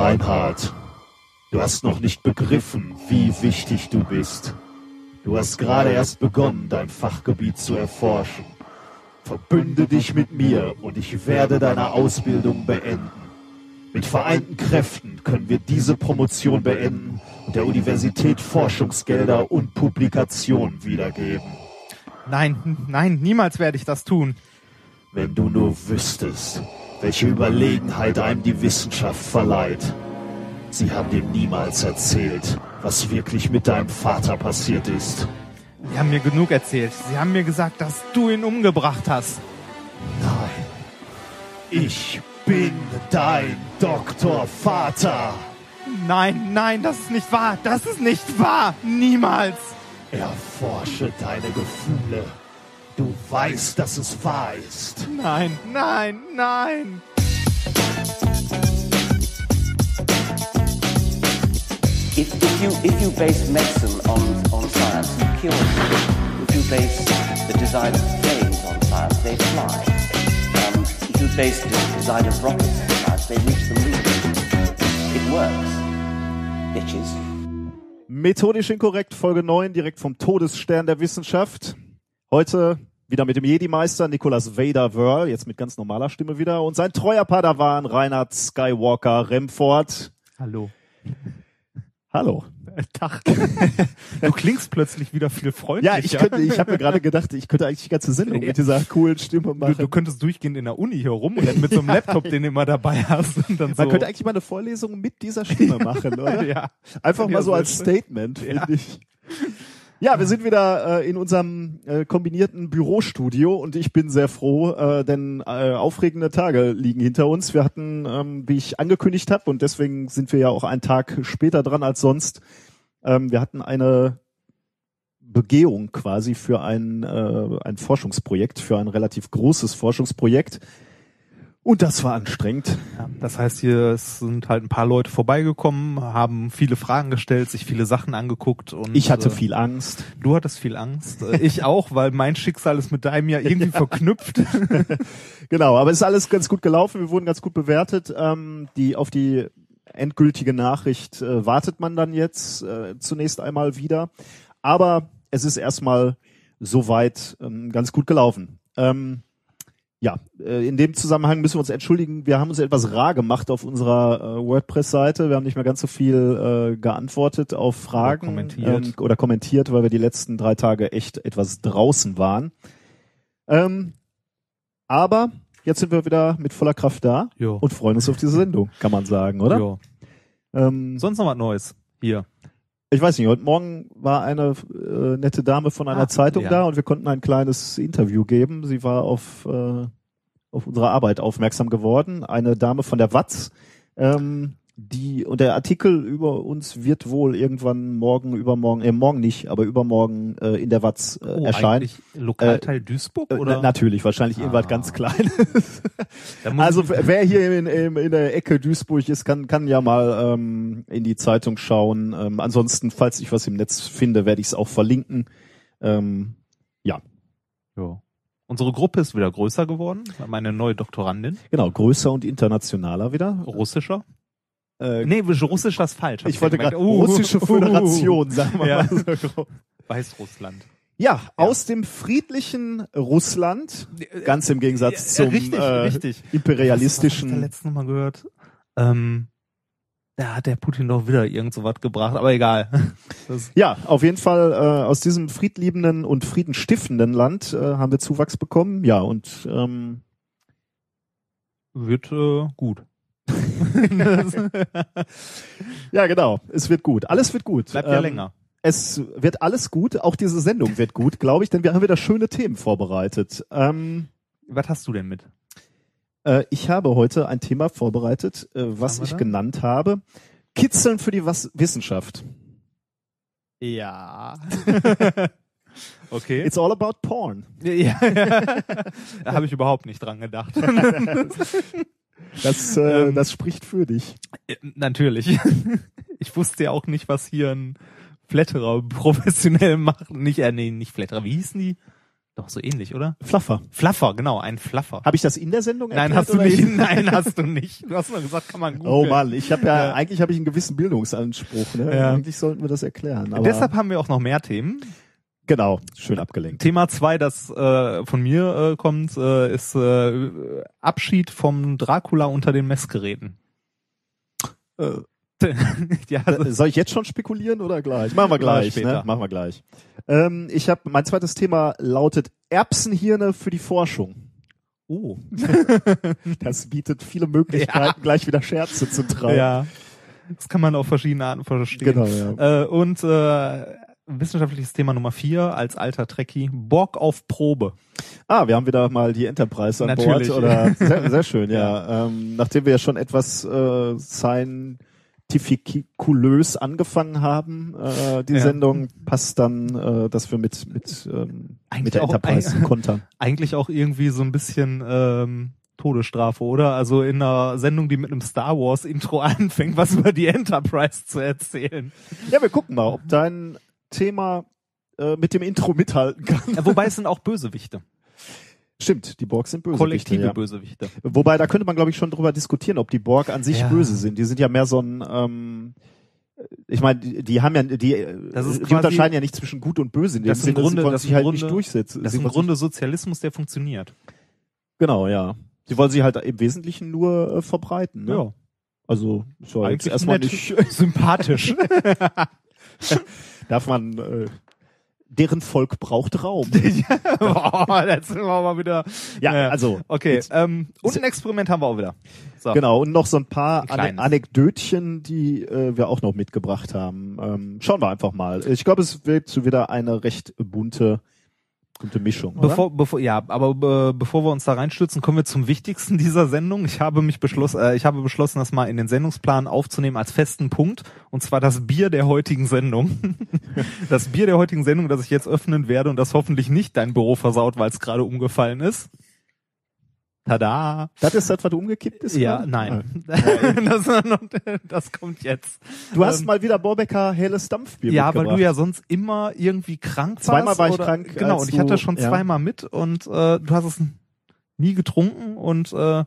Reinhard, du hast noch nicht begriffen, wie wichtig du bist. Du hast gerade erst begonnen, dein Fachgebiet zu erforschen. Verbünde dich mit mir und ich werde deine Ausbildung beenden. Mit vereinten Kräften können wir diese Promotion beenden und der Universität Forschungsgelder und Publikationen wiedergeben. Nein, nein, niemals werde ich das tun. Wenn du nur wüsstest, welche Überlegenheit einem die Wissenschaft verleiht. Sie haben dir niemals erzählt, was wirklich mit deinem Vater passiert ist. Sie haben mir genug erzählt. Sie haben mir gesagt, dass du ihn umgebracht hast. Nein, ich bin dein Doktorvater. Nein, nein, das ist nicht wahr. Das ist nicht wahr. Niemals. Erforsche deine Gefühle. Du weißt, dass es wahr ist. Nein, nein, nein. If, if, you, if you base medicine on, on science, you cure people. If you base the design of planes on science, they fly. Um, if you base the design of rockets on science, they reach the moon. It works. Bitches. Methodisch inkorrekt, Folge 9, direkt vom Todesstern der Wissenschaft. Heute wieder mit dem Jedi-Meister Nicholas Vader Wörl, jetzt mit ganz normaler Stimme wieder, und sein treuer Padawan Reinhard Skywalker Remford. Hallo. Hallo. Tag. Du klingst plötzlich wieder viel freundlicher. Ja, ich könnte, ich habe mir gerade gedacht, ich könnte eigentlich die ganze Sendung mit dieser coolen Stimme Du, machen. du könntest durchgehend in der Uni hier rumrennen mit so einem Laptop, den du immer dabei hast. Und dann so. Man könnte eigentlich mal eine Vorlesung mit dieser Stimme machen, oder? ja. Einfach mal so als. Statement, finde Ja. ich. Ja, wir sind wieder äh, in unserem äh, kombinierten Bürostudio und ich bin sehr froh, äh, denn äh, aufregende Tage liegen hinter uns. Wir hatten, ähm, wie ich angekündigt habe, und deswegen sind wir ja auch einen Tag später dran als sonst, ähm, wir hatten eine Begehung quasi für ein, äh, ein Forschungsprojekt, für ein relativ großes Forschungsprojekt. Und das war anstrengend. Ja, das heißt, hier sind halt ein paar Leute vorbeigekommen, haben viele Fragen gestellt, sich viele Sachen angeguckt und Ich hatte äh, viel Angst. Du hattest viel Angst. Äh, Ich auch, weil mein Schicksal ist mit deinem ja irgendwie verknüpft. Genau, aber es ist alles ganz gut gelaufen. Wir wurden ganz gut bewertet. Ähm, die auf die endgültige Nachricht äh, wartet man dann jetzt äh, zunächst einmal wieder. Aber es ist erstmal soweit ähm, ganz gut gelaufen. Ähm, ja, äh, in dem Zusammenhang müssen wir uns entschuldigen. Wir haben uns etwas rar gemacht auf unserer äh, WordPress-Seite. Wir haben nicht mehr ganz so viel äh, geantwortet auf Fragen kommentiert. Ähm, oder kommentiert, weil wir die letzten drei Tage echt etwas draußen waren. Ähm, aber jetzt sind wir wieder mit voller Kraft da Jo. und freuen uns auf diese Sendung, kann man sagen, oder? Jo. Ähm, Sonst noch was Neues. Hier. Ich weiß nicht, heute Morgen war eine äh, nette Dame von einer Ah, Zeitung ja. da und wir konnten ein kleines Interview geben. Sie war auf, äh, auf unsere Arbeit aufmerksam geworden. Eine Dame von der Watz. Ähm, die, und der Artikel über uns wird wohl irgendwann morgen, übermorgen, äh, morgen nicht, aber übermorgen äh, in der Watz äh, Oh, erscheinen. Lokalteil Duisburg Äh, oder? na, natürlich, wahrscheinlich irgendwas Ah. ganz Kleines. Also wer hier in, in, in der Ecke Duisburg ist, kann, kann ja mal ähm, in die Zeitung schauen. Ähm, ansonsten, falls ich was im Netz finde, werde ich es auch verlinken. Ähm, ja, Jo. Unsere Gruppe ist wieder größer geworden. Wir haben eine neue Doktorandin. genau, größer und internationaler wieder. Russischer. Äh, Nee, russischer ist falsch. ich wollte gerade Uh, russische uh, Föderation, sagen wir Ja. mal so. Weißrussland. Ja, aus dem friedlichen Russland, ganz im Gegensatz Ja, zum richtig, äh, richtig. Imperialistischen. habe ich da letzten Mal gehört? Ähm, da hat der Putin doch wieder irgend so was gebracht, aber egal. Das, Ja, auf jeden Fall äh, aus diesem friedliebenden und friedenstiftenden Land äh, haben wir Zuwachs bekommen. Ja, und ähm, wird äh, gut. ja, genau, es wird gut. Alles wird gut. Bleibt ja Ähm, länger. Es wird alles gut. Auch diese Sendung wird gut, glaube ich, denn wir haben wieder schöne Themen vorbereitet. Ähm, Was hast du denn mit? äh, ich habe heute ein Thema vorbereitet, äh, was ich da? genannt habe. Kitzeln für die Was Wissenschaft. Ja. okay. It's all about porn. ja. da habe ich überhaupt nicht dran gedacht. Das, äh, Ähm. das spricht für dich. Ja, Natürlich. Ich wusste ja auch nicht, was hier ein Flatterer professionell macht. Nicht, äh, nee, nicht Flatterer. Wie hießen die? Doch, so ähnlich, oder? Fluffer. Fluffer, genau, ein Fluffer. Habe ich das in der Sendung Nein, erklärt hast du nicht. in- Nein, hast du nicht. Du hast nur gesagt, kann man gut. Oh Mann, ich habe ja, Ja. eigentlich habe ich einen gewissen Bildungsanspruch. Ne? Ja. Eigentlich sollten wir das erklären. Aber Deshalb haben wir auch noch mehr Themen. Genau, schön abgelenkt. Thema zwei, das äh, von mir äh, kommt, äh, ist äh, Abschied vom Dracula unter den Messgeräten. Äh, ja, also, soll ich jetzt schon spekulieren oder gleich? Machen wir gleich, ne? Machen wir gleich. Ähm, ich habe mein zweites Thema lautet Erbsenhirne für die Forschung. oh. Das bietet viele Möglichkeiten, gleich wieder Scherze zu treiben. Ja. Das kann man auf verschiedene Arten verstehen. Genau, ja. Äh, und äh, wissenschaftliches Thema Nummer vier als alter Trekkie, Borg auf Probe. Ah, wir haben wieder mal die Enterprise an Natürlich. Bord. Oder sehr, sehr schön, ja. Ähm, nachdem wir ja schon etwas äh, scientifikulös angefangen haben, äh, die Ja. Sendung, passt dann, äh, dass wir mit mit ähm, Eigentlich mit der auch Enterprise ein- kontern. Eigentlich auch irgendwie so ein bisschen ähm, Todesstrafe, oder? Also in einer Sendung, die mit einem Star Wars Intro anfängt, was über die Enterprise zu erzählen. Ja, wir gucken mal, ob dein Thema äh, mit dem Intro mithalten kann. Äh, wobei es sind auch Bösewichte. Stimmt, die Borgs sind böse. Kollektive ja. Bösewichte. Wobei, da könnte man, glaube ich, schon drüber diskutieren, ob die Borg an sich Ja. böse sind. Die sind ja mehr so ein, ähm, ich meine, die, die haben ja, die, ist die unterscheiden ja nicht zwischen gut und böse. In dem Das ist im Grunde- sie das ist sich halt Grunde- nicht durchsetzen. Das ist im Grunde Sozialismus, der funktioniert. genau, ja. Sie wollen sie halt im Wesentlichen nur äh, verbreiten. Ne? Also so jetzt Eigentlich erstmal nett. nicht, sympathisch. darf man, äh, deren Volk braucht Raum. Boah, sind wir mal wieder. ja, Ja. also Okay, Jetzt- ähm, und ein Experiment haben wir auch wieder. So. Genau, und noch so ein paar Ein. Anekdötchen, die äh, wir auch noch mitgebracht haben. Ähm, schauen wir einfach mal. Ich glaube, es wird so wieder eine recht bunte, bunte Mischung. Oder? Bevor, bevor, ja, aber äh, bevor wir uns da reinstürzen, kommen wir zum Wichtigsten dieser Sendung. Ich habe mich beschlossen, äh, ich habe beschlossen, das mal in den Sendungsplan aufzunehmen als festen Punkt, und zwar das Bier der heutigen Sendung. das Bier der heutigen Sendung, das ich jetzt öffnen werde und das hoffentlich nicht dein Büro versaut, weil es gerade umgefallen ist. Tada! das ist das, was du umgekippt ist? Ja, oder? nein. das, das kommt jetzt. Du hast Ähm, mal wieder Borbecker helles Dampfbier Ja, weil du ja sonst immer irgendwie krank warst. Zweimal war ich oder, krank, Genau, und ich hatte schon ja. zweimal mit und äh, du hast es nie getrunken und äh,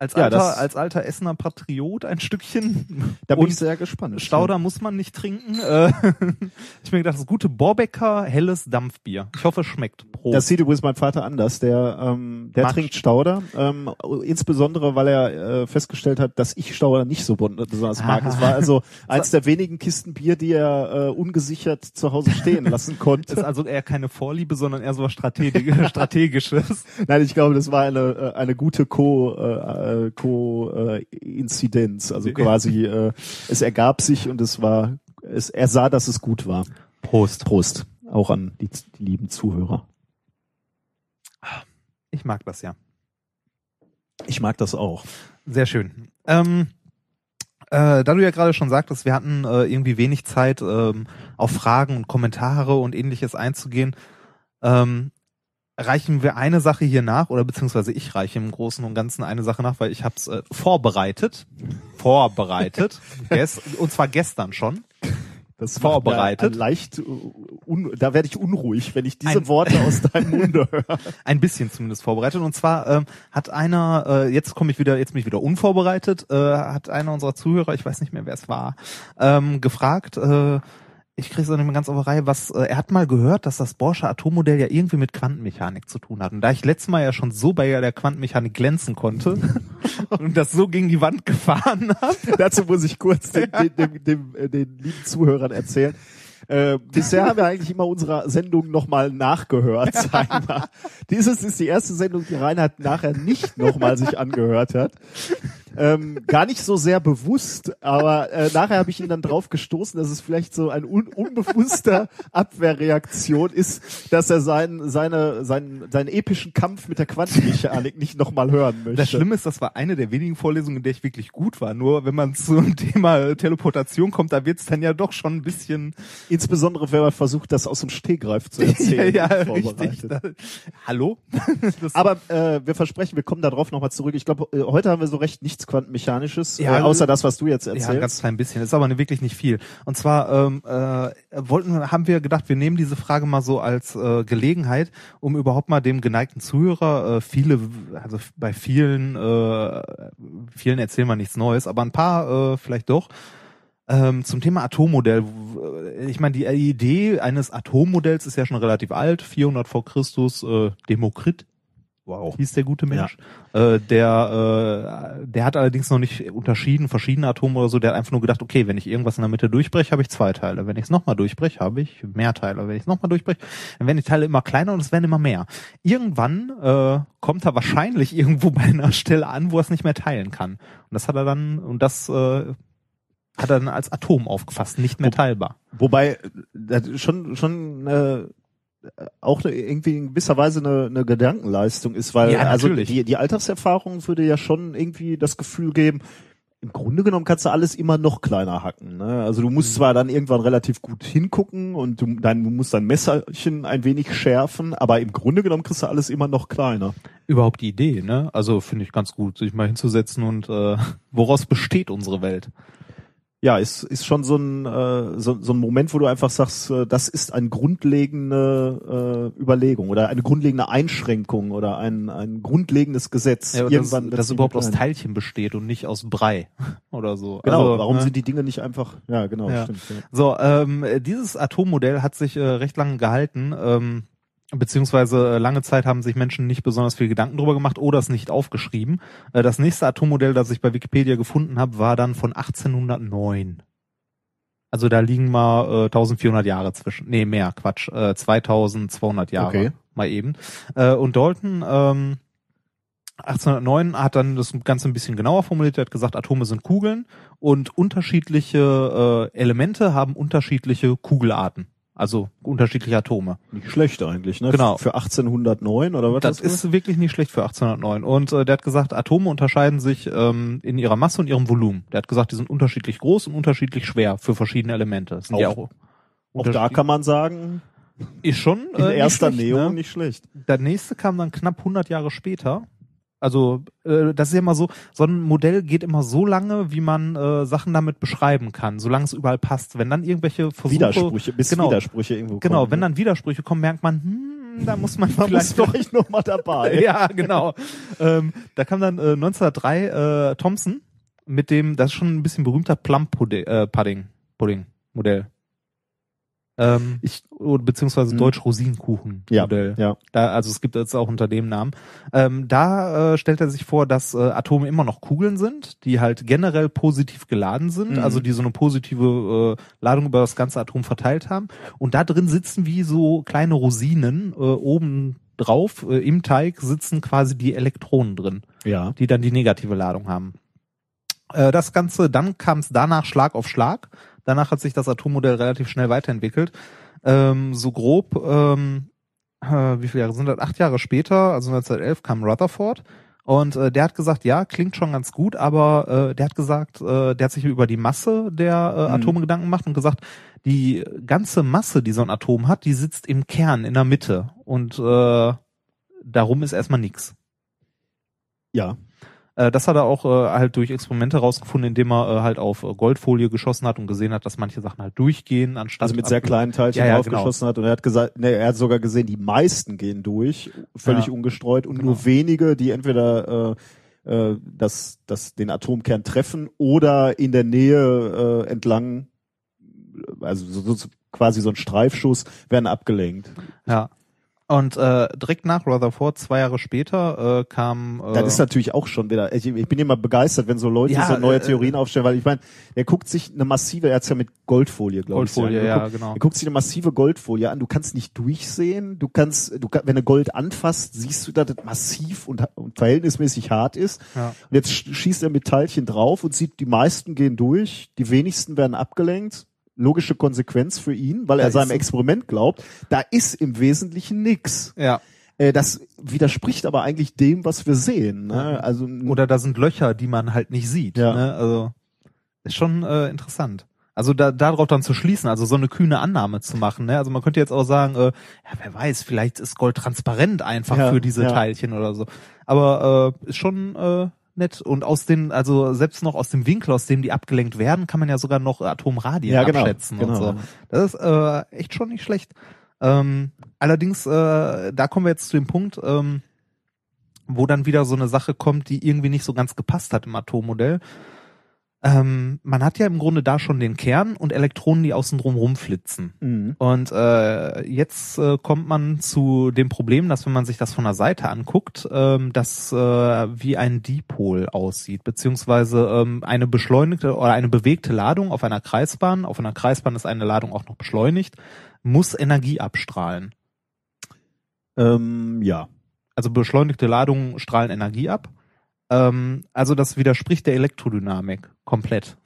als Ja, alter, das- als alter Essener Patriot ein Stückchen. da bin und ich sehr gespannt. Stauder muss man nicht trinken. Äh, ich mir gedacht, das ist gute Borbecker helles Dampfbier. Ich hoffe, es schmeckt. Prost. Das sieht übrigens mein Vater anders. Der, ähm, der trinkt Stauder, ähm, insbesondere weil er äh, festgestellt hat, dass ich Stauder nicht so besonders mag. Ah. Es war also eins der wenigen Kisten Bier, die er äh, ungesichert zu Hause stehen lassen konnte. ist also eher keine Vorliebe, sondern eher so was Strategi Strategisches. Nein, ich glaube, das war eine äh, eine gute Co äh, äh, Co äh, Inzidenz. Also quasi äh, es ergab sich und es war es er sah, dass es gut war. Prost. Prost auch an die, die lieben Zuhörer. Ich mag das ja. Ich mag das auch. Sehr schön. Ähm, äh, da du ja gerade schon sagtest, wir hatten äh, irgendwie wenig Zeit, ähm, auf Fragen und Kommentare und ähnliches einzugehen, ähm, reichen wir eine Sache hier nach, oder beziehungsweise ich reiche im Großen und Ganzen eine Sache nach, weil ich habe es äh, vorbereitet. Vorbereitet. Und zwar gestern schon. Das Vorbereitet. Leicht, äh, da werde ich unruhig, wenn ich diese Ein- Worte aus deinem Munde höre. Ein bisschen zumindest vorbereitet. Und zwar ähm, hat einer, äh, jetzt komme ich wieder, jetzt bin ich wieder unvorbereitet, äh, hat einer unserer Zuhörer, ich weiß nicht mehr, wer es war, ähm, gefragt, äh, ich kriege es nicht mehr ganz auf die Reihe, was, äh, er hat mal gehört, dass das Borsche Atommodell ja irgendwie mit Quantenmechanik zu tun hat. Und da ich letztes Mal ja schon so bei der Quantenmechanik glänzen konnte und das so gegen die Wand gefahren habe, Dazu muss ich kurz den, den, dem, dem, äh, den lieben Zuhörern erzählen. Äh, bisher haben wir eigentlich immer unsere Sendung nochmal nachgehört, sagen wir. Dieses ist die erste Sendung, die Reinhard nachher nicht nochmal sich angehört hat. Ähm, gar nicht so sehr bewusst, aber äh, nachher habe ich ihn dann drauf gestoßen, dass es vielleicht so ein un unbewusster Abwehrreaktion ist, dass er seinen, seine, seinen, seinen epischen Kampf mit der Quantenmechanik nicht nochmal hören möchte. Das Schlimme ist, das war eine der wenigen Vorlesungen, in der ich wirklich gut war. Nur wenn man zum Thema Teleportation kommt, da wird's dann ja doch schon ein bisschen Insbesondere, wenn man versucht, das aus dem Stegreif zu erzählen. ja, ja, vorbereitet. richtig. Da, hallo? Aber äh, wir versprechen, wir kommen darauf nochmal zurück. Ich glaube, äh, heute haben wir so recht nichts quantenmechanisches, Ja, äh, außer das, was du jetzt Ja, ein erzählst. ganz klein bisschen. Ist aber wirklich nicht viel. Und zwar ähm, äh, wollten, haben wir gedacht, wir nehmen diese Frage mal so als äh, Gelegenheit, um überhaupt mal dem geneigten Zuhörer äh, viele, also bei vielen, äh, vielen erzählen wir nichts Neues, aber ein paar äh, vielleicht doch. Ähm, zum Thema Atommodell. W- Ich meine, die Idee eines Atommodells ist ja schon relativ alt, 400 vor Christus. Äh, Demokrit wow. hieß der gute Mensch. Äh, der, äh, der hat allerdings noch nicht unterschieden, verschiedene Atome oder so. Der hat einfach nur gedacht, okay, wenn ich irgendwas in der Mitte durchbreche, habe ich zwei Teile. Wenn ich es nochmal durchbreche, habe ich mehr Teile. Wenn ich es nochmal durchbreche, dann werden die Teile immer kleiner und es werden immer mehr. Irgendwann äh, kommt er wahrscheinlich irgendwo bei einer Stelle an, wo er es nicht mehr teilen kann. Und das hat er dann, und das äh, hat er dann als Atom aufgefasst, nicht mehr teilbar. Wobei schon schon äh, auch eine, irgendwie in gewisser Weise eine, eine Gedankenleistung ist, weil Ja, also die, die Alltagserfahrung würde ja schon irgendwie das Gefühl geben, im Grunde genommen kannst du alles immer noch kleiner hacken. Ne? Also du Mhm. musst zwar dann irgendwann relativ gut hingucken und du, dein, du musst dein Messerchen ein wenig schärfen, aber im Grunde genommen kriegst du alles immer noch kleiner. Überhaupt die Idee, ne? Also finde ich ganz gut, sich mal hinzusetzen und äh, woraus besteht unsere Welt? Ja, ist, ist schon so ein, äh, so, so ein Moment, wo du einfach sagst, äh, das ist eine grundlegende äh, Überlegung oder eine grundlegende Einschränkung oder ein, ein grundlegendes Gesetz. Ja, Irgendwann wird's es überhaupt aus. Teilchen besteht und nicht aus Brei oder so. Genau, Also, warum ne? sind die Dinge nicht einfach, ja genau, Ja. stimmt. Ja. So, ähm, dieses Atommodell hat sich äh, recht lange gehalten, ähm, beziehungsweise äh, lange Zeit haben sich Menschen nicht besonders viel Gedanken drüber gemacht oder es nicht aufgeschrieben. Äh, das nächste Atommodell, das ich bei Wikipedia gefunden habe, war dann von 1809. Also da liegen mal äh, 1400 Jahre zwischen. Nee, mehr, Quatsch. Äh, 2200 Jahre. Okay. Mal eben. Äh, und Dalton, ähm, 1809 hat dann das Ganze ein bisschen genauer formuliert. Er hat gesagt, Atome sind Kugeln und unterschiedliche äh, Elemente haben unterschiedliche Kugelarten. Also unterschiedliche Atome. Nicht schlecht eigentlich, ne? Genau. Für 1809 oder was? Das ist wirklich nicht schlecht für 1809. Und äh, der hat gesagt, Atome unterscheiden sich ähm, in ihrer Masse und ihrem Volumen. Der hat gesagt, die sind unterschiedlich groß und unterschiedlich schwer für verschiedene Elemente. Das sind ja Auch- auch Auch da kann man sagen, ist schon in äh, nicht erster schlecht, Näherung ne? nicht schlecht. Der nächste kam dann knapp 100 Jahre später. Also äh, das ist ja immer so, so ein Modell geht immer so lange, wie man äh, Sachen damit beschreiben kann, solange es überall passt. Wenn dann irgendwelche Versuche, Widersprüche, bis genau, Widersprüche irgendwo genau, kommen. wenn ne? dann Widersprüche kommen, merkt man, hm, da muss man, vielleicht vielleicht noch mal dabei. ja, genau. ähm, da kam dann äh, 1903 äh, Thompson mit dem, das ist schon ein bisschen berühmter Plum Pudding, äh, Pudding, Pudding Modell. Ähm, Ich- oder beziehungsweise Hm. Deutsch Rosinenkuchen Ja, ja. Da, also es gibt jetzt auch unter dem Namen. Ähm, da äh, stellt er sich vor, dass äh, Atome immer noch Kugeln sind, die halt generell positiv geladen sind, Mhm. also die so eine positive äh, Ladung über das ganze Atom verteilt haben. Und da drin sitzen wie so kleine Rosinen äh, oben drauf. Äh, Im Teig sitzen quasi die Elektronen drin, Ja. die dann die negative Ladung haben. Äh, das Ganze, dann kam es danach Schlag auf Schlag. Danach hat sich das Atommodell relativ schnell weiterentwickelt. Ähm, so grob, ähm, äh, wie viele Jahre sind das? Acht Jahre später, also 1911, kam Rutherford. Und äh, der hat gesagt, ja, klingt schon ganz gut, aber äh, der hat gesagt, äh, der hat sich über die Masse der äh, Mhm. Atome Gedanken gemacht und gesagt, die ganze Masse, die so ein Atom hat, die sitzt im Kern, in der Mitte. Und äh, darum ist erstmal nix. Ja. Äh, das hat er auch äh, halt durch Experimente rausgefunden, indem er äh, halt auf äh, Goldfolie geschossen hat und gesehen hat, dass manche Sachen halt durchgehen, anstatt Also mit sehr kleinen Teilchen Ja, ja, draufgeschossen hat und er hat gesagt, ne, er hat sogar gesehen, die meisten gehen durch, völlig Ja. ungestreut und Genau. nur wenige, die entweder äh, äh, das, das den Atomkern treffen oder in der Nähe äh, entlang, also so, so, quasi so ein Streifschuss, werden abgelenkt. Ja. Und äh, direkt nach Rutherford, zwei Jahre später, äh, kam äh, Das ist natürlich auch schon wieder, ich, ich bin immer begeistert, wenn so Leute Ja, so neue äh, Theorien aufstellen, weil ich meine, er guckt sich eine massive, er hat's ja mit Goldfolie, glaube ich. Goldfolie, ja, angeguckt. genau. Er guckt sich eine massive Goldfolie an. Du kannst nicht durchsehen. Du kannst, du wenn du Gold anfasst, siehst du, dass das massiv und, und verhältnismäßig hart ist. Ja. Und jetzt sch- schießt er mit Teilchen drauf und sieht, die meisten gehen durch, die wenigsten werden abgelenkt. Logische Konsequenz für ihn, weil Da er seinem Experiment glaubt. Da ist im Wesentlichen nix. Ja. Äh, das widerspricht aber eigentlich dem, was wir sehen. Ne? Also Oder da sind Löcher, die man halt nicht sieht. Ja. Ne? Also ist schon äh, interessant. Also da darauf dann zu schließen, also so eine kühne Annahme zu machen. Ne? Also man könnte jetzt auch sagen, äh, ja, wer weiß, vielleicht ist Gold transparent einfach Ja, für diese ja. Teilchen oder so. Aber äh, ist schon äh, nett. Und aus den, also selbst noch aus dem Winkel, aus dem die abgelenkt werden, kann man ja sogar noch Atomradien Ja, genau, abschätzen genau. und so. Das ist äh, echt schon nicht schlecht. Ähm, allerdings, äh, da kommen wir jetzt zu dem Punkt, ähm, wo dann wieder so eine Sache kommt, die irgendwie nicht so ganz gepasst hat im Atommodell. Ähm, man hat ja im Grunde da schon den Kern und Elektronen, die außen drum rumflitzen. Mhm. Und äh, jetzt äh, kommt man zu dem Problem, dass wenn man sich das von der Seite anguckt, ähm, das äh, wie ein Dipol aussieht, beziehungsweise ähm, eine beschleunigte oder eine bewegte Ladung auf einer Kreisbahn, auf einer Kreisbahn ist eine Ladung auch noch beschleunigt, muss Energie abstrahlen. Ähm, ja. Also beschleunigte Ladungen strahlen Energie ab. Ähm, also das widerspricht der Elektrodynamik komplett.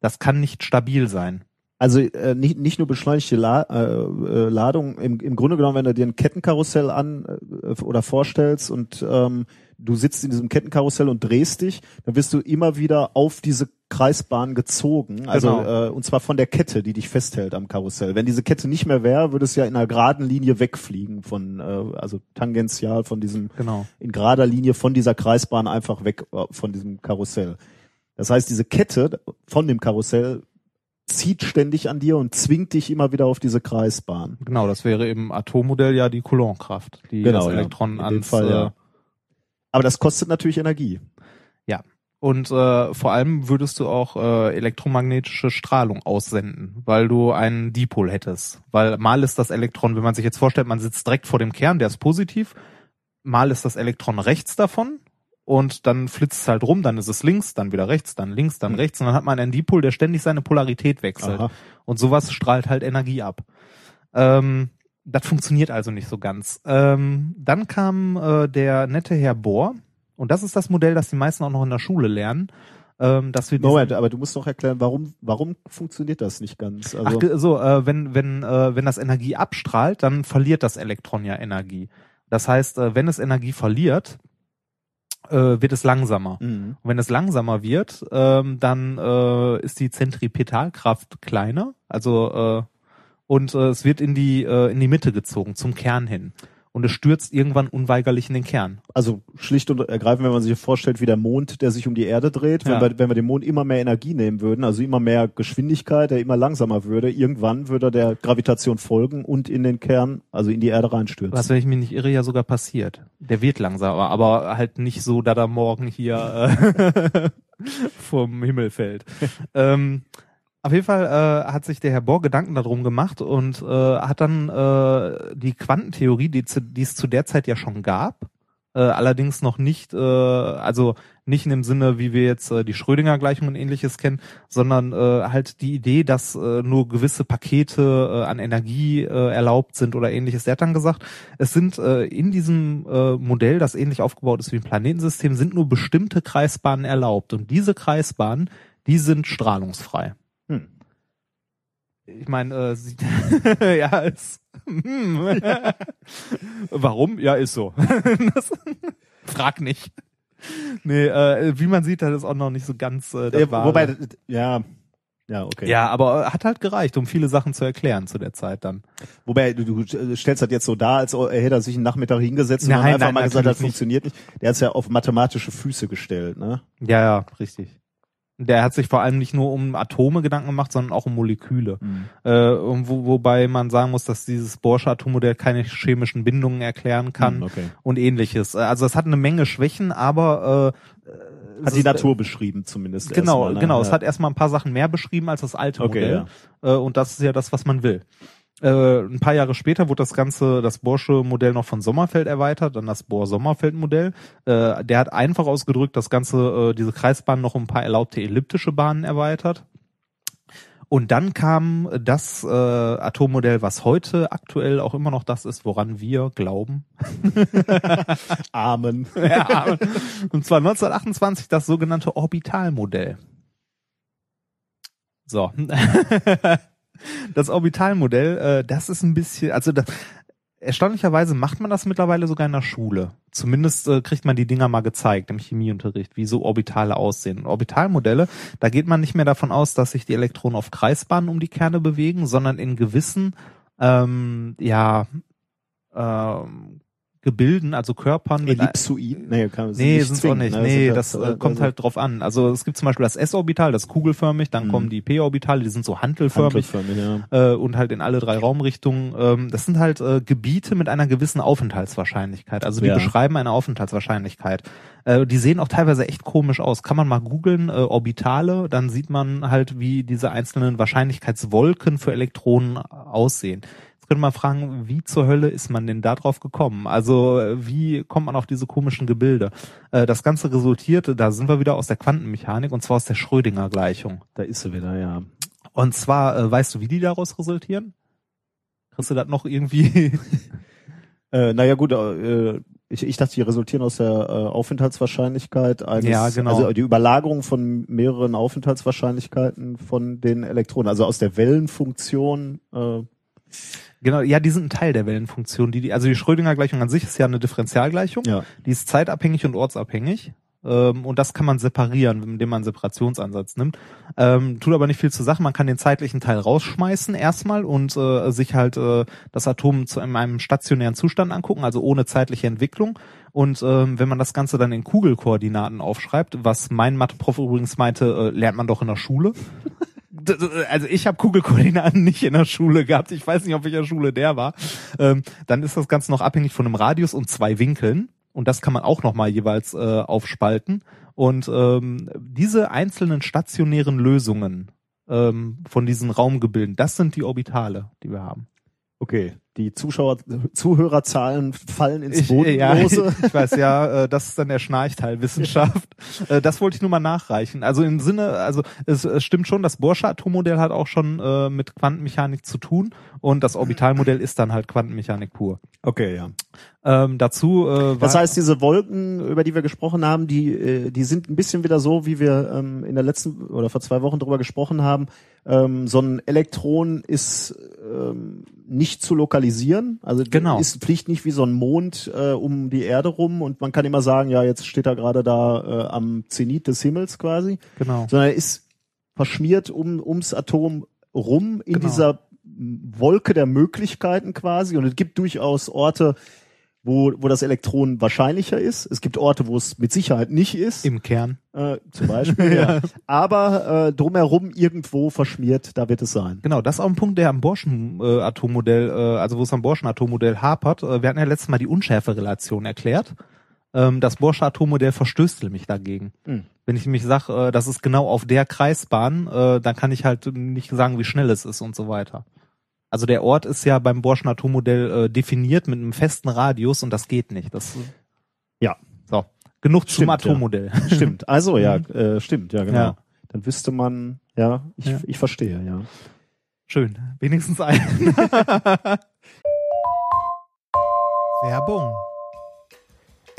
Das kann nicht stabil sein. Also äh, nicht, nicht nur beschleunigte La äh, äh, Ladung, im, im Grunde genommen, wenn du dir ein Kettenkarussell an äh, oder vorstellst und ähm, du sitzt in diesem Kettenkarussell und drehst dich, dann wirst du immer wieder auf diese Kreisbahn gezogen. Also Genau. äh, und zwar von der Kette, die dich festhält am Karussell. Wenn diese Kette nicht mehr wäre, würde es ja in einer geraden Linie wegfliegen von, äh, also tangential von diesem Genau. in gerader Linie von dieser Kreisbahn einfach weg äh, von diesem Karussell. Das heißt, diese Kette von dem Karussell zieht ständig an dir und zwingt dich immer wieder auf diese Kreisbahn. Genau, das wäre im Atommodell ja die Coulomb-Kraft, die Genau, das ja. Elektron In dem ans Fall, äh, ja. Aber das kostet natürlich Energie. Und äh, vor allem würdest du auch äh, elektromagnetische Strahlung aussenden, weil du einen Dipol hättest. Weil mal ist das Elektron, wenn man sich jetzt vorstellt, man sitzt direkt vor dem Kern, der ist positiv, mal ist das Elektron rechts davon und dann flitzt es halt rum, dann ist es links, dann wieder rechts, dann links, dann Hm. rechts und dann hat man einen Dipol, der ständig seine Polarität wechselt. Aha. Und sowas strahlt halt Energie ab. Ähm, das funktioniert also nicht so ganz. Ähm, dann kam äh, der nette Herr Bohr, und das ist das Modell, das die meisten auch noch in der Schule lernen, ähm, dass wir Moment, aber du musst noch erklären, warum, warum funktioniert das nicht ganz? Ach, Also, ge- so, äh, wenn, wenn, äh, wenn das Energie abstrahlt, dann verliert das Elektron ja Energie. Das heißt, äh, wenn es Energie verliert, äh, wird es langsamer. Mhm. Und wenn es langsamer wird, ähm, dann äh, ist die Zentripetalkraft kleiner, also äh, und äh, es wird in die äh, in die Mitte gezogen zum Kern hin und es stürzt irgendwann unweigerlich in den Kern. also schlicht und ergreifend, wenn man sich vorstellt, wie der Mond, der sich um die Erde dreht, Ja. wenn, wir, wenn wir dem Mond immer mehr Energie nehmen würden, also immer mehr Geschwindigkeit, der immer langsamer würde, irgendwann würde er der Gravitation folgen und in den Kern, also in die Erde reinstürzen. Was, wenn ich mich nicht irre, ja sogar passiert. Der wird langsamer, aber halt nicht so, dass er morgen hier äh, vom Himmel fällt. ähm, auf jeden Fall äh, hat sich der Herr Bohr Gedanken darum gemacht und äh, hat dann äh, die Quantentheorie, die, die es zu der Zeit ja schon gab, äh, allerdings noch nicht, äh, also nicht in dem Sinne, wie wir jetzt äh, die Schrödinger-Gleichung und ähnliches kennen, sondern äh, halt die Idee, dass äh, nur gewisse Pakete äh, an Energie äh, erlaubt sind oder ähnliches. Der hat dann gesagt, es sind äh, in diesem äh, Modell, das ähnlich aufgebaut ist wie ein Planetensystem, sind nur bestimmte Kreisbahnen erlaubt und diese Kreisbahnen, die sind strahlungsfrei. Hm. Ich meine, äh, sie, ja, ist, hm. warum? Ja, ist so. das, frag nicht. Nee, äh, wie man sieht, hat es auch noch nicht so ganz äh, das Ja, wobei, ja, ja, okay. ja, aber hat halt gereicht, um viele Sachen zu erklären zu der Zeit dann. Wobei, du, du stellst das jetzt so dar, als hätte er sich einen Nachmittag hingesetzt und Nein, dann einfach nein, mal gesagt, das nicht. funktioniert nicht. Der hat es ja auf mathematische Füße gestellt, ne? Ja, ja, richtig. Der hat sich vor allem nicht nur um Atome Gedanken gemacht, sondern auch um Moleküle. Äh, und wo, wobei man sagen muss, dass dieses Borsche Atommodell keine chemischen Bindungen erklären kann Hm, okay. und ähnliches. Äh, Also es hat eine Menge Schwächen, aber äh, Hat die ist- Natur beschrieben zumindest. Genau, erstmal, ne? genau. Ja. Es hat erstmal ein paar Sachen mehr beschrieben als das alte Okay, Modell. Äh, und das ist ja das, was man will. Äh, ein paar Jahre später wurde das ganze, das Borsche Modell noch von Sommerfeld erweitert, dann das Bohr-Sommerfeld-Modell. Äh, der hat einfach ausgedrückt das ganze, äh, diese Kreisbahn noch um ein paar erlaubte elliptische Bahnen erweitert. Und dann kam das äh, Atommodell, was heute aktuell auch immer noch das ist, woran wir glauben. Amen. Ja, und zwar 1928 das sogenannte Orbitalmodell. So. Das Orbitalmodell, äh, das ist ein bisschen, also das, erstaunlicherweise macht man das mittlerweile sogar in der Schule. Zumindest äh, kriegt man die Dinger mal gezeigt im Chemieunterricht, wie so Orbitale aussehen. Orbitalmodelle, da geht man nicht mehr davon aus, dass sich die Elektronen auf Kreisbahnen um die Kerne bewegen, sondern in gewissen, ähm, ja, ähm, Gebilden, also Körpern. Ellipsoiden? Nee, kann, Nee, nicht sind auch nicht. ne? Nee, Sind das ja- äh, kommt also halt drauf an. Also es gibt zum Beispiel das S-Orbital, das ist kugelförmig, dann Mhm. kommen die P-Orbitale, die sind so hantelförmig. hantelförmig, ja. Äh, und halt in alle drei Raumrichtungen. Ähm, das sind halt äh, Gebiete mit einer gewissen Aufenthaltswahrscheinlichkeit. Also die Ja. beschreiben eine Aufenthaltswahrscheinlichkeit. Äh, die sehen auch teilweise echt komisch aus. Kann man mal googeln, äh, Orbitale, dann sieht man halt, wie diese einzelnen Wahrscheinlichkeitswolken für Elektronen aussehen. Könnte man fragen, wie zur Hölle ist man denn da drauf gekommen? Also wie kommt man auf diese komischen Gebilde? Äh, das Ganze resultierte, da sind wir wieder aus der Quantenmechanik und zwar aus der Schrödinger-Gleichung. Da ist sie wieder, ja. Und zwar, äh, weißt du, wie die daraus resultieren? Kriegst du das noch irgendwie? Äh, naja gut, äh, ich, ich dachte, die resultieren aus der äh, Aufenthaltswahrscheinlichkeit eines, Ja, genau. also die Überlagerung von mehreren Aufenthaltswahrscheinlichkeiten von den Elektronen, also aus der Wellenfunktion. Äh, genau, ja, die sind ein Teil der Wellenfunktion. Die, die, also die Schrödinger-Gleichung an sich ist ja eine Differentialgleichung. ja. Die ist zeitabhängig und ortsabhängig. Ähm, und das kann man separieren, indem man einen Separationsansatz nimmt. Ähm, tut aber nicht viel zur Sache. Man kann den zeitlichen Teil rausschmeißen erstmal und äh, sich halt äh, das Atom zu in einem stationären Zustand angucken, also ohne zeitliche Entwicklung. Und ähm, wenn man das Ganze dann in Kugelkoordinaten aufschreibt, was mein Mathe-Prof übrigens meinte, äh, lernt man doch in der Schule. Also ich habe Kugelkoordinaten nicht in der Schule gehabt. Ich weiß nicht, auf welcher Schule der war. Ähm, dann ist das Ganze noch abhängig von einem Radius und zwei Winkeln. Und das kann man auch nochmal jeweils äh, aufspalten. Und ähm, diese einzelnen stationären Lösungen ähm, von diesen Raumgebilden, das sind die Orbitale, die wir haben. Okay, die Zuschauer, Zuhörerzahlen fallen ins Ich, äh, ja, Bodenlose. ich weiß ja, äh, das ist dann der Schnarchteil Wissenschaft. Äh, das wollte ich nur mal nachreichen. Also im Sinne, also es, stimmt schon, das Borsche Atommodell hat auch schon äh, mit Quantenmechanik zu tun und das Orbitalmodell ist dann halt Quantenmechanik pur. Okay, ja. Ähm, dazu äh, Das heißt, diese Wolken, über die wir gesprochen haben, die, äh, die sind ein bisschen wieder so, wie wir ähm, in der letzten oder vor zwei Wochen drüber gesprochen haben. Ähm, so ein Elektron ist ähm, nicht zu lokalisieren, also Genau. ist fliegt nicht wie so ein Mond äh, um die Erde rum und man kann immer sagen, ja, jetzt steht er gerade da äh, am Zenit des Himmels quasi, genau. sondern er ist verschmiert um ums Atom rum in Genau. dieser Wolke der Möglichkeiten quasi und es gibt durchaus Orte, wo, wo das Elektron wahrscheinlicher ist. Es gibt Orte, wo es mit Sicherheit nicht ist, Im Kern. äh, zum Beispiel. ja. Aber äh, drumherum irgendwo verschmiert, da wird es sein. Genau, das ist auch ein Punkt, der am Borschen äh, Atommodell, äh, also wo es am Borschen Atommodell hapert. Äh, wir hatten ja letztes Mal die Unschärferelation erklärt. Ähm, das Borsche Atommodell verstößt nämlich dagegen. Hm. Wenn ich nämlich sage, äh, das ist genau auf der Kreisbahn, äh, dann kann ich halt nicht sagen, wie schnell es ist und so weiter. Also der Ort ist ja beim Borschen Atommodell äh, definiert mit einem festen Radius und das geht nicht. Das Ja. so genug zum Stimmt, ja. Atommodell. Stimmt. Also ja, äh, stimmt, ja, genau. Ja. Dann wüsste man, ja, ich, Ja. ich verstehe, ja. Schön, wenigstens ein. Werbung.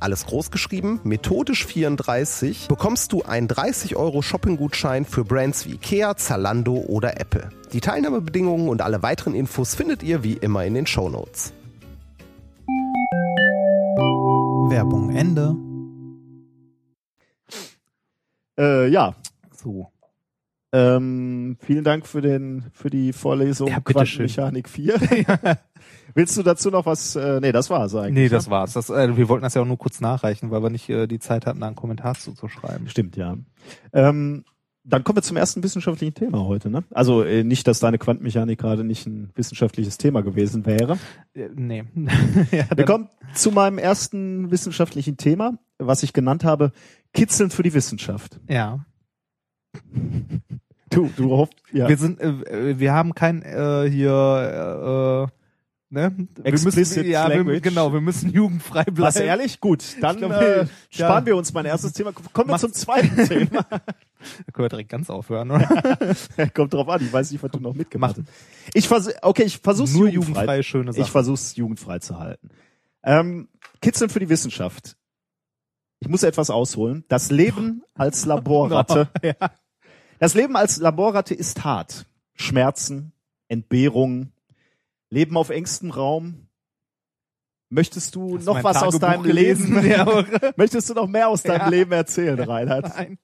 alles groß geschrieben, methodisch 34, bekommst du einen 30 Euro Shopping-Gutschein für Brands wie Ikea, Zalando oder Apple. Die Teilnahmebedingungen und alle weiteren Infos findet ihr wie immer in den Shownotes. Werbung Ende. Äh, ja, So. ähm, vielen Dank für den für die Vorlesung Ja. Quantenmechanik 4. Willst du dazu noch was? Äh, nee, das war's eigentlich. Nee, das war's. Das, äh, wir wollten das ja auch nur kurz nachreichen, weil wir nicht äh, die Zeit hatten, da einen Kommentar zu, zu schreiben. Stimmt, ja. Ähm, dann kommen wir zum ersten wissenschaftlichen Thema heute. Ne? Also äh, nicht, dass deine Quantenmechanik gerade nicht ein wissenschaftliches Thema gewesen wäre. Äh, nee. ja, Wir dann, kommen zu meinem ersten wissenschaftlichen Thema, was ich genannt habe, Kitzeln für die Wissenschaft. ja. Du, du hoffst, ja. Wir sind, äh, wir haben kein äh, hier, äh, ne? Wir Explicit müssen, ja, wir, genau, wir müssen jugendfrei bleiben. Was ehrlich? Gut, dann Ich glaub, äh, ja. sparen wir uns mein erstes Thema. Kommen wir zum zweiten Thema. Da können wir direkt ganz aufhören, oder? Kommt drauf an, ich weiß nicht, was du noch mitgemacht hast. Ich vers okay, ich versuch's Nur jugendfrei. jugendfreie schöne Ich Sachen. versuch's jugendfrei zu halten. Ähm, Kitzeln für die Wissenschaft. Ich muss etwas ausholen. Das Leben als Laborratte. ja. Das Leben als Laborratte ist hart. Schmerzen, Entbehrungen, Leben auf engstem Raum. Möchtest du Hast noch was aus deinem gelesen? Leben? Möchtest du noch mehr aus deinem Ja. Leben erzählen, Reinhard? Nein.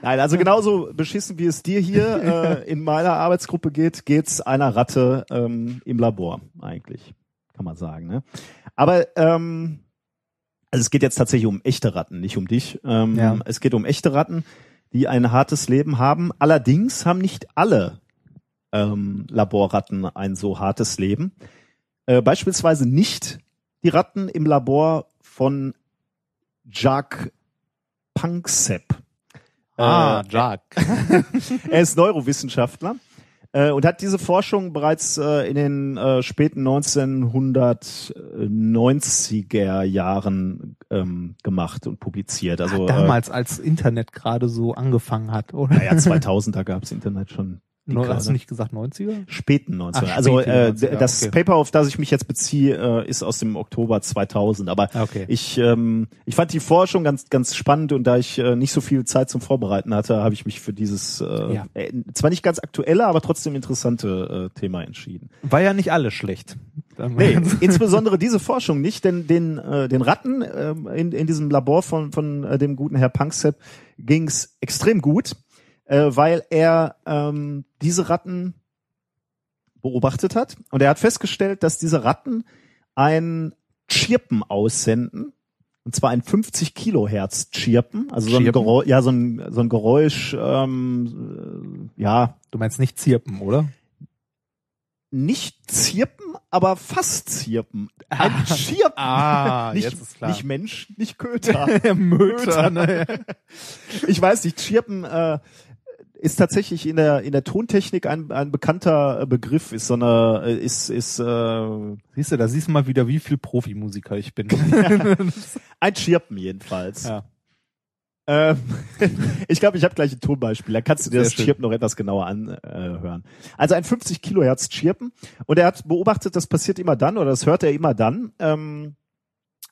Nein, also genauso beschissen wie es dir hier äh, in meiner Arbeitsgruppe geht, geht's einer Ratte ähm, im Labor eigentlich, kann man sagen. Ne? Aber ähm, also es geht jetzt tatsächlich um echte Ratten, nicht um dich. Ähm, Ja. Es geht um echte Ratten, die ein hartes Leben haben. Allerdings haben nicht alle ähm, Laborratten ein so hartes Leben. Äh, beispielsweise nicht die Ratten im Labor von Jacques Panksepp. Ah, Äh, Jacques. er ist Neurowissenschaftler äh, und hat diese Forschung bereits äh, in den äh, späten 1990er Jahren ähm, gemacht und publiziert. Also Damals, als Internet gerade so angefangen hat, oder? Äh, naja, 2000er gab's Internet schon. Die hast du nicht gesagt 90er? Späten 19er. Ach, also äh, 90er, das okay. Paper, auf das ich mich jetzt beziehe, äh, ist aus dem Oktober 2000. Aber Okay. ich, ähm, ich fand die Forschung ganz, ganz spannend und da ich äh, nicht so viel Zeit zum Vorbereiten hatte, habe ich mich für dieses äh, Ja. äh, zwar nicht ganz aktuelle, aber trotzdem interessante äh, Thema entschieden. War ja nicht alles schlecht. Nee, insbesondere diese Forschung nicht, denn den, äh, den Ratten ähm, in, in diesem Labor von, von äh, dem guten Herr Panksepp ging's extrem gut, äh, weil er ähm, diese Ratten beobachtet hat und er hat festgestellt, dass diese Ratten ein Chirpen aussenden. Und zwar ein 50 Kilohertz Chirpen, also so ein Chirpen? Geräusch, ja, so ein, so ein Geräusch, ähm, äh, ja, Du meinst nicht Zirpen, oder? nicht Zirpen, aber fast Zirpen. Ein Chirpen. Ah, nicht, jetzt ist klar. nicht Mensch, nicht Köter. Möter, ne? ich weiß nicht, Chirpen äh, ist tatsächlich in der in der Tontechnik ein, ein bekannter äh, Begriff, ist so eine äh, ist ist äh, Siehst du, da siehst du mal wieder, wie viel Profimusiker ich bin. ein Chirpen jedenfalls. ja. Ähm, ich glaube, ich habe gleich ein Tonbeispiel. Da kannst du dir Sehr das schön. Chirpen noch etwas genauer anhören. Also ein 50 Kilohertz Chirpen. Und er hat beobachtet, das passiert immer dann, oder das hört er immer dann, ähm,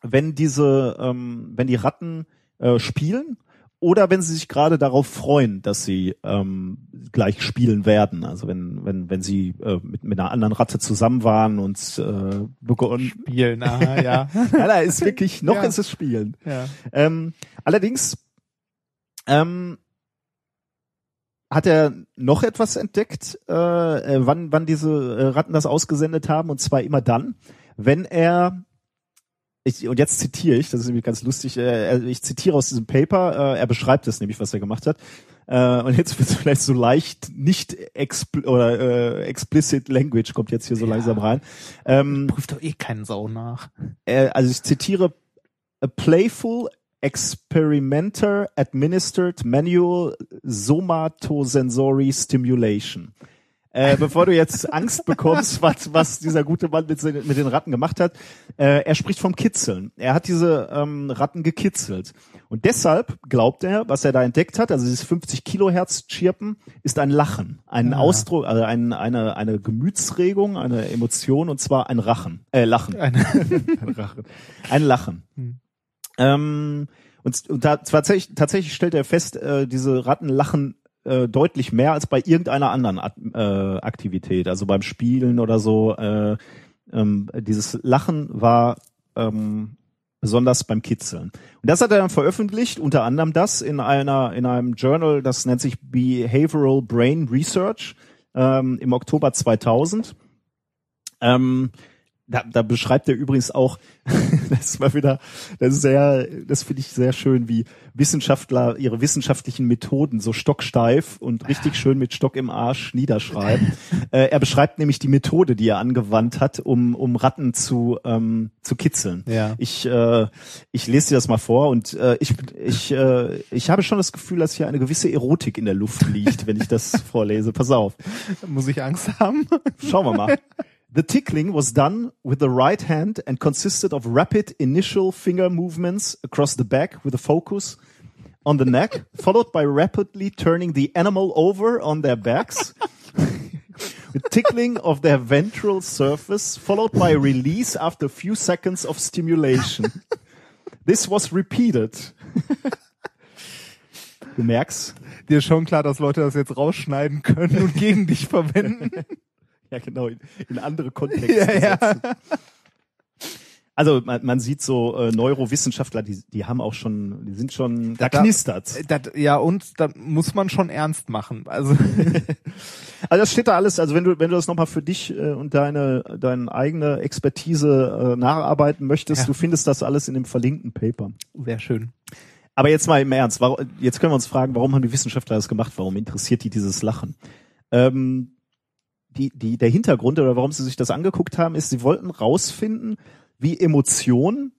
wenn diese, ähm, wenn die Ratten äh, spielen oder wenn sie sich gerade darauf freuen, dass sie ähm, gleich spielen werden. Also wenn, wenn, wenn sie äh, mit, mit einer anderen Ratte zusammen waren und äh, begonnen. Spielen, aha, ja. Ja, da ist wirklich, noch Ja. ist es Spielen. ja. Ähm, allerdings ähm, hat er noch etwas entdeckt, äh, äh, wann, wann diese äh, Ratten das ausgesendet haben, und zwar immer dann, wenn er ich, und jetzt zitiere ich, das ist nämlich ganz lustig, äh, ich zitiere aus diesem Paper, äh, er beschreibt das nämlich, was er gemacht hat. Äh, und jetzt wird es vielleicht so leicht nicht expl oder äh, explicit language kommt jetzt hier so Ja. langsam rein. Ähm, Prüft doch eh keinen Sau nach. äh, also ich zitiere a playful experimenter administered manual somatosensory stimulation. Äh, bevor du jetzt Angst bekommst, was, was dieser gute Mann mit, mit den Ratten gemacht hat, äh, er spricht vom Kitzeln. Er hat diese ähm, Ratten gekitzelt. Und deshalb glaubt er, was er da entdeckt hat, also dieses 50 Kilohertz Chirpen, ist ein Lachen, ein Ah. Ausdruck, also ein, eine, eine Gemütsregung, eine Emotion, und zwar ein Rachen, äh, Lachen. Eine, Ein Lachen. Ein Lachen. Hm. Ähm, und, und da, tatsächlich, tatsächlich stellt er fest, äh, diese Ratten lachen äh, deutlich mehr als bei irgendeiner anderen At äh, Aktivität, also beim Spielen oder so. Äh, ähm, dieses Lachen war ähm, besonders beim Kitzeln. Und das hat er dann veröffentlicht, unter anderem das in einer in einem Journal, das nennt sich Behavioral Brain Research ähm, im Oktober 2000. Ähm, da, da beschreibt er übrigens auch, das war wieder, das ist sehr, das finde ich sehr schön, wie Wissenschaftler ihre wissenschaftlichen Methoden so stocksteif und richtig schön mit Stock im Arsch niederschreiben. äh, er beschreibt nämlich die Methode, die er angewandt hat, um, um Ratten zu, ähm, zu kitzeln. Ja. Ich, äh, ich lese dir das mal vor und äh, ich, ich, äh, ich habe schon das Gefühl, dass hier eine gewisse Erotik in der Luft liegt, wenn ich das vorlese. Pass auf. Muss ich Angst haben? Schauen wir mal. The tickling was done with the right hand and consisted of rapid initial finger movements across the back with a focus on the neck, followed by rapidly turning the animal over on their backs. with tickling of their ventral surface, followed by release after a few seconds of stimulation. This was repeated. Du merkst, Dir ist schon klar, dass Leute das jetzt rausschneiden können und gegen dich verwenden. Ja, genau, in, in andere Kontexte Ja, ja. Also man, man sieht so äh, Neurowissenschaftler, die, die haben auch schon, die sind schon, da, Da- knistert's. Das, ja, und da muss man schon ernst machen. Also Also das steht da alles, also wenn du, wenn du das nochmal für dich äh, und deine, deine eigene Expertise äh, nacharbeiten möchtest, Ja. du findest das alles in dem verlinkten Paper. sehr schön. Aber jetzt mal im Ernst, warum, jetzt können wir uns fragen, warum haben die Wissenschaftler das gemacht? Warum interessiert die dieses Lachen? Ähm, die, die, der Hintergrund oder warum sie sich das angeguckt haben, ist, sie wollten rausfinden, wie Emotion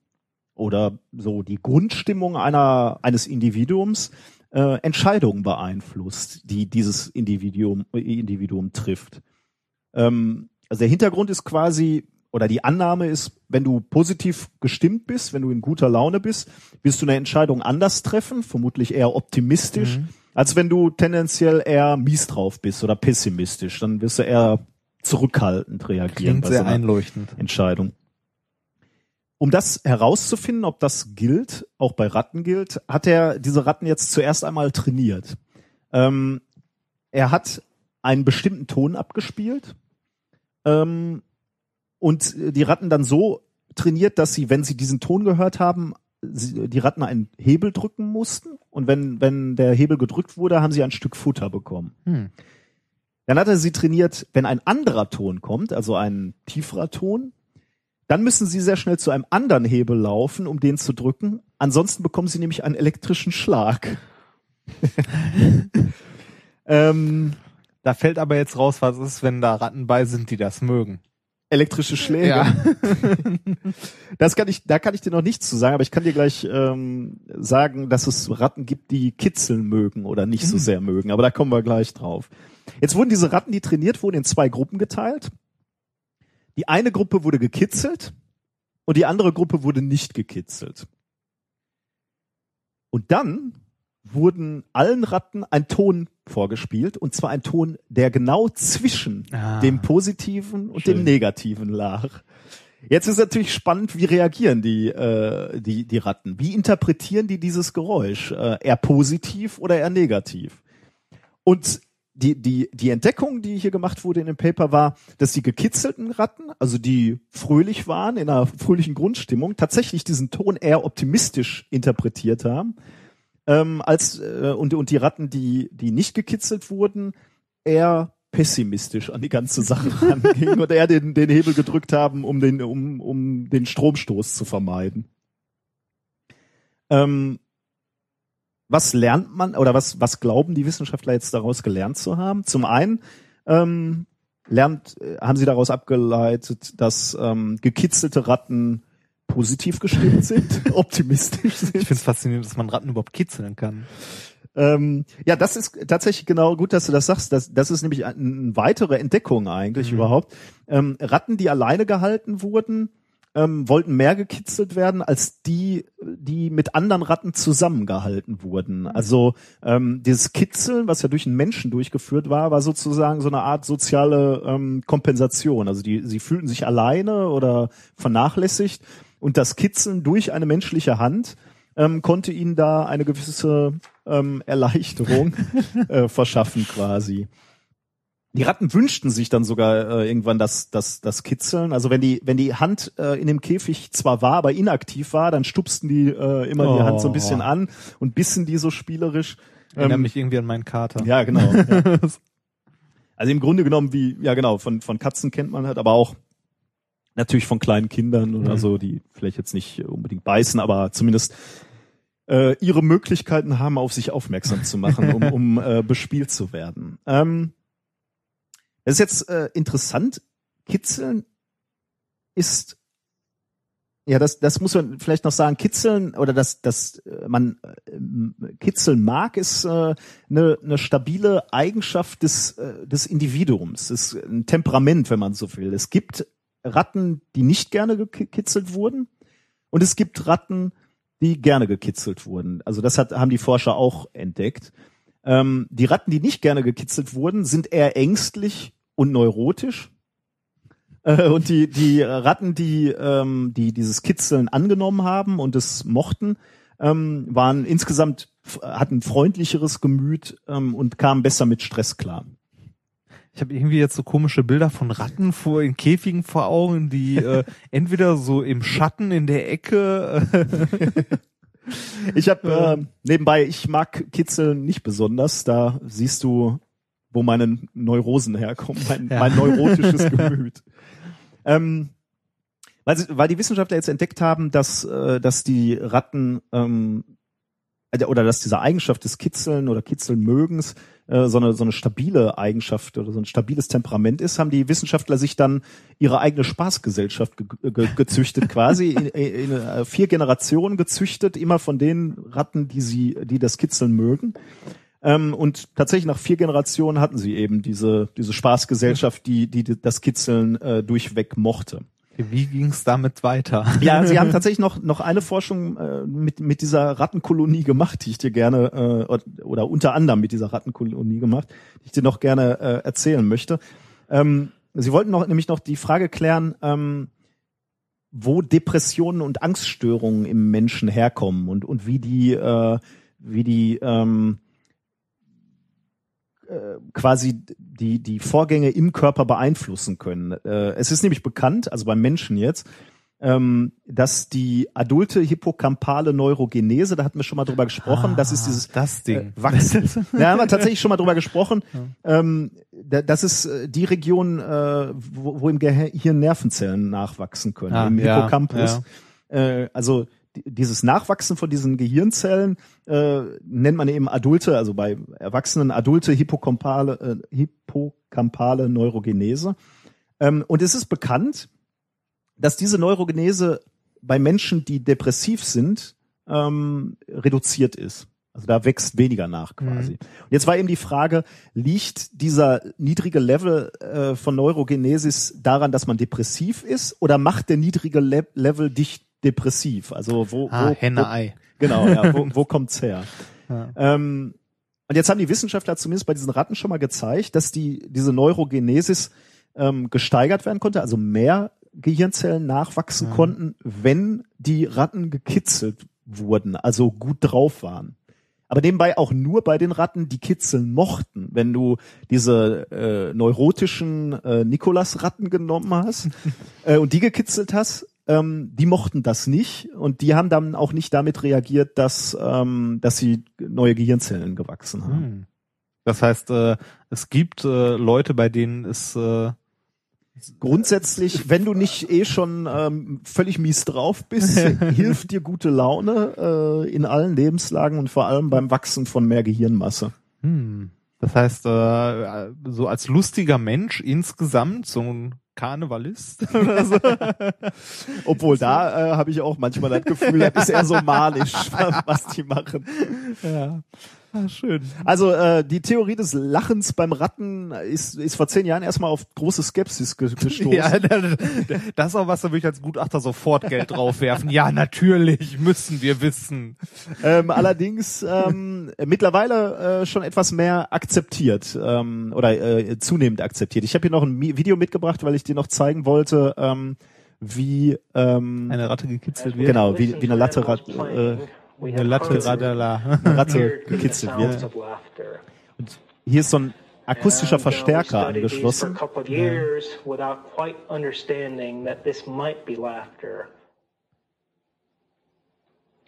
oder so die Grundstimmung einer, eines Individuums äh, Entscheidungen beeinflusst, die dieses Individuum, Individuum trifft. Ähm, also der Hintergrund ist quasi, oder die Annahme ist, wenn du positiv gestimmt bist, wenn du in guter Laune bist, wirst du eine Entscheidung anders treffen, vermutlich eher optimistisch, als wenn du tendenziell eher mies drauf bist oder pessimistisch. Dann wirst du eher zurückhaltend reagieren Klingt bei sehr so einer einleuchtend. Entscheidung. Um das herauszufinden, ob das gilt, auch bei Ratten gilt, hat er diese Ratten jetzt zuerst einmal trainiert. Ähm, er hat einen bestimmten Ton abgespielt ähm, und die Ratten dann so trainiert, dass sie, wenn sie diesen Ton gehört haben, die Ratten einen Hebel drücken mussten und wenn, wenn der Hebel gedrückt wurde, haben sie ein Stück Futter bekommen. Hm. Dann hat er sie trainiert, wenn ein anderer Ton kommt, also ein tieferer Ton, dann müssen sie sehr schnell zu einem anderen Hebel laufen, um den zu drücken. Ansonsten bekommen sie nämlich einen elektrischen Schlag. ähm, Da fällt aber jetzt raus, was ist, wenn da Ratten bei sind, die das mögen. Elektrische Schläge. Ja. Das kann ich, da kann ich dir noch nichts zu sagen, aber ich kann dir gleich ähm, sagen, dass es Ratten gibt, die kitzeln mögen oder nicht so sehr mögen. Aber da kommen wir gleich drauf. Jetzt wurden diese Ratten, die trainiert wurden, in zwei Gruppen geteilt. Die eine Gruppe wurde gekitzelt und die andere Gruppe wurde nicht gekitzelt. Und dann wurden allen Ratten ein Ton vorgespielt und zwar ein Ton, der genau zwischen Ah. dem positiven und Schön. dem negativen lag. Jetzt ist natürlich spannend, wie reagieren die, äh, die, die Ratten? Wie interpretieren die dieses Geräusch? Äh, eher positiv oder eher negativ? Und die, die, die Entdeckung, die hier gemacht wurde in dem Paper, war, dass die gekitzelten Ratten, also die fröhlich waren, in einer fröhlichen Grundstimmung, tatsächlich diesen Ton eher optimistisch interpretiert haben, ähm, als äh, und, und die Ratten, die, die nicht gekitzelt wurden, eher pessimistisch an die ganze Sache rangingen und eher den, den Hebel gedrückt haben, um den, um, um den Stromstoß zu vermeiden. Ähm, was lernt man oder was, was glauben die Wissenschaftler jetzt daraus gelernt zu haben? Zum einen ähm, lernt, äh, haben sie daraus abgeleitet, dass ähm, gekitzelte Ratten positiv gestimmt sind, optimistisch sind. Ich finde es faszinierend, dass man Ratten überhaupt kitzeln kann. Ähm, ja, das ist tatsächlich genau gut, dass du das sagst. Das, das ist nämlich eine, eine weitere Entdeckung eigentlich Mhm. überhaupt. Ähm, Ratten, die alleine gehalten wurden, ähm, wollten mehr gekitzelt werden als die, die mit anderen Ratten zusammengehalten wurden. Also ähm, dieses Kitzeln, was ja durch einen Menschen durchgeführt war, war sozusagen so eine Art soziale ähm, Kompensation. Also die, sie fühlten sich alleine oder vernachlässigt und das Kitzeln durch eine menschliche Hand ähm, konnte ihnen da eine gewisse ähm, Erleichterung äh, verschaffen quasi. Die Ratten wünschten sich dann sogar äh, irgendwann das, das, das Kitzeln. Also wenn die, wenn die Hand äh, in dem Käfig zwar war, aber inaktiv war, dann stupsten die äh, immer die Hand so ein bisschen an und bissen die so spielerisch. Ähm, mich irgendwie an meinen Kater. ja, genau. ja. Also im Grunde genommen wie, ja genau, von, von Katzen kennt man halt, aber auch natürlich von kleinen Kindern oder Mhm. so, die vielleicht jetzt nicht unbedingt beißen, aber zumindest äh, ihre Möglichkeiten haben, auf sich aufmerksam zu machen, um, um äh, bespielt zu werden. Ähm, das ist jetzt äh, interessant. Kitzeln ist ja, das, das muss man vielleicht noch sagen. Kitzeln oder das, das äh, man äh, kitzeln mag, ist äh, eine, eine stabile Eigenschaft des, äh, des Individuums. Es ist ein Temperament, wenn man so will. Es gibt Ratten, die nicht gerne gekitzelt wurden, und es gibt Ratten, die gerne gekitzelt wurden. Also das hat, haben die Forscher auch entdeckt. Ähm, die Ratten, die nicht gerne gekitzelt wurden, sind eher ängstlich und neurotisch. Äh, und die, die Ratten, die, ähm, die dieses Kitzeln angenommen haben und es mochten, ähm, waren insgesamt, hatten freundlicheres Gemüt ähm, und kamen besser mit Stress klar. Ich habe irgendwie jetzt so komische Bilder von Ratten vor in Käfigen vor Augen, die äh, entweder so im Schatten in der Ecke. Äh, Ich habe äh, nebenbei, ich mag Kitzeln nicht besonders. Da siehst du, wo meine Neurosen herkommen, mein, Ja. mein neurotisches Gemüt. Ähm, weil, weil die Wissenschaftler jetzt entdeckt haben, dass, äh, dass die Ratten ähm, äh, oder dass diese Eigenschaft des Kitzeln oder Kitzelmögens äh, so, eine, so eine stabile Eigenschaft oder so ein stabiles Temperament ist, haben die Wissenschaftler sich dann ihre eigene Spaßgesellschaft ge ge gezüchtet, quasi in, in, in äh, vier Generationen gezüchtet, immer von den Ratten, die sie, die das Kitzeln mögen. Ähm, und tatsächlich nach vier Generationen hatten sie eben diese, diese Spaßgesellschaft, die, die das Kitzeln äh, durchweg mochte. Wie ging's damit weiter? Ja, sie haben tatsächlich noch noch eine Forschung äh, mit mit dieser Rattenkolonie gemacht, die ich dir gerne äh, oder- unter anderem mit dieser Rattenkolonie gemacht, die ich dir noch gerne äh, erzählen möchte. Ähm, sie wollten noch nämlich noch die Frage klären, ähm, wo Depressionen und Angststörungen im Menschen herkommen und und wie die äh, wie die ähm, äh, quasi die die Vorgänge im Körper beeinflussen können. Äh, es ist nämlich bekannt, also beim Menschen jetzt, ähm, dass die adulte hippocampale Neurogenese, da hatten wir schon mal drüber gesprochen, das ist dieses das Ding. äh, Wachsen. da haben wir tatsächlich schon mal drüber gesprochen. Ähm, da, das ist äh, die Region, äh, wo, im Gehirn Nervenzellen nachwachsen können, Ah, im ja, Hippocampus. Äh, also die- dieses Nachwachsen von diesen Gehirnzellen äh, nennt man eben adulte, also bei Erwachsenen adulte hippocampale, äh, hippocampale Neurogenese. Ähm, und es ist bekannt, dass diese Neurogenese bei Menschen, die depressiv sind, ähm, reduziert ist. Also da wächst weniger nach quasi. Und jetzt war eben die Frage, liegt dieser niedrige Level äh, von Neurogenesis daran, dass man depressiv ist oder macht der niedrige Le Level dich depressiv? Also wo, Ah, wo, Henne, wo Ei. Genau, ja, wo, wo kommt's her? Ja. Ähm, und jetzt haben die Wissenschaftler zumindest bei diesen Ratten schon mal gezeigt, dass die diese Neurogenesis ähm, gesteigert werden konnte, also mehr Gehirnzellen nachwachsen konnten, wenn die Ratten gekitzelt wurden, also gut drauf waren. Aber nebenbei auch nur bei den Ratten, die kitzeln mochten. Wenn du diese äh, neurotischen äh, Nikolas-Ratten genommen hast äh, und die gekitzelt hast, ähm, die mochten das nicht und die haben dann auch nicht damit reagiert, dass, ähm, dass sie neue Gehirnzellen gewachsen haben. Hm. Das heißt, äh, es gibt äh, Leute, bei denen es äh, Grundsätzlich, wenn du nicht eh schon ähm, völlig mies drauf bist, hilft dir gute Laune äh, in allen Lebenslagen und vor allem beim Wachsen von mehr Gehirnmasse. hm, das heißt, äh, so als lustiger Mensch insgesamt, so ein Karnevalist oder so. Obwohl da äh, habe ich auch manchmal das Gefühl, das ist eher so manisch, was die machen. ja. Ah, schön. Also äh, die Theorie des Lachens beim Ratten ist, ist vor zehn Jahren erstmal auf große Skepsis ge- gestoßen. Ja, das ist auch was, da würde ich als Gutachter sofort Geld draufwerfen. Ja, natürlich, müssen wir wissen. ähm, allerdings ähm, mittlerweile äh, schon etwas mehr akzeptiert ähm, oder äh, zunehmend akzeptiert. Ich habe hier noch ein Video mitgebracht, weil ich dir noch zeigen wollte, ähm, wie ähm, Eine Ratte gekitzelt wird. genau wie, wie eine Latte, äh, Eine Latte Radala. eine Ratte gekitzelt wird. Hier ist so ein akustischer uh, Verstärker angeschlossen. For a couple of years without quite understanding that this might be laughter.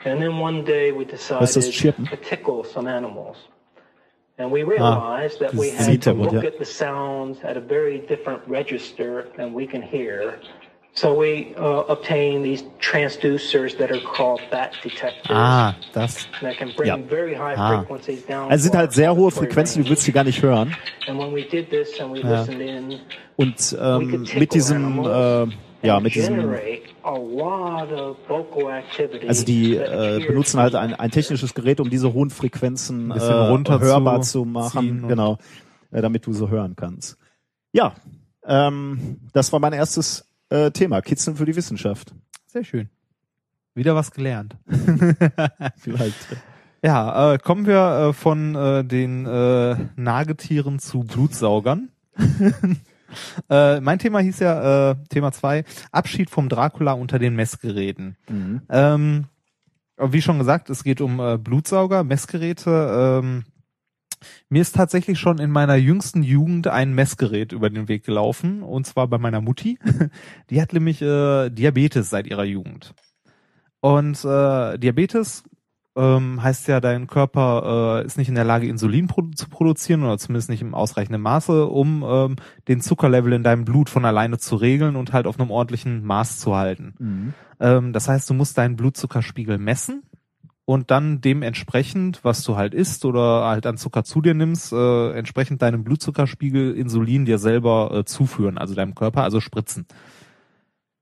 And then one day we decided Was ist das Chirpen? to tickle some animals. And we realized that we had to look at the sounds at a very different register than we can hear. So we uh, obtained these transducers that are called bat detectors. Ah, das. That can bring Ja. very high Ah. frequencies down. Also sind halt sehr hohe Frequenzen, du würdest sie gar nicht hören. And when we did this and we listened in, Und we ähm, could tickle mit diesem, äh, ja, mit diesem, generate a lot of vocal activity also die äh, benutzen halt ein, ein technisches Gerät, um diese hohen Frequenzen äh, hörbar zu zu machen, genau, äh, damit du so hören kannst. Ja, ähm, das war mein erstes äh, Thema, Kitzeln für die Wissenschaft. Sehr schön. Wieder was gelernt. Vielleicht. Ja, äh, kommen wir äh, von äh, den äh, Nagetieren zu Blutsaugern. äh, mein Thema hieß ja, äh, Thema zwei Abschied vom Dracula unter den Messgeräten. Mhm. Ähm, wie schon gesagt, es geht um äh, Blutsauger, Messgeräte. Ähm, mir ist tatsächlich schon in meiner jüngsten Jugend ein Messgerät über den Weg gelaufen, und zwar bei meiner Mutti. Die hat nämlich äh, Diabetes seit ihrer Jugend. Und äh, Diabetes ähm, heißt ja, dein Körper äh, ist nicht in der Lage, Insulin produ zu produzieren oder zumindest nicht im ausreichenden Maße, um ähm, den Zuckerlevel in deinem Blut von alleine zu regeln und halt auf einem ordentlichen Maß zu halten. Mhm. Ähm, das heißt, du musst deinen Blutzuckerspiegel messen und dann dementsprechend, was du halt isst oder halt an Zucker zu dir nimmst, äh, entsprechend deinem Blutzuckerspiegel Insulin dir selber äh, zuführen, also deinem Körper, also spritzen.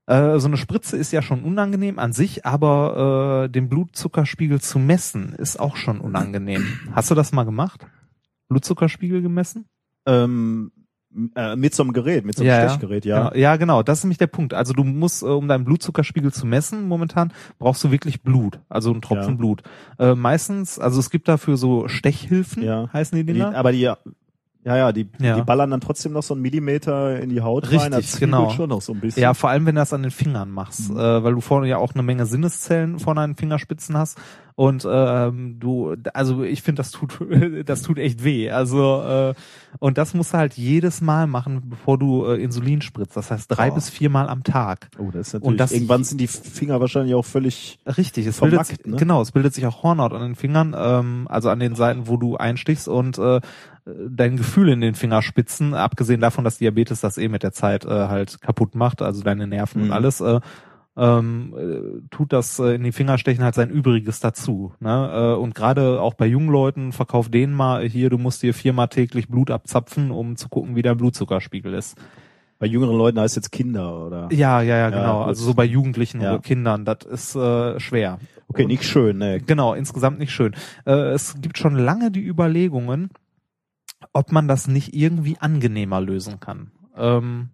Äh, so eine Spritze ist ja schon unangenehm an sich, aber äh, den Blutzuckerspiegel zu messen ist auch schon unangenehm. Hast du das mal gemacht? Blutzuckerspiegel gemessen? Ähm, äh, mit so einem Gerät, mit so einem Stechgerät, ja. Genau, ja, genau. Das ist nämlich der Punkt. Also du musst, äh, um deinen Blutzuckerspiegel zu messen, momentan brauchst du wirklich Blut, also einen Tropfen Ja. Blut. Äh, meistens, also es gibt dafür so Stechhilfen, Ja. heißen die Die, Dinger. aber die, ja, ja, die, Ja. die ballern dann trotzdem noch so einen Millimeter in die Haut Richtig, rein. Das zwiebelt genau. schon noch so ein bisschen. Ja, vor allem wenn du das an den Fingern machst, Mhm. äh, weil du vorne ja auch eine Menge Sinneszellen vorne an den Fingerspitzen hast und ähm, du, also ich finde, das tut, das tut echt weh. Also äh, und das musst du halt jedes Mal machen, bevor du äh, Insulin spritzt. Das heißt drei Oh. bis viermal am Tag. Oh, das ist natürlich, Und das- irgendwann sind die Finger wahrscheinlich auch völlig, Richtig, es Vermackt, bildet, ne? genau, es bildet sich auch Hornhaut an den Fingern, ähm, also an den Seiten, wo du einstichst und äh, dein Gefühl in den Fingerspitzen, abgesehen davon, dass Diabetes das eh mit der Zeit äh, halt kaputt macht, also deine Nerven und Mhm. alles, äh, ähm, äh, tut das äh, in die Fingerstechen halt sein Übriges dazu. Ne? Äh, und gerade auch bei jungen Leuten, verkauf denen mal hier, du musst dir viermal täglich Blut abzapfen, um zu gucken, wie dein Blutzuckerspiegel ist. bei jüngeren Leuten heißt jetzt Kinder, oder? Ja, ja, ja, Ja, genau. gut. also so bei Jugendlichen Ja. oder Kindern, das ist äh, schwer. Okay, Und- nicht schön, ne. Genau, insgesamt nicht schön. Äh, es gibt schon lange die Überlegungen, ob man das nicht irgendwie angenehmer lösen kann. Ähm,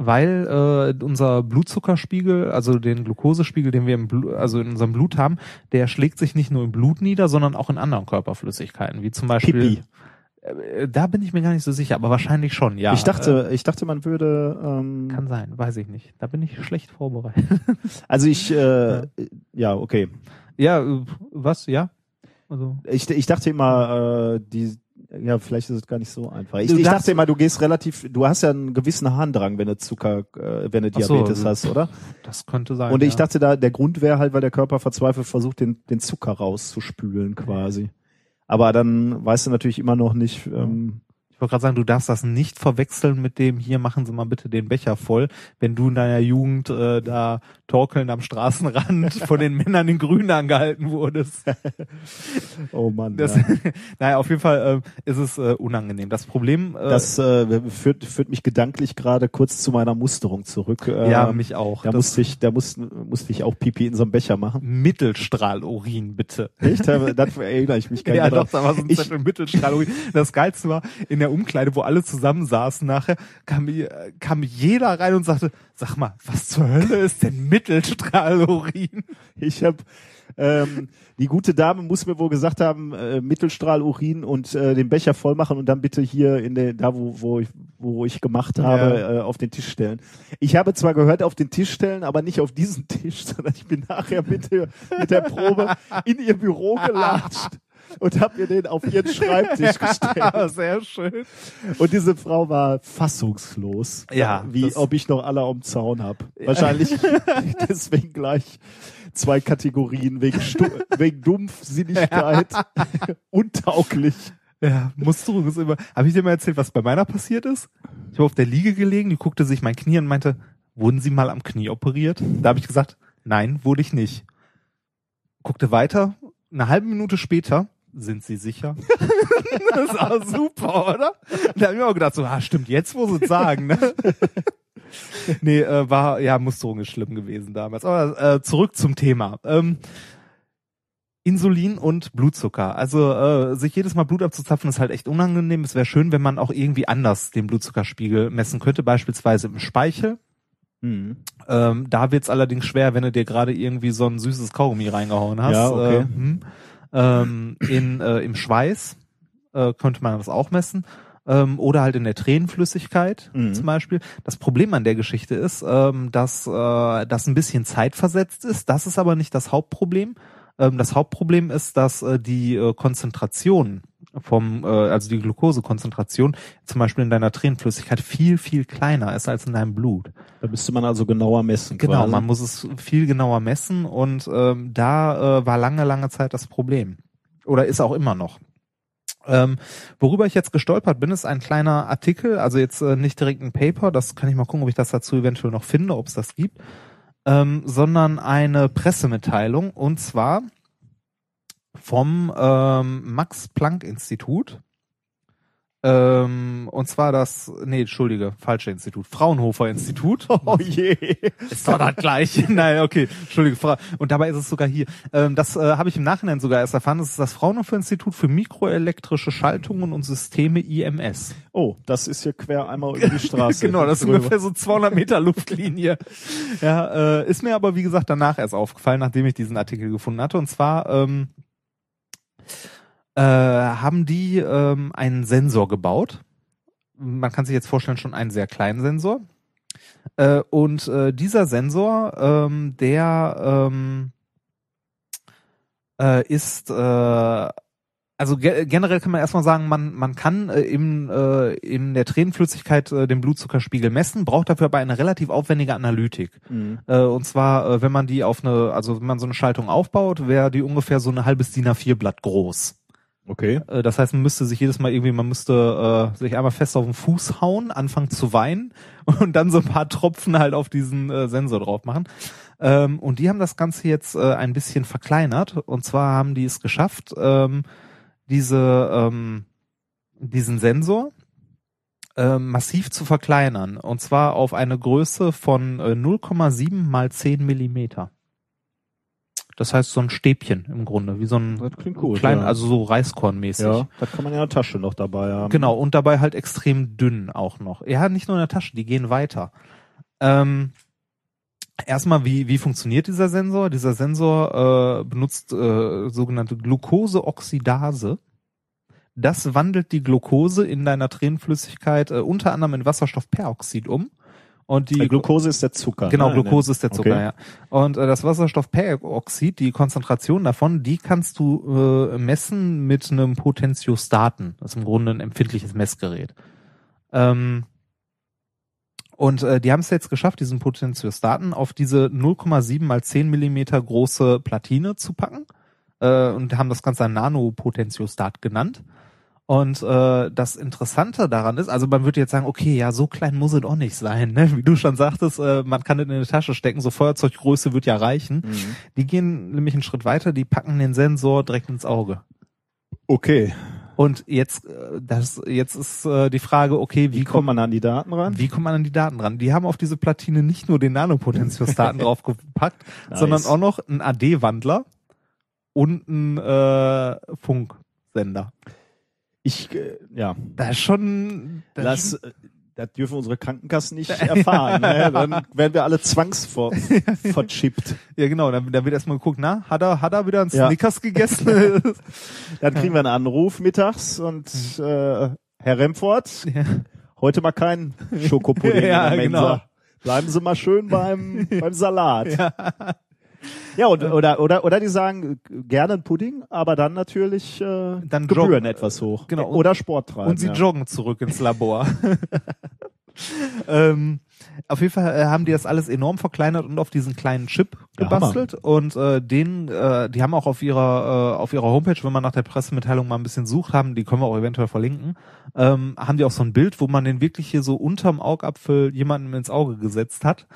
weil äh, unser Blutzuckerspiegel, also den Glukosespiegel, den wir im Blu also in unserem Blut haben, der schlägt sich nicht nur im Blut nieder, sondern auch in anderen Körperflüssigkeiten, wie zum Beispiel. Pipi. Äh, da bin ich mir gar nicht so sicher, aber wahrscheinlich schon, ja. ich dachte, ich dachte, man würde, ähm, Äh, kann sein, weiß ich nicht. Da bin ich schlecht vorbereitet. also ich, äh, ja, okay. ja, äh, was? Ja? Also. Ich, ich dachte immer, äh, die, ja, vielleicht ist es gar nicht so einfach. Ich, ich dachte immer, du gehst relativ, du hast ja einen gewissen Harndrang, wenn du Zucker, äh, wenn du so, Diabetes also- hast, oder? Das könnte sein. Und ich ja. dachte da, der Grund wäre halt, weil der Körper verzweifelt versucht, den, den Zucker rauszuspülen quasi. Aber dann weißt du natürlich immer noch nicht, ähm, Ich wollte gerade sagen, du darfst das nicht verwechseln mit dem, hier machen Sie mal bitte den Becher voll, wenn du in deiner Jugend äh, da torkelnd am Straßenrand von den Männern in Grün angehalten wurdest. oh Mann. Das, ja. naja, auf jeden Fall äh, ist es äh, unangenehm. Das Problem, äh, Das äh, führt, führt mich gedanklich gerade kurz zu meiner Musterung zurück. Äh, ja, mich auch. Da Das musste ich, da musste, musste ich auch Pipi in so einem Becher machen. Mittelstrahlurin, bitte. Echt? Da erinnere ich mich gar nicht Ja, doch, da war so ein Zettel Mittelstrahlurin. Das Geilste war, in der Umkleide, wo alle zusammensaßen nachher, kam, kam jeder rein und sagte, sag mal, was zur Hölle ist denn Mittelstrahlurin? Ich habe ähm, die gute Dame muss mir wohl gesagt haben, äh, Mittelstrahlurin und äh, den Becher voll machen und dann bitte hier in der da wo wo ich wo ich gemacht habe Ja. äh, auf den Tisch stellen. Ich habe zwar gehört auf den Tisch stellen, aber nicht auf diesen Tisch, sondern ich bin nachher mit der, mit der Probe in ihr Büro gelatscht. Und habe mir den auf ihren Schreibtisch gestellt. Sehr schön. Und diese Frau war fassungslos. Ja, Wie, ob ich noch alle am Zaun hab. Wahrscheinlich deswegen gleich zwei Kategorien wegen, Stu wegen Dumpfsinnigkeit, untauglich. Ja, Musterung ist immer. Habe ich dir mal erzählt, was bei meiner passiert ist? Ich habe auf der Liege gelegen, die guckte sich mein Knie an und meinte, wurden Sie mal am Knie operiert? Da habe ich gesagt, nein, wurde ich nicht. Guckte weiter, eine halbe Minute später, sind Sie sicher? das war super, oder? Da habe ich mir auch gedacht, so, ah, stimmt, jetzt muss es sagen, ne? nee, äh, war, ja, Musterung ist schlimm gewesen damals. Aber äh, zurück zum Thema. Ähm, Insulin und Blutzucker. Also äh, sich jedes Mal Blut abzuzapfen ist halt echt unangenehm. Es wäre schön, wenn man auch irgendwie anders den Blutzuckerspiegel messen könnte, beispielsweise im Speichel. Hm. Ähm, da wird's allerdings schwer, wenn du dir gerade irgendwie so ein süßes Kaugummi reingehauen hast. Ja, okay. Äh, hm. Ähm, in, äh, Im Schweiß äh, könnte man das auch messen. Ähm, oder halt in der Tränenflüssigkeit Mhm. zum Beispiel. Das Problem an der Geschichte ist, ähm, dass äh, das ein bisschen zeitversetzt ist. Das ist aber nicht das Hauptproblem. Ähm, das Hauptproblem ist, dass äh, die äh, Konzentration vom, äh, also die Glukosekonzentration zum Beispiel in deiner Tränenflüssigkeit viel, viel kleiner ist als in deinem Blut. Da müsste man also genauer messen. Genau, quasi. man muss es viel genauer messen und ähm, da äh, war lange, lange Zeit das Problem. Oder ist auch immer noch. Ähm, worüber ich jetzt gestolpert bin, ist ein kleiner Artikel, also jetzt äh, nicht direkt ein Paper, das kann ich mal gucken, ob ich das dazu eventuell noch finde, ob es das gibt, ähm, sondern eine Pressemitteilung und zwar vom ähm, Max Planck Institut. Ähm, und zwar das, nee, entschuldige, falsche Institut, Fraunhofer Institut. Oh je. Ist doch das gleiche. Nein, okay, entschuldige. Fra- Und dabei ist es sogar hier. Ähm, das äh, habe ich im Nachhinein sogar erst erfahren. Das ist das Fraunhofer Institut für mikroelektrische Schaltungen und Systeme IMS. Oh, das ist hier quer einmal über die Straße. genau, das ist drüber. ungefähr so 200 Meter Luftlinie. ja, äh, ist mir aber wie gesagt danach erst aufgefallen, nachdem ich diesen Artikel gefunden hatte. Und zwar ähm, äh, haben die ähm, einen Sensor gebaut. Man kann sich jetzt vorstellen, schon einen sehr kleinen Sensor. Äh, und äh, dieser Sensor, ähm, der ähm, äh, ist, äh, also ge generell kann man erstmal sagen, man, man kann äh, im, äh, in der Tränenflüssigkeit äh, den Blutzuckerspiegel messen, braucht dafür aber eine relativ aufwendige Analytik. Mhm. Äh, und zwar, äh, wenn man die auf eine, also wenn man so eine Schaltung aufbaut, wäre die ungefähr so ein halbes DIN A4 Blatt groß. Okay. Äh, Das heißt, man müsste sich jedes Mal irgendwie, man müsste äh, sich einmal fest auf den Fuß hauen, anfangen zu weinen und dann so ein paar Tropfen halt auf diesen äh, Sensor drauf machen. Ähm, und die haben das Ganze jetzt äh, ein bisschen verkleinert. Und zwar haben die es geschafft, ähm, diese, ähm, diesen Sensor ähm, massiv zu verkleinern. Und zwar auf eine Größe von äh, 0,7 mal 10 Millimeter. Das heißt so ein Stäbchen im Grunde, wie so ein Das klingt gut, klein, ja. also so Reiskornmäßig. Ja, das kann man ja in der Tasche noch dabei haben. Genau, und dabei halt extrem dünn auch noch. Ja, nicht nur in der Tasche, die gehen weiter. Ähm, erstmal, wie, wie funktioniert dieser Sensor? Dieser Sensor äh, benutzt äh, sogenannte Glukoseoxidase. Das wandelt die Glucose in deiner Tränenflüssigkeit äh, unter anderem in Wasserstoffperoxid um. Und die Glucose ist der Zucker. Genau, ne? Glucose ist der Zucker, Okay. ja. Und äh, das Wasserstoffperoxid, die Konzentration davon, die kannst du äh, messen mit einem Potentiostaten. Das ist im Grunde ein empfindliches Messgerät. Ähm, und äh, die haben es jetzt geschafft, diesen Potentiostaten auf diese 0,7 mal 10 Millimeter große Platine zu packen äh, und haben das Ganze ein Nanopotentiostat genannt. Und äh, das Interessante daran ist, also man würde jetzt sagen, okay, ja, so klein muss es auch nicht sein. Ne? Wie du schon sagtest, äh, man kann es in eine Tasche stecken, so Feuerzeuggröße wird ja reichen. Mhm. Die gehen nämlich einen Schritt weiter, die packen den Sensor direkt ins Auge. Okay. Und jetzt, äh, das, jetzt ist äh, die Frage, okay, wie, Wie kommt man an die Daten ran? wie kommt man an die Daten ran? Die haben auf diese Platine nicht nur den Nanopotentiostaten draufgepackt, Nice. sondern auch noch einen AD-Wandler und einen äh, Funksender. Ich, äh, ja, Das ist schon. Das das, ist äh, das dürfen unsere Krankenkassen nicht erfahren. ne? Dann werden wir alle zwangsverchippt. Ja, genau. Dann, dann wird erstmal geguckt, na, hat er, hat er wieder einen Ja. Snickers gegessen? Dann kriegen wir einen Anruf mittags und äh, Herr Remford, ja. heute mal kein Schokopudding Ja, in der Mensa. genau. Bleiben Sie mal schön beim, beim Salat. Ja, und, oder, oder, oder die sagen, gerne ein Pudding, aber dann natürlich äh, Dann Gebühren joggen. etwas hoch. Genau. Oder Sport treiben. Und sie ja. joggen zurück ins Labor. ähm, auf jeden Fall äh, haben die das alles enorm verkleinert und auf diesen kleinen Chip Ja, gebastelt und äh, den, äh, die haben auch auf ihrer äh, auf ihrer Homepage, wenn man nach der Pressemitteilung mal ein bisschen sucht, haben, die können wir auch eventuell verlinken, ähm, haben die auch so ein Bild, wo man den wirklich hier so unterm Augapfel jemandem ins Auge gesetzt hat.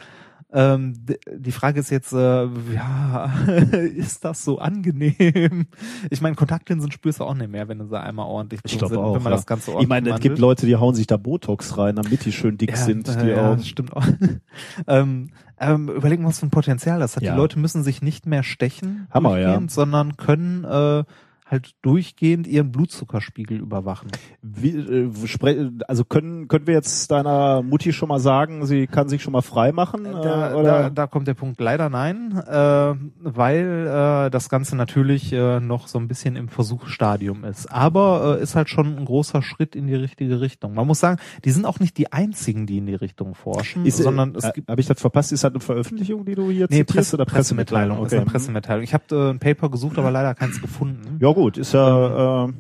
Ähm, die Frage ist jetzt, äh, ja, ist das so angenehm? Ich meine, Kontaktlinsen spürst du auch nicht mehr, wenn du sie einmal ordentlich Ich sind, auch. wenn man ja. das Ganze ich ordentlich meine, es gibt. Leute, die hauen sich da Botox rein, damit die schön dick sind, äh, die ja, das stimmt auch. ähm, ähm, überlegen wir, was für ein Potenzial das hat. Ja. Die Leute müssen sich nicht mehr stechen, Hammer, ja. sondern können äh, halt durchgehend ihren Blutzuckerspiegel überwachen. Wie, äh, also können können wir jetzt deiner Mutti schon mal sagen, sie kann sich schon mal frei machen? Da, äh, oder? da, da kommt der Punkt leider nein, äh, weil äh, das Ganze natürlich äh, noch so ein bisschen im Versuchsstadium ist. Aber äh, ist halt schon ein großer Schritt in die richtige Richtung. Man muss sagen, die sind auch nicht die einzigen, die in die Richtung forschen, ist, sondern es äh, gibt Habe ich das verpasst? Ist das eine Veröffentlichung, die du hier Nee, zitierst Presse, oder Pressemitteilung. Okay. Ist eine Pressemitteilung. Ich habe äh, ein Paper gesucht, aber leider keins gefunden. Ja gut, ist ja äh,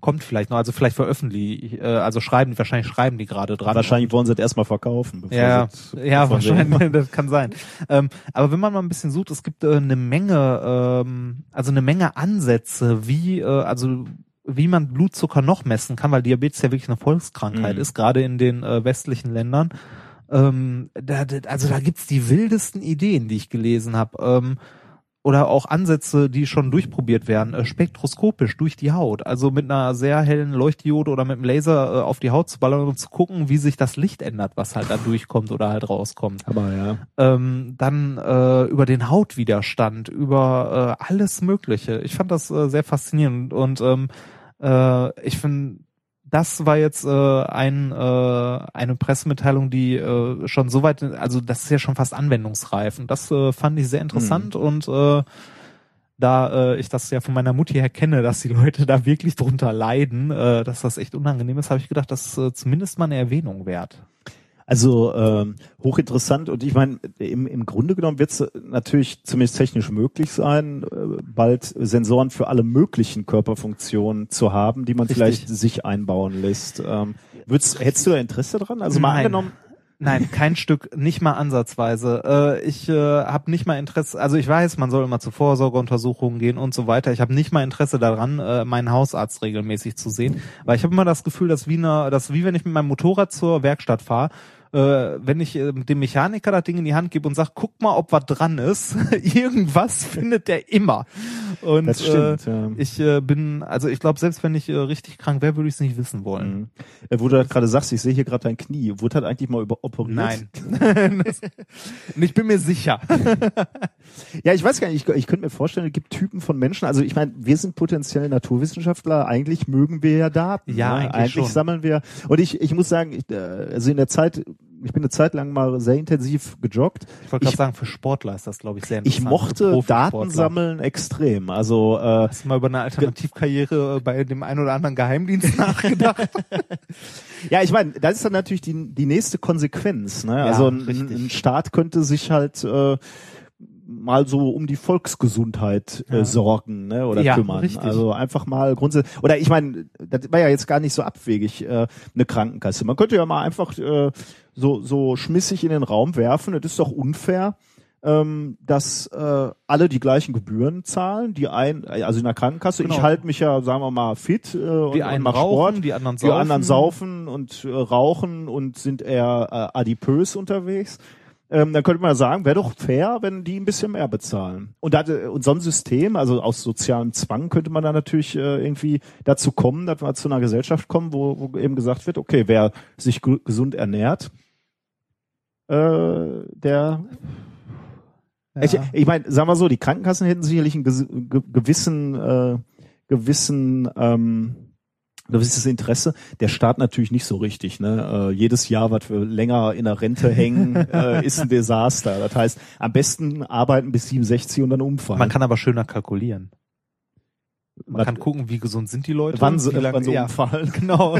Kommt vielleicht noch, also vielleicht veröffentlichen, äh, also schreiben, wahrscheinlich schreiben die gerade dran. wahrscheinlich wollen sie das erstmal verkaufen. Bevor Ja, sie ja, wahrscheinlich, das kann sein. Ähm, aber wenn man mal ein bisschen sucht, es gibt äh, eine Menge, ähm, also eine Menge Ansätze, wie, äh, also wie man Blutzucker noch messen kann, weil Diabetes ja wirklich eine Volkskrankheit Mhm. ist, gerade in den äh, westlichen Ländern. Ähm, da, da, also da gibt's die wildesten Ideen, die ich gelesen habe. Ähm, oder auch Ansätze, die schon durchprobiert werden, äh, spektroskopisch durch die Haut, also mit einer sehr hellen Leuchtdiode oder mit einem Laser äh, auf die Haut zu ballern und zu gucken, wie sich das Licht ändert, was halt da durchkommt oder halt rauskommt. Aber ja. Ähm, dann äh, über den Hautwiderstand, über äh, alles Mögliche. Ich fand das äh, sehr faszinierend und ähm, äh, ich finde, das war jetzt äh, ein, äh, eine Pressemitteilung, die äh, schon so weit, also das ist ja schon fast anwendungsreif und das äh, fand ich sehr interessant und äh, da äh, ich das ja von meiner Mutti her kenne, dass die Leute da wirklich drunter leiden, äh, dass das echt unangenehm ist, habe ich gedacht, das ist äh, zumindest mal eine Erwähnung wert. Also ähm, hochinteressant und ich meine, im, im Grunde genommen wird es natürlich zumindest technisch möglich sein, äh, bald Sensoren für alle möglichen Körperfunktionen zu haben, die man Richtig. vielleicht sich einbauen lässt. Ähm, würdest, hättest du da Interesse dran? Also mal Nein. angenommen, Nein, kein Stück, nicht mal ansatzweise. Äh, ich äh, habe nicht mal Interesse, also ich weiß, man soll immer zu Vorsorgeuntersuchungen gehen und so weiter. Ich habe nicht mal Interesse daran, äh, meinen Hausarzt regelmäßig zu sehen, weil ich habe immer das Gefühl, dass wie eine, dass wie wenn ich mit meinem Motorrad zur Werkstatt fahre, äh, wenn ich äh, dem Mechaniker das Ding in die Hand gebe und sage, guck mal, ob was dran ist, irgendwas findet der immer. Und das stimmt. äh, ja. ich äh, bin, also ich glaube, selbst wenn ich äh, richtig krank wäre, würde ich es nicht wissen wollen. Mhm. Äh, Wo du das gerade sagst, ich sehe hier gerade dein Knie. Wurde das eigentlich mal über operiert? Nein. ich bin mir sicher. Ja, ich weiß gar nicht, ich, ich könnte mir vorstellen, es gibt Typen von Menschen, also ich meine, wir sind potenziell Naturwissenschaftler, eigentlich mögen wir ja Daten. Ja, ne? eigentlich schon. sammeln wir, und ich, ich muss sagen, ich, äh, also in der Zeit, ich bin eine Zeit lang mal sehr intensiv gejoggt. Ich wollte gerade Ich- sagen, für Sportler ist das, glaube ich, sehr Ich interessant. mochte Für Profisportler. Daten sammeln extrem, also äh, Hast du mal über eine Alternativkarriere bei dem einen oder anderen Geheimdienst nachgedacht? Ja, ich meine, das ist dann natürlich die, die nächste Konsequenz. Ne? Ja, also ein, ein Staat könnte sich halt äh, mal so um die Volksgesundheit äh, sorgen ne? oder Ja, kümmern. richtig. Also einfach mal grundsätzlich. Oder ich meine, das war ja jetzt gar nicht so abwegig, äh, eine Krankenkasse. Man könnte ja mal einfach äh, so, so schmissig in den Raum werfen. Das ist doch unfair. Ähm, dass äh, alle die gleichen Gebühren zahlen, die ein, also in der Krankenkasse. Genau. Ich halte mich ja, sagen wir mal, fit äh, und, Die und einen mach rauchen, Sport. die anderen Die saufen. anderen saufen und äh, rauchen und sind eher äh, adipös unterwegs. Ähm, dann könnte man sagen, wäre doch fair, wenn die ein bisschen mehr bezahlen. Und, dat, und so ein System, also aus sozialem Zwang, könnte man dann natürlich äh, irgendwie dazu kommen, dass wir zu einer Gesellschaft kommen, wo, wo eben gesagt wird, okay, wer sich gesund ernährt, äh, der ich, ich meine, sagen wir so, die Krankenkassen hätten sicherlich einen gewissen, äh, gewissen, ähm, gewisses Interesse. Der Staat natürlich nicht so richtig. Ne? Äh, jedes Jahr, was wir länger in der Rente hängen, äh, ist ein Desaster. Das heißt, am besten arbeiten bis 67 und dann umfallen. Man kann aber schöner kalkulieren. Man Na- kann gucken, wie gesund sind die Leute. wann sie, wie lange- sie ja. umfallen. Genau.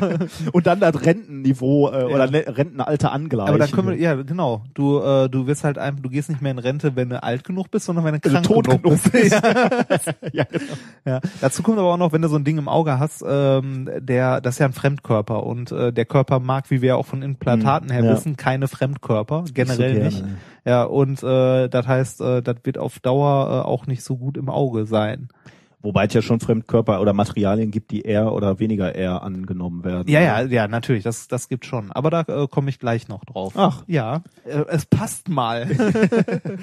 Und dann das Rentenniveau äh, Ja. oder ne- Rentenalter angleichen. Aber dann können wir, ja, genau. Du, äh, du wirst halt einfach, du gehst nicht mehr in Rente, wenn du alt genug bist, sondern wenn du krank tot genug genug bist. ja. ja, genau. ja. Dazu kommt aber auch noch, wenn du so ein Ding im Auge hast, ähm, der, das ist ja ein Fremdkörper und äh, der Körper mag, wie wir ja auch von Implantaten her Hm, ja. wissen, keine Fremdkörper, generell gerne, nicht. ne. Ja, und äh, das heißt, äh, das wird auf Dauer äh, auch nicht so gut im Auge sein. Wobei es ja schon Fremdkörper oder Materialien gibt, die eher oder weniger eher angenommen werden. Ja, ja, ja, natürlich, das, das gibt schon. Aber da äh, komme ich gleich noch drauf. Ach. Ja, äh, es passt mal.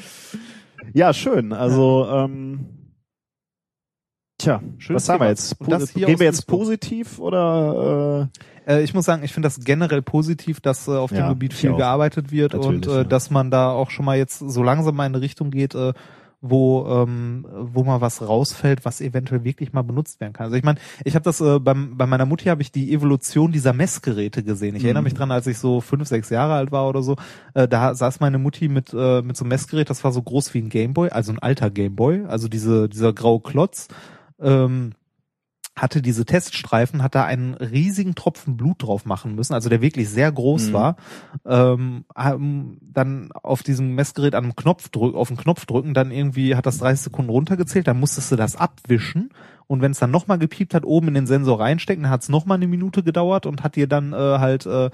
Ja, schön. Also, ähm, tja, Schönes was haben wir jetzt? Hier Gehen wir jetzt positiv oder äh, Äh, ich muss sagen, ich finde das generell positiv, dass äh, auf dem Ja, Gebiet viel auch. gearbeitet wird Natürlich, und äh, ja. dass man da auch schon mal jetzt so langsam mal in eine Richtung geht, äh, wo ähm, wo mal was rausfällt, was eventuell wirklich mal benutzt werden kann. Also ich meine, ich habe das äh, beim, bei meiner Mutti habe ich die Evolution dieser Messgeräte gesehen. Ich erinnere mich dran, als ich so fünf, sechs Jahre alt war oder so, äh, da saß meine Mutti mit äh, mit so einem Messgerät, das war so groß wie ein Gameboy, also ein alter Gameboy, also diese dieser graue Klotz. Ähm, hatte diese Teststreifen, hat da einen riesigen Tropfen Blut drauf machen müssen, also der wirklich sehr groß Mhm. war. Ähm, dann auf diesem Messgerät an einem Knopf drücken, auf den Knopf drücken, dann irgendwie hat das 30 Sekunden runtergezählt, dann musstest du das abwischen und wenn es dann nochmal gepiept hat, oben in den Sensor reinstecken, dann hat es nochmal eine Minute gedauert und hat dir dann äh, halt äh,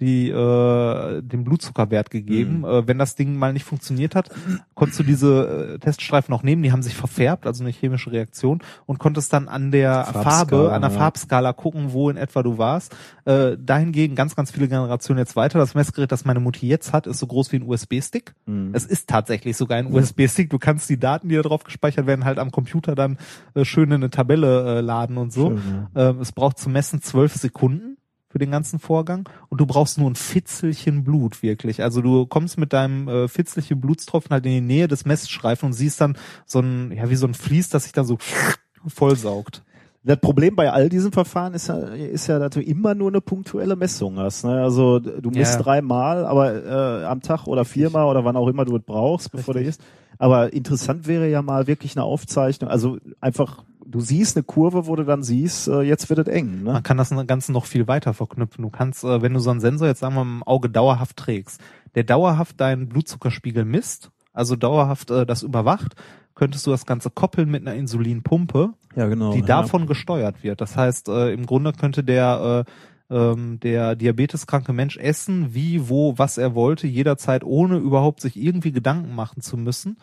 die äh, den Blutzuckerwert gegeben. Äh, wenn das Ding mal nicht funktioniert hat, konntest du diese äh, Teststreifen auch nehmen, die haben sich verfärbt, also eine chemische Reaktion und konntest dann an der Farbe, an der ja. Farbskala gucken, wo in etwa du warst. Äh, dahingegen ganz, ganz viele Generationen jetzt weiter. Das Messgerät, das meine Mutti jetzt hat, ist so groß wie ein USB-Stick. Mhm. Es ist tatsächlich sogar ein USB-Stick. Du kannst die Daten, die da drauf gespeichert werden, halt am Computer dann äh, schön in eine Tabelle äh, laden und so. Schön, Ähm, es braucht zum Messen zwölf Sekunden für den ganzen Vorgang und du brauchst nur ein Fitzelchen Blut wirklich. Also du kommst mit deinem äh, Fitzelchen Blutstropfen halt in die Nähe des Messstreifen und siehst dann so ein, ja wie so ein Fließ, das sich dann so vollsaugt. Das Problem bei all diesen Verfahren ist ja, ist ja, dass du immer nur eine punktuelle Messung hast. Ne? Also du misst Ja. dreimal, aber äh, am Tag oder viermal oder wann auch immer du es brauchst, bevor du isst. Aber interessant wäre ja mal wirklich eine Aufzeichnung. Also einfach, du siehst eine Kurve, wo du dann siehst, äh, jetzt wird es eng. Ne? Man kann das Ganze noch viel weiter verknüpfen. Du kannst, äh, wenn du so einen Sensor jetzt sagen wir mal im Auge dauerhaft trägst, der dauerhaft deinen Blutzuckerspiegel misst, also dauerhaft äh, das überwacht, könntest du das Ganze koppeln mit einer Insulinpumpe, Ja, genau. die davon gesteuert wird. Das heißt, äh, im Grunde könnte der äh, ähm, der diabeteskranke Mensch essen, wie, wo, was er wollte, jederzeit, ohne überhaupt sich irgendwie Gedanken machen zu müssen.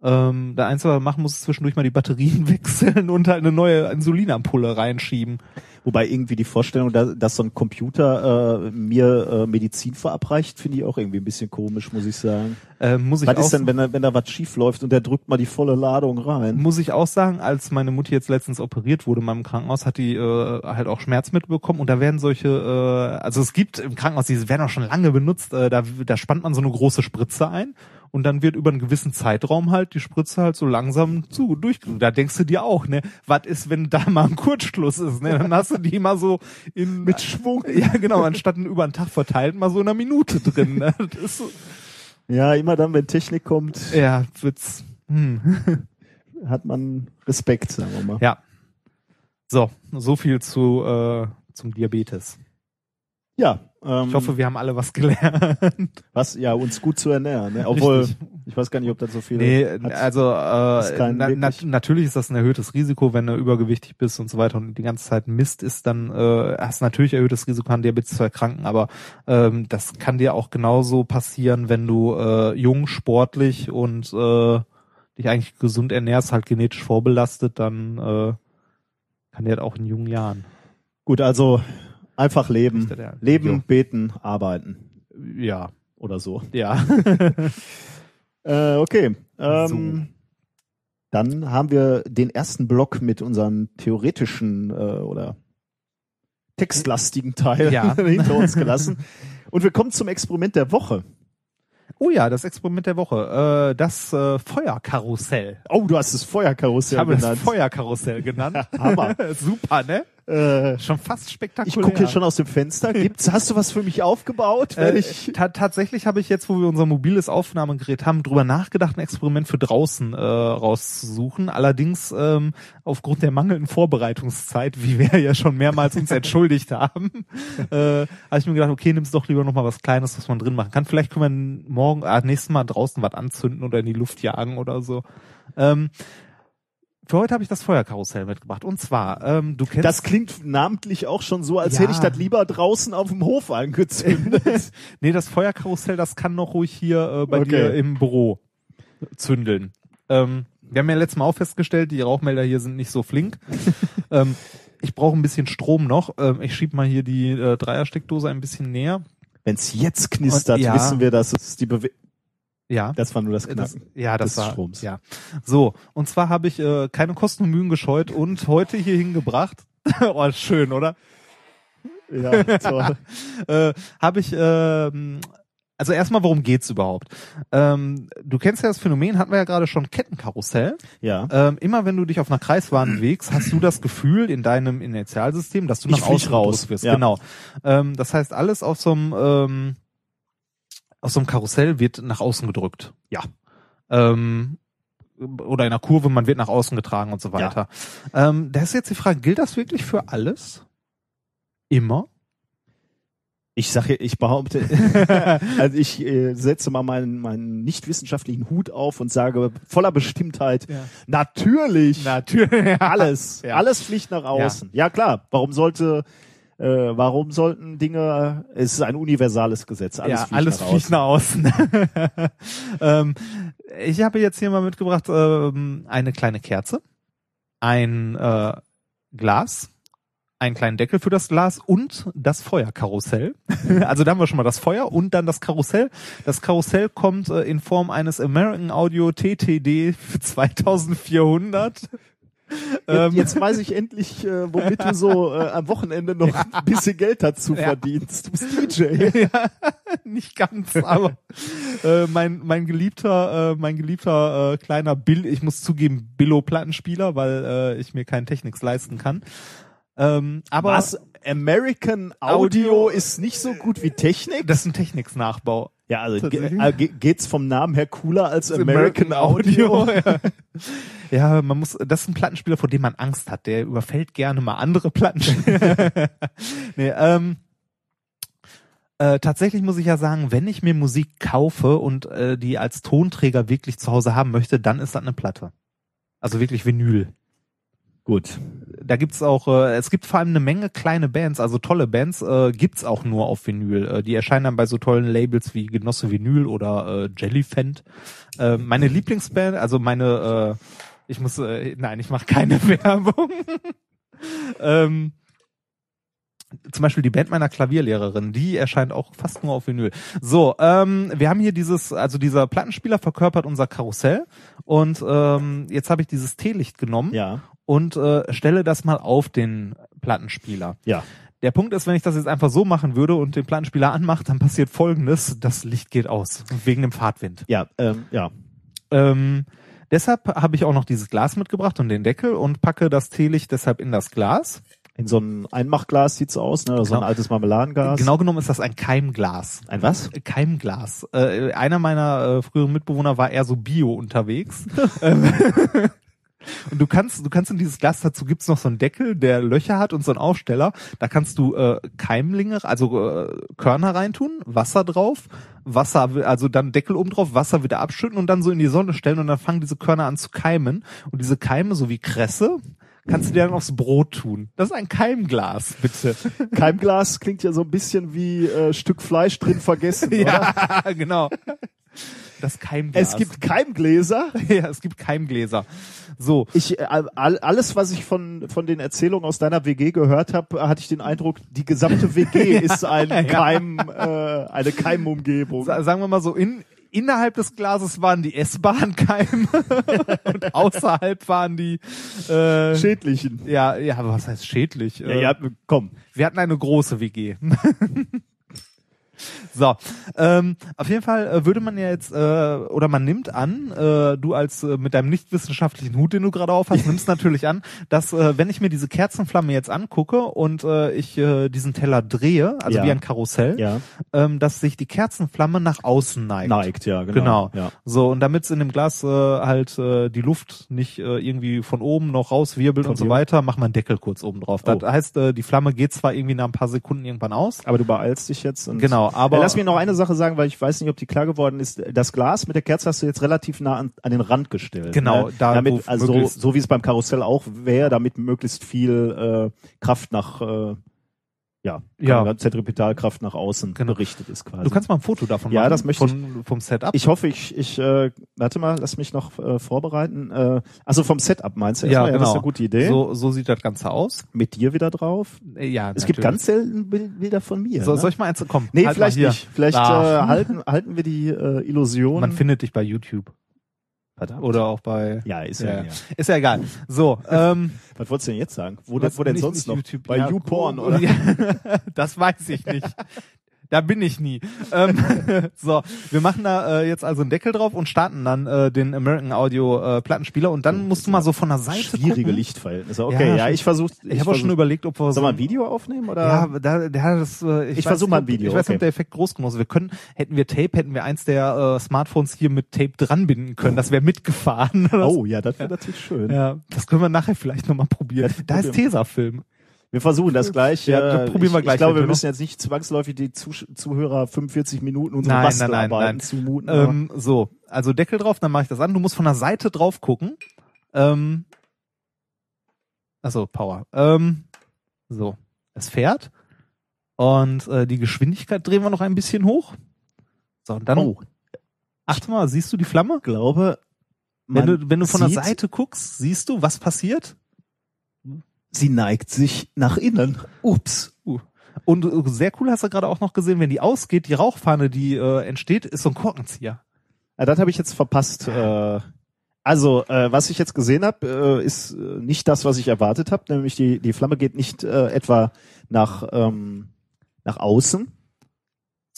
Ähm, der Einzige, was er machen muss, ist zwischendurch mal die Batterien wechseln und halt eine neue Insulinampulle reinschieben. Wobei irgendwie die Vorstellung, dass, dass so ein Computer äh, mir äh, Medizin verabreicht, finde ich auch irgendwie ein bisschen komisch, muss ich sagen. Äh, muss ich Was auch ist denn, wenn da, wenn da was schief läuft und der drückt mal die volle Ladung rein? muss ich auch sagen, als meine Mutti jetzt letztens operiert wurde in meinem Krankenhaus, hat die äh, halt auch Schmerzmittel bekommen und da werden solche, äh, also es gibt im Krankenhaus, die werden auch schon lange benutzt, äh, da, da spannt man so eine große Spritze ein und dann wird über einen gewissen Zeitraum halt die Spritze halt so langsam zu durch. Da denkst du dir auch, ne, was ist, wenn da mal ein Kurzschluss ist, ne? Dann hast du die mal so in mit Schwung. Ja, genau, anstatt über einen Tag verteilt mal so in einer Minute drin. Ne? Das ist so, Ja, immer dann, wenn Technik kommt, ja, wird's. Hm. hat man Respekt, sagen wir mal. Ja. So, so viel zu äh, zum Diabetes. Ja, ähm, Ich hoffe, wir haben alle was gelernt. was, ja, uns gut zu ernähren. Ne? Obwohl, Richtig. ich weiß gar nicht, ob das so viel Nee, hat. also äh, na, na, natürlich ist das ein erhöhtes Risiko, wenn du übergewichtig bist und so weiter und die ganze Zeit Mist ist, dann äh, hast du natürlich erhöhtes Risiko an Diabetes zu erkranken, aber ähm, das kann dir auch genauso passieren, wenn du äh, jung, sportlich und äh, dich eigentlich gesund ernährst, halt genetisch vorbelastet, dann äh, kann dir das auch in jungen Jahren. Gut, also einfach leben. Leben, Jo. beten, arbeiten Ja, oder so. ja. Äh, okay. Ähm, Dann haben wir den ersten Block mit unserem theoretischen äh, oder textlastigen Teil Ja. hinter uns gelassen. Und wir kommen zum Experiment der Woche. Oh ja, das Experiment der Woche. Äh, das äh, Feuerkarussell. Oh, du hast das Feuerkarussell Ich habe genannt. das Feuerkarussell genannt. Hammer. Super, ne? Äh, Schon fast ich spektakulär. gucke hier schon aus dem Fenster. Gibt's, hast du was für mich aufgebaut? Äh, ich, ta tatsächlich habe ich jetzt, wo wir unser mobiles Aufnahmegerät haben, drüber nachgedacht, ein Experiment für draußen äh, rauszusuchen. Allerdings ähm, aufgrund der mangelnden Vorbereitungszeit, wie wir ja schon mehrmals uns entschuldigt haben, äh, habe ich mir gedacht, okay, nimm's doch lieber noch mal was Kleines, was man drin machen kann. Vielleicht können wir morgen, ah, nächstes Mal draußen was anzünden oder in die Luft jagen oder so. Ähm, für heute habe ich das Feuerkarussell mitgebracht. Und zwar, ähm, du kennst das klingt namentlich auch schon so, als Ja. hätte ich das lieber draußen auf dem Hof angezündet. Nee, das Feuerkarussell, das kann noch ruhig hier äh, bei Okay. dir im Büro zündeln. Ähm, wir haben ja letztes Mal auch festgestellt, die Rauchmelder hier sind nicht so flink. ähm, ich brauche ein bisschen Strom noch. Ähm, ich schieb mal hier die äh, Dreiersteckdose ein bisschen näher. Wenn's jetzt knistert, Und ja. wissen wir, dass es die Bewe Ja. Das war nur das Das, Knacken. ja, das des war Stroms. ja. So, und zwar habe ich äh, keine Kosten und Mühen gescheut und heute hier hingebracht. oh, schön, oder? Ja, toll. äh, habe ich, ähm, also erstmal, worum geht's überhaupt? Ähm, du kennst ja das Phänomen, hatten wir ja gerade schon, Kettenkarussell. ja. Ähm, immer wenn du dich auf einer Kreisbahn bewegst, hast du das Gefühl in deinem Initialsystem, dass du nach außen raus, wirst. ja. Genau. Ähm, das heißt, alles auf so einem ähm, auf so einem Karussell wird nach außen gedrückt. Ja. Ähm, oder in einer Kurve, man wird nach außen getragen und so weiter. Ähm, da ist jetzt die Frage, gilt das wirklich für alles? Immer? Ich sage, ich behaupte, also ich äh, setze mal meinen, meinen nicht wissenschaftlichen Hut auf und sage voller Bestimmtheit, Ja. natürlich, Natürlich. alles, Ja. alles fliegt nach außen. Ja, klar, warum sollte, äh, warum sollten Dinge, es ist ein universales Gesetz, alles ja, fliegt alles nach fliegt nach außen. ähm, ich habe jetzt hier mal mitgebracht ähm, eine kleine Kerze, ein äh, Glas, einen kleinen Deckel für das Glas und das Feuerkarussell. also da haben wir schon mal das Feuer und dann das Karussell. Das Karussell kommt äh, in Form eines American Audio TTD für 2400. Jetzt, jetzt weiß ich endlich, äh, womit du so äh, am Wochenende noch ein bisschen Geld dazu Ja. verdienst. Du bist DJ. ja, nicht ganz, aber äh, mein mein geliebter äh, mein geliebter äh, kleiner Bill, ich muss zugeben Billo Plattenspieler, weil äh, ich mir keinen Technics leisten kann. Ähm, aber Was? American Audio, Audio ist nicht so gut wie Technik? das ist ein Technics Nachbau. Ja, also ge ge- geht's vom Namen her cooler als American, Audio? ja. ja, man muss, das ist ein Plattenspieler, vor dem man Angst hat. Der überfällt gerne mal andere Plattenspieler. nee, ähm, äh, tatsächlich muss ich ja sagen, wenn ich mir Musik kaufe und äh, die als Tonträger wirklich zu Hause haben möchte, dann ist das eine Platte. Also wirklich Vinyl. Gut. Da gibt's auch, äh, es gibt vor allem eine Menge kleine Bands, also tolle Bands, äh, gibt's auch nur auf Vinyl. Äh, die erscheinen dann bei so tollen Labels wie Genosse Vinyl oder äh, Jellyfant. Äh, meine Lieblingsband, also meine, äh, ich muss, äh, nein, ich mache keine Werbung. ähm, zum Beispiel die Band meiner Klavierlehrerin, die erscheint auch fast nur auf Vinyl. So, ähm, wir haben hier dieses, also dieser Plattenspieler verkörpert unser Karussell und ähm, jetzt habe ich dieses Teelicht genommen Ja, und äh, stelle das mal auf den Plattenspieler. ja. Der Punkt ist, wenn ich das jetzt einfach so machen würde und den Plattenspieler anmache, dann passiert folgendes, das Licht geht aus, wegen dem Fahrtwind. Ja, ähm, ja. Ähm, deshalb habe ich auch noch dieses Glas mitgebracht und den Deckel und packe das Teelicht deshalb in das Glas. In so einem Einmachglas sieht's aus, ne? Oder so ein Genau. altes Marmeladenglas. Genau genommen ist das ein Keimglas. Ein was? Keimglas. Äh, einer meiner äh, früheren Mitbewohner war eher so bio unterwegs. Und du kannst, du kannst in dieses Glas dazu gibt's noch so einen Deckel, der Löcher hat und so einen Aufsteller. Da kannst du äh, Keimlinge, also äh, Körner reintun, Wasser drauf, Wasser, also dann Deckel oben drauf, Wasser wieder abschütten und dann so in die Sonne stellen und dann fangen diese Körner an zu keimen. Und diese Keime, so wie Kresse, kannst du dir dann aufs Brot tun. Das ist ein Keimglas, bitte. Keimglas klingt ja so ein bisschen wie äh, Stück Fleisch drin vergessen, oder? Ja, genau. Das Keimglas. Es gibt Keimgläser. ja, es gibt Keimgläser. So, Ich, äh, all, alles, was ich von, von den Erzählungen aus deiner WG gehört habe, hatte ich den Eindruck, die gesamte WG ist ein Keim, äh, eine Keimumgebung. sa- sagen wir mal so, in, innerhalb des Glases waren die essbaren Keime und außerhalb waren die äh, Schädlichen. ja, ja, aber was heißt schädlich? Ja, Äh, ja, komm. Wir hatten eine große WG. So, ähm, auf jeden Fall äh, würde man ja jetzt, äh, oder man nimmt an, äh, du als äh, mit deinem nicht wissenschaftlichen Hut, den du gerade auf hast, nimmst natürlich an, dass äh, wenn ich mir diese Kerzenflamme jetzt angucke und äh, ich äh, diesen Teller drehe, also Ja. wie ein Karussell, Ja. ähm, dass sich die Kerzenflamme nach außen neigt. Neigt, ja, genau. Genau. Ja. So, und damit in dem Glas äh, halt äh, die Luft nicht äh, irgendwie von oben noch rauswirbelt und so weiter, macht man Deckel kurz oben drauf. Das Oh. heißt, äh, die Flamme geht zwar irgendwie nach ein paar Sekunden irgendwann aus. Aber du beeilst dich jetzt. Und Genau, aber Ja, lass mich noch eine Sache sagen, weil ich weiß nicht, ob die klar geworden ist. Das Glas mit der Kerze hast du jetzt relativ nah an, an den Rand gestellt. Genau, ne? da, wo damit, also so, so wie es beim Karussell auch wäre, damit möglichst viel äh, Kraft nach äh, ja, Ja. Zentripetalkraft nach außen Genau. berichtet ist quasi. du kannst mal ein Foto davon Ja, machen. das möchte ich. von, vom Setup. ich hoffe, ich, ich äh, warte mal, lass mich noch äh, vorbereiten. Äh, also vom Setup meinst du? ja, erstmal? genau. das ist eine gute Idee. So, so sieht das Ganze aus. Mit dir wieder drauf. Äh, Ja, Es gibt ganz selten Bild- Bilder von mir. So, ne? soll ich mal eins kommen? Nee, halt vielleicht nicht. Vielleicht äh, halten, halten wir die äh, Illusion. Man findet dich bei YouTube Verdammt. oder auch bei. Ja, ist ja. Ja, ja. Ist ja egal. So, ähm, Was wolltest du denn jetzt sagen? Wo, was- wo denn nicht- sonst nicht noch? YouTube. Bei Ja, YouPorn, oh, oder? Das weiß ich nicht. Da bin ich nie. Ähm, so, wir machen da äh, jetzt also einen Deckel drauf und starten dann äh, den American Audio äh, Plattenspieler und dann musst du mal so von der Seite Schwierige gucken. Lichtverhältnisse. Okay, Ja, ja, ich versuche. Ich habe auch schon überlegt, ob wir wir so ein Video aufnehmen oder? Ja, da, hat das, äh, ich, Ich weiß versuch nicht, mal ein Video, Ich weiß nicht, okay. ob der Effekt groß genug ist. Wir können, hätten wir Tape, hätten wir eins der äh, Smartphones hier mit Tape dranbinden können. Das wäre mitgefahren. oh ja, das wäre natürlich schön. Ja, das können wir nachher vielleicht nochmal probieren. Ja, da ist. Tesafilm. Wir versuchen das gleich. Ja, äh, das probieren wir ich, gleich, Ich glaube, wir wir müssen jetzt nicht zwangsläufig die Zuhörer 45 Minuten unsere Nein, nein, nein, Bastelarbeiten nein. zumuten. Ähm, so, also Deckel drauf, dann mache ich das an. Du musst von der Seite drauf gucken. Ähm, also Power. Ähm, so, es fährt und äh, die Geschwindigkeit drehen wir noch ein bisschen hoch. So, und dann oh, achte mal, siehst du die Flamme? ich glaube, Wenn du, wenn du von der Seite guckst, siehst du, was passiert? Sie neigt sich nach innen. Ups. Und äh, sehr cool hast du gerade auch noch gesehen, wenn die ausgeht, die Rauchfahne, die äh, entsteht, ist so ein Korkenzieher. Ja, das habe ich jetzt verpasst. Äh, also, äh, was ich jetzt gesehen habe, äh, ist äh, nicht das, was ich erwartet habe. Nämlich die, die Flamme geht nicht äh, etwa nach, ähm, nach außen,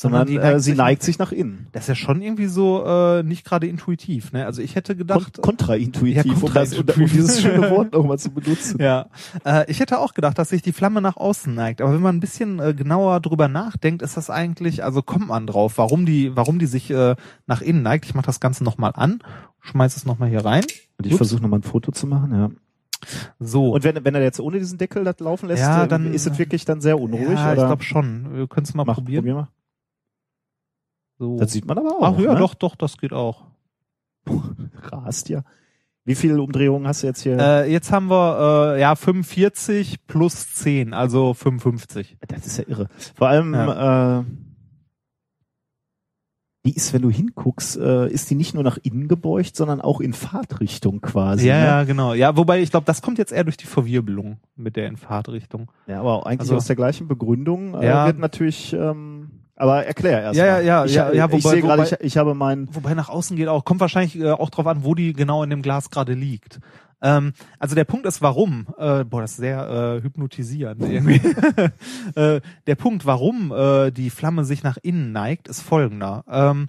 sondern die äh, sie neigt sich nach innen. Das ist ja schon irgendwie so äh, nicht gerade intuitiv. Ne? Also ich hätte Kon gedacht, kontraintuitiv, Ja, Um, das, um kontraintuitiv. dieses schöne Wort nochmal zu benutzen. ja, äh, ich hätte auch gedacht, dass sich die Flamme nach außen neigt. Aber wenn man ein bisschen äh, genauer drüber nachdenkt, ist das eigentlich, also kommt man drauf, warum die, warum die sich äh, nach innen neigt. Ich mache das Ganze nochmal an, schmeiß es nochmal hier rein. Und ich versuche nochmal ein Foto zu machen, ja. So. Und wenn, wenn er jetzt ohne diesen Deckel das laufen lässt, Ja, äh, dann- ist es wirklich dann sehr unruhig? ja, ich oder? glaube schon. Wir können es mal Mach, probieren. Probier mal. So. Das sieht man aber auch. Ach ja, ne? doch, doch, das geht auch. Rast ja. Wie viele Umdrehungen hast du jetzt hier? Äh, jetzt haben wir äh, ja 45 plus 10, also 55. Das ist ja irre. Vor allem, äh, die ist, wenn du hinguckst, äh, ist die nicht nur nach innen gebeugt, sondern auch in Fahrtrichtung quasi. ja, ne? ja, genau. Ja, wobei ich glaube, das kommt jetzt eher durch die Verwirbelung mit der in Fahrtrichtung. ja. aber eigentlich Also- aus der gleichen Begründung äh, Ja. wird natürlich, ähm, aber erklär erst Ja, mal. ja, ja, ich, ja, ja, ich wobei- sehe gerade, ich, ich habe meinen, Wobei nach außen geht auch, kommt wahrscheinlich äh, auch drauf an, wo die genau in dem Glas gerade liegt. Ähm, also der Punkt ist, warum, äh, boah, das ist sehr äh, hypnotisierend irgendwie. äh, der Punkt, warum äh, die Flamme sich nach innen neigt, ist folgender. Ähm,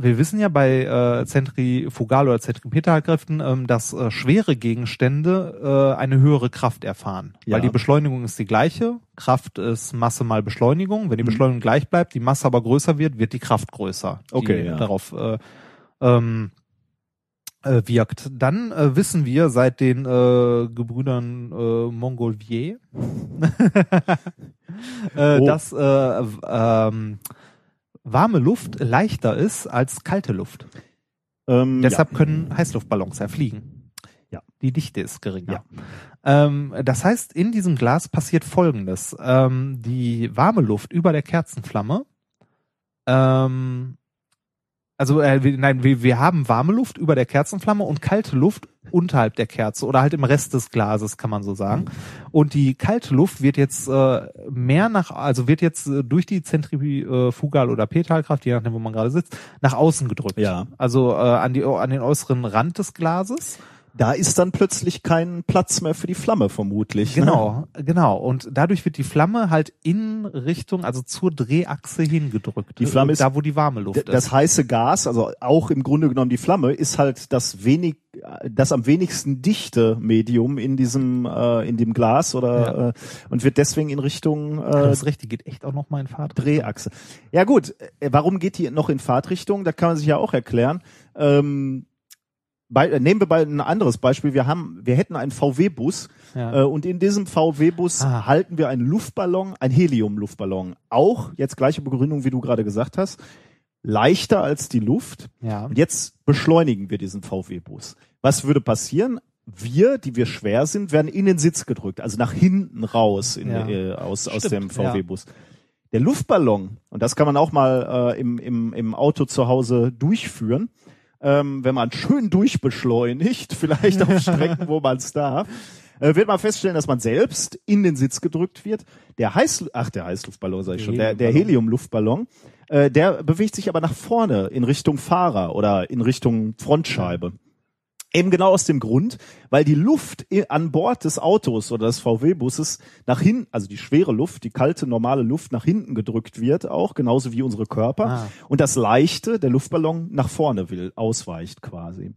wir wissen ja bei äh, Zentrifugal- oder Zentripetalkräften, ähm, dass äh, schwere Gegenstände äh, eine höhere Kraft erfahren. Ja. Weil die Beschleunigung ist die gleiche. Kraft ist Masse mal Beschleunigung. Wenn die Mhm. Beschleunigung gleich bleibt, die Masse aber größer wird, wird die Kraft größer. Die Okay, ja. Darauf äh, ähm, äh, wirkt. Dann äh, wissen wir seit den äh, Gebrüdern äh, Montgolfier, äh, Oh. dass äh, ähm, warme Luft leichter ist als kalte Luft. ähm, Deshalb können Heißluftballons ja fliegen. Ja. Die Dichte ist geringer. Ähm, das heißt, in diesem Glas passiert Folgendes. Ähm, die warme Luft über der Kerzenflamme, ähm, also äh, wir, nein, wir, wir haben warme Luft über der Kerzenflamme und kalte Luft unterhalb der Kerze oder halt im Rest des Glases, kann man so sagen. Und die kalte Luft wird jetzt äh, mehr nach, also wird jetzt äh, durch die Zentrifugal- oder Petalkraft, je nachdem, wo man gerade sitzt, nach außen gedrückt. Ja. Also äh, an, die, an den äußeren Rand des Glases. Da ist dann plötzlich kein Platz mehr für die Flamme vermutlich. Ne? Genau, genau. Und dadurch wird die Flamme halt in Richtung, also zur Drehachse hingedrückt. Die Flamme ist- da, wo die warme Luft D- Das ist. heiße Gas, also auch im Grunde genommen die Flamme, ist halt das wenig, das am wenigsten dichte Medium in diesem, äh, in dem Glas oder äh, und wird deswegen in Richtung äh, hast recht, die geht echt auch noch mal in Fahrt. Drehachse. Ja gut, äh, warum geht die noch in Fahrtrichtung? Da kann man sich ja auch erklären. Ähm, bei, äh, nehmen wir bei ein anderes Beispiel. Wir haben, wir hätten einen VW-Bus Ja. äh, und in diesem VW-Bus Ah. halten wir einen Luftballon, einen Helium-Luftballon. Auch jetzt gleiche Begründung, wie du gerade gesagt hast, leichter als die Luft. Ja. Und jetzt beschleunigen wir diesen VW-Bus. Was würde passieren? Wir, die wir schwer sind, werden in den Sitz gedrückt, also nach hinten raus in, Ja. äh, aus, aus dem Stimmt, ja. VW-Bus. Der Luftballon, und das kann man auch mal äh, im, im, im Auto zu Hause durchführen, ähm, wenn man schön durchbeschleunigt, vielleicht auf Strecken, wo man es darf, äh, wird man feststellen, dass man selbst in den Sitz gedrückt wird. Der Heiß, ach der Heißluftballon sag ich schon, der, der Heliumluftballon, äh, der bewegt sich aber nach vorne in Richtung Fahrer oder in Richtung Frontscheibe. Eben genau aus dem Grund, weil die Luft an Bord des Autos oder des VW-Busses nach hinten, also die schwere Luft, die kalte, normale Luft nach hinten gedrückt wird, auch genauso wie unsere Körper. Ah. Und das leichte, der Luftballon nach vorne will, ausweicht quasi.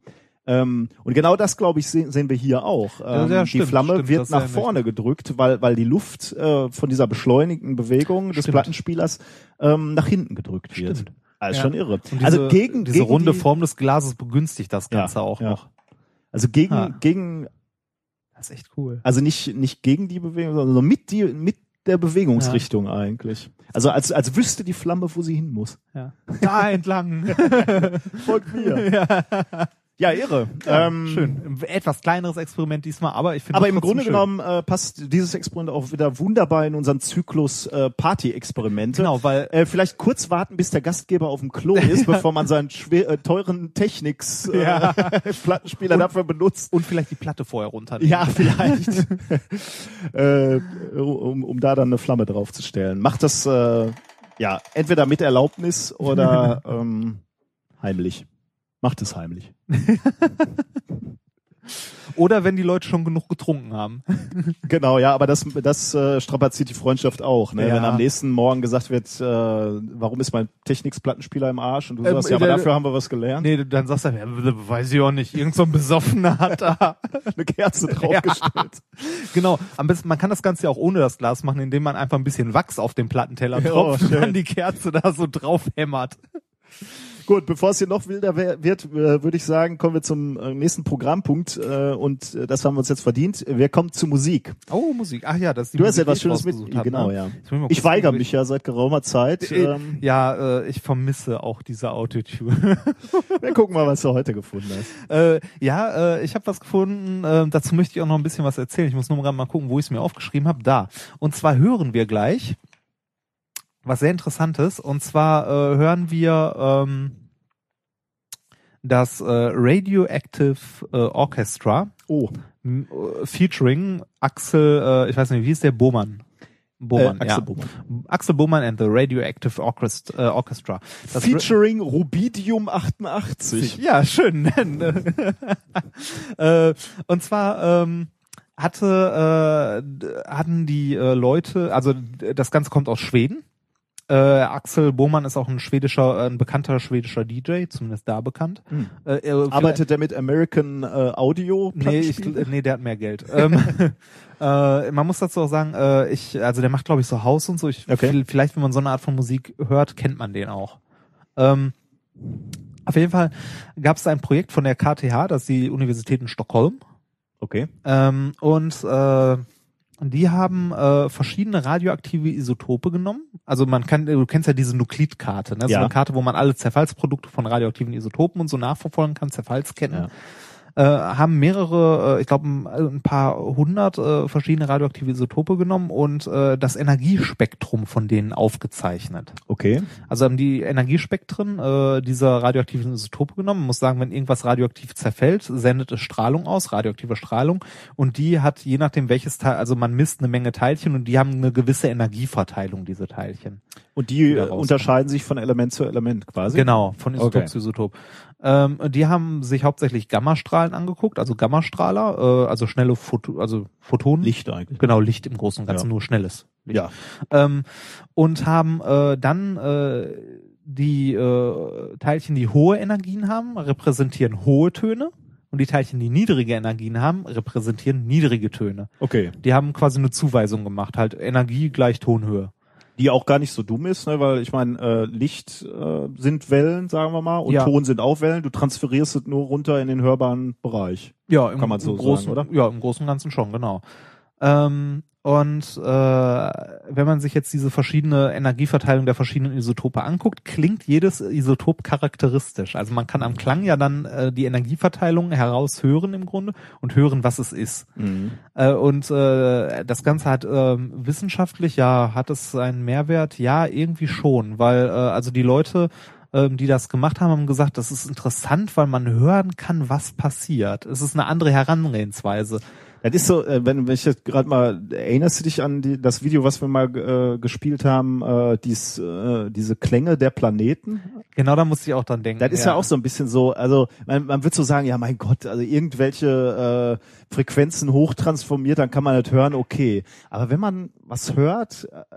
Ähm, und genau das, glaube ich, sehen, sehen wir hier auch. Ähm, ja, die stimmt, Flamme stimmt, wird nach vorne gedrückt, weil, weil die Luft äh, von dieser beschleunigten Bewegung des Stimmt. Plattenspielers ähm, nach hinten gedrückt wird. Stimmt. Also Ja. schon irre. Und diese, also gegen, diese gegen runde die, Form des Glases begünstigt das Ganze Ja, auch ja. noch. Also gegen, Ah. gegen, Das ist echt cool. also nicht, nicht gegen die Bewegung, sondern so mit die, mit der Bewegungsrichtung eigentlich. Also als, als wüsste die Flamme, wo sie hin muss. Ja. Da entlang. Folgt mir. ja. Irre. Ja, ähm, schön. Etwas kleineres Experiment diesmal, aber ich finde Aber im Grunde schön. genommen äh, passt dieses Experiment auch wieder wunderbar in unseren Zyklus äh, Party-Experimente. Genau, weil Äh, vielleicht kurz warten, bis der Gastgeber auf dem Klo ist, bevor man seinen schwer, äh, teuren Technics äh, Ja. Plattenspieler dafür benutzt. und vielleicht die Platte vorher runternehmen. Ja, vielleicht. äh, um, um da dann eine Flamme draufzustellen. Macht das äh, ja entweder mit Erlaubnis oder ähm, heimlich. Macht es heimlich. Oder wenn die Leute schon genug getrunken haben. Genau, ja, aber das, das äh, strapaziert die Freundschaft auch. Ne? Ja. Wenn am nächsten Morgen gesagt wird, äh, warum ist mein Technics-Plattenspieler im Arsch? Und du Ähm, sagst, ja, aber der- dafür haben wir was gelernt. Nee, dann sagst du, ja, weiß ich auch nicht, irgend so ein Besoffener hat da. Eine Kerze draufgestellt. Genau, am besten, man kann das Ganze ja auch ohne das Glas machen, indem man einfach ein bisschen Wachs auf den Plattenteller Ja, tropft und schön. dann die Kerze da so drauf hämmert. Gut, bevor es hier noch wilder wer- wird, äh, würde ich sagen, kommen wir zum äh, nächsten Programmpunkt äh, und das haben wir uns jetzt verdient. Wir kommen zu Musik. Oh, Musik. Ach ja, das ist die Du hast Musik, etwas die ich Schönes mit. rausgesucht hab, genau, ne? ja. Ich, weigere mich ja seit geraumer Zeit. Äh, Ähm, Ja, äh, ich vermisse auch diese Autotune. wir gucken mal, was du heute gefunden hast. äh, ja, äh, ich habe was gefunden. Äh, dazu möchte ich auch noch ein bisschen was erzählen. Ich muss nur mal gucken, wo ich es mir aufgeschrieben habe. Da. Und zwar hören wir gleich was sehr Interessantes. Und zwar äh, hören wir ähm, das äh, Radioactive äh, Orchestra Oh, äh, featuring Axel, äh, ich weiß nicht, wie ist der Bohmann? Bohmann, äh, Axel ja. Bohmann. Axel Bohmann and the Radioactive Orchest, äh, Orchestra. Das Featuring Rubidium 88. Ja, schön. äh, und zwar ähm, hatte äh, hatten die äh, Leute, also das Ganze kommt aus Schweden. Äh, Axel Bohmann ist auch ein schwedischer, äh, ein bekannter schwedischer DJ, zumindest da bekannt. Hm. Äh, Arbeitet er mit American äh, Audio? Nee, ich, nee, der hat mehr Geld. ähm, äh, man muss dazu auch sagen, äh, ich, also der macht, glaube ich, so Haus und so. Ich, Okay. viel- Vielleicht, wenn man so eine Art von Musik hört, kennt man den auch. Ähm, auf jeden Fall gab es ein Projekt von der KTH, das ist die Universität in Stockholm. Okay. Ähm, und äh, die haben äh, verschiedene radioaktive Isotope genommen. Also man kann, du kennst ja diese Nuklidkarte, ne? So Ja. eine Karte, wo man alle Zerfallsprodukte von radioaktiven Isotopen und so nachverfolgen kann, Zerfallsketten. Ja. Äh, haben mehrere, äh, ich glaube ein, ein paar hundert äh, verschiedene radioaktive Isotope genommen und äh, das Energiespektrum von denen aufgezeichnet. Okay. Also haben die Energiespektren äh, dieser radioaktiven Isotope genommen. Man muss sagen, wenn irgendwas radioaktiv zerfällt, sendet es Strahlung aus, radioaktive Strahlung. Und die hat, je nachdem welches Teil, also man misst eine Menge Teilchen und die haben eine gewisse Energieverteilung, diese Teilchen. Und die rauskommen. unterscheiden sich von Element zu Element quasi? Genau, von Okay. Isotop zu Isotop. Ähm, die haben sich hauptsächlich Gammastrahlen angeguckt, also Gammastrahler, äh, also schnelle Photo, also Photonen. Licht eigentlich. Genau, Licht im Großen und Ganzen, Ja. nur schnelles Licht. Ja. Ähm, und haben äh, dann äh, die äh, Teilchen, die hohe Energien haben, repräsentieren hohe Töne. Und die Teilchen, die niedrige Energien haben, repräsentieren niedrige Töne. Okay. Die haben quasi eine Zuweisung gemacht, halt Energie gleich Tonhöhe. Die auch gar nicht so dumm ist, ne? weil ich meine, äh, Licht äh, sind Wellen, sagen wir mal, und Ja. Ton sind auch Wellen. Du transferierst es nur runter in den hörbaren Bereich. Ja, im, Kann man so im großen, sagen, oder? Ja, im Großen und Ganzen schon, genau. Ähm, und äh, wenn man sich jetzt diese verschiedene Energieverteilung der verschiedenen Isotope anguckt, klingt jedes Isotop charakteristisch. Also man kann am Klang ja dann äh, die Energieverteilung heraushören im Grunde und hören, was es ist. Äh, und äh, das Ganze hat ähm, wissenschaftlich, ja, hat es einen Mehrwert? Ja, irgendwie schon, weil äh, also die Leute, ähm, die das gemacht haben, haben gesagt, das ist interessant, weil man hören kann, was passiert. Es ist eine andere Herangehensweise. Das ist so, äh, wenn, wenn ich jetzt gerade mal, erinnerst du dich an die, das Video, was wir mal äh, gespielt haben, äh, dies, äh, diese Klänge der Planeten? Genau, da musste ich auch dran denken. Das ist ja. auch so ein bisschen so, also man, man wird so sagen, ja mein Gott, also irgendwelche äh, Frequenzen hochtransformiert, dann kann man das hören, okay. Aber wenn man was hört, äh,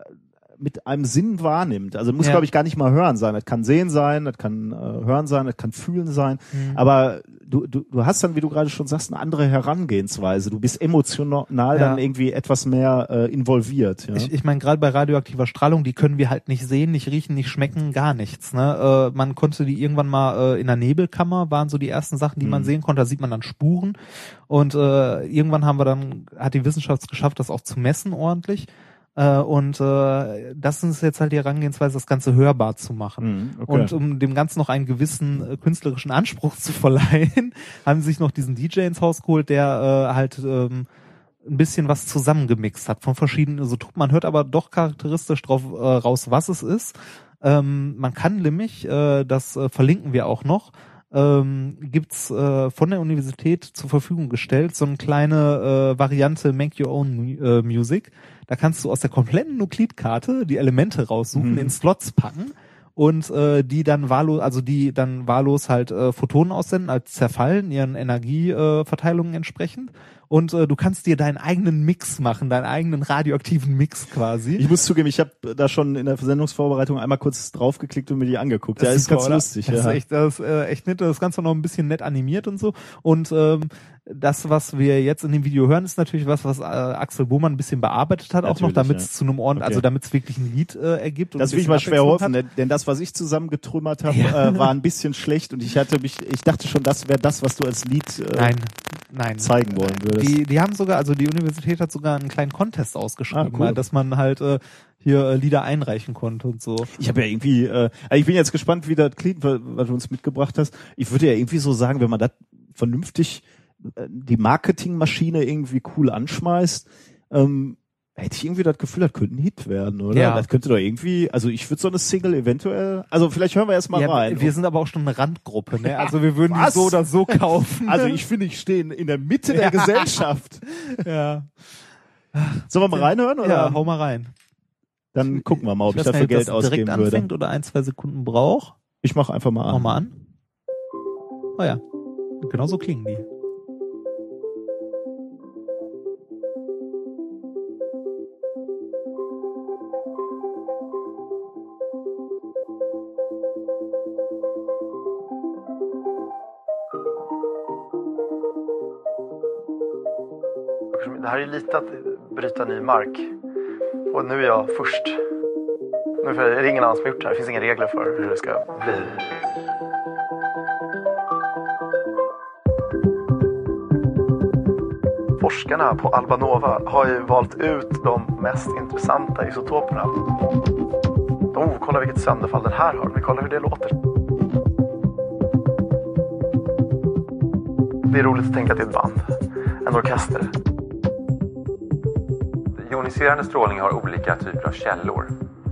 mit einem Sinn wahrnimmt, also muss Ja. glaube ich gar nicht mal hören sein, das kann sehen sein, das kann äh, hören sein, das kann fühlen sein, Mhm. aber du, du, du hast dann, wie du gerade schon sagst, eine andere Herangehensweise, du bist emotional Ja. dann irgendwie etwas mehr äh, involviert. Ja? Ich, ich meine, gerade bei radioaktiver Strahlung, die können wir halt nicht sehen, nicht riechen, nicht schmecken, gar nichts. Ne? Äh, man konnte die irgendwann mal äh, in der Nebelkammer, waren so die ersten Sachen, die man Mhm. sehen konnte. Da sieht man dann Spuren. Und äh, irgendwann haben wir dann, hat die Wissenschaft es geschafft, das auch zu messen ordentlich. Äh, und äh, das ist jetzt halt die Herangehensweise, das Ganze hörbar zu machen. Mhm, okay. Und um dem Ganzen noch einen gewissen äh, künstlerischen Anspruch zu verleihen, haben sie sich noch diesen DJ ins Haus geholt, der äh, halt ähm, ein bisschen was zusammengemixt hat von verschiedenen Isotopen. Man hört aber doch charakteristisch drauf äh, raus, was es ist. Ähm, man kann nämlich, äh, das äh, verlinken wir auch noch, ähm, gibt's äh, von der Universität zur Verfügung gestellt, so eine kleine äh, Variante Make Your Own äh, Music. Da kannst du aus der kompletten Nuklidkarte die Elemente raussuchen, Mhm. in Slots packen und äh, die dann wahllos, also die dann wahllos halt äh, Photonen aussenden, als zerfallen, ihren Energieverteilungen äh, entsprechend. Und äh, du kannst dir deinen eigenen Mix machen, deinen eigenen radioaktiven Mix quasi. Ich muss zugeben, ich habe da schon in der Sendungsvorbereitung einmal kurz draufgeklickt und mir die angeguckt. Das ja, ist super, ganz oder? lustig. Das ja. ist echt, das ist äh, echt nett. Das Ganze noch ein bisschen nett animiert und so. Und ähm, das, was wir jetzt in dem Video hören, ist natürlich was, was äh, Axel Bohmann ein bisschen bearbeitet hat, auch noch, Natürlich, damit ja. es zu einem Ort, Okay. also damit es wirklich ein Lied äh, ergibt. Das will ich mal schwer hoffen, denn, denn das, was ich zusammengetrümmert habe, Ja. äh, war ein bisschen schlecht und ich hatte mich, ich dachte schon, das wäre das, was du als Lied äh, Nein, nein. zeigen wollen würdest. Die, die haben sogar, also die Universität hat sogar einen kleinen Contest ausgeschrieben, Ah, cool. dass man halt äh, hier äh, Lieder einreichen konnte und so. Ich habe ja irgendwie, äh, also ich bin jetzt gespannt, wie das klingt, wa- was du uns mitgebracht hast. Ich würde ja irgendwie so sagen, wenn man das vernünftig, die Marketingmaschine irgendwie cool anschmeißt, ähm, hätte ich irgendwie das Gefühl, das könnte ein Hit werden, oder? Ja. Das könnte doch irgendwie, also ich würde so eine Single eventuell, also vielleicht hören wir erst mal Ja, rein. wir sind aber auch schon eine Randgruppe, ne? Also wir würden die so oder so kaufen. also ich finde, ich stehe in der Mitte der. Gesellschaft. ja. Sollen wir mal reinhören? Oder? ja, hau mal rein. Dann gucken wir mal, ob ich, weiß dafür nicht, Geld das direkt ausgeben würde. anfängt oder ein, zwei Sekunden braucht. Ich mache einfach mal Mach an. mal an. Oh ja. Genau so klingen die. Här är lite att bryta ny mark. Och nu är jag först. Nu är det ingen annan som har gjort det här. Det finns inga regler för hur det ska bli. Forskarna på Albanova har ju valt ut de mest intressanta isotoperna. Oh, kolla vilket sönderfall den här har. Vi kollar hur det låter. Det är roligt att tänka att det är ett band. En orkester. Joniserande strålning har olika typer av källor.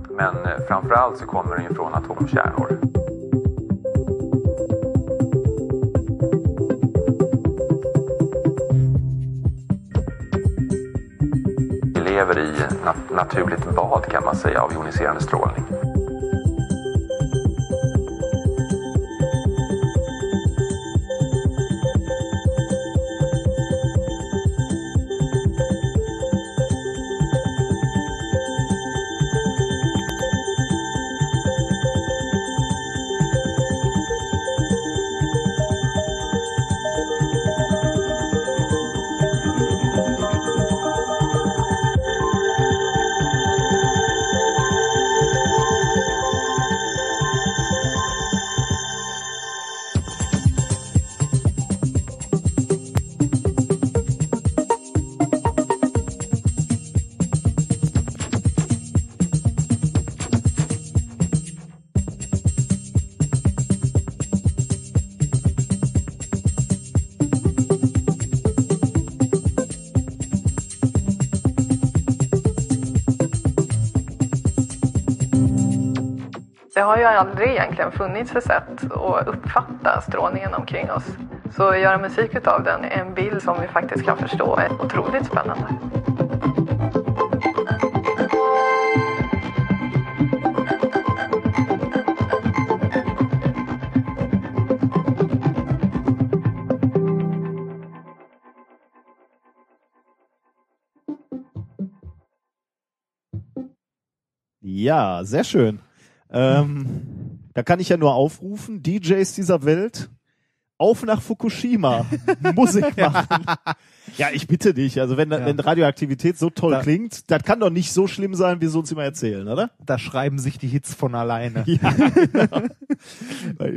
Men framför framförallt så kommer den ju från atomkärnor. Vi lever i nat- naturligt bad kan man säga av joniserande strålning. Ju aldrig egentligen funnits ett sätt att uppfatta strålningen omkring oss. Så att göra musik utav den, är en bild som vi faktiskt kan förstå, är otroligt spännande. Ja, sehr schön. Ähm, da kann ich ja nur aufrufen, DJs dieser Welt, auf nach Fukushima, Musik machen. Ja, ich bitte dich, also wenn, wenn Radioaktivität so toll Da- klingt, das kann doch nicht so schlimm sein, wie sie uns immer erzählen, oder? Da schreiben sich die Hits von alleine. Ja, genau.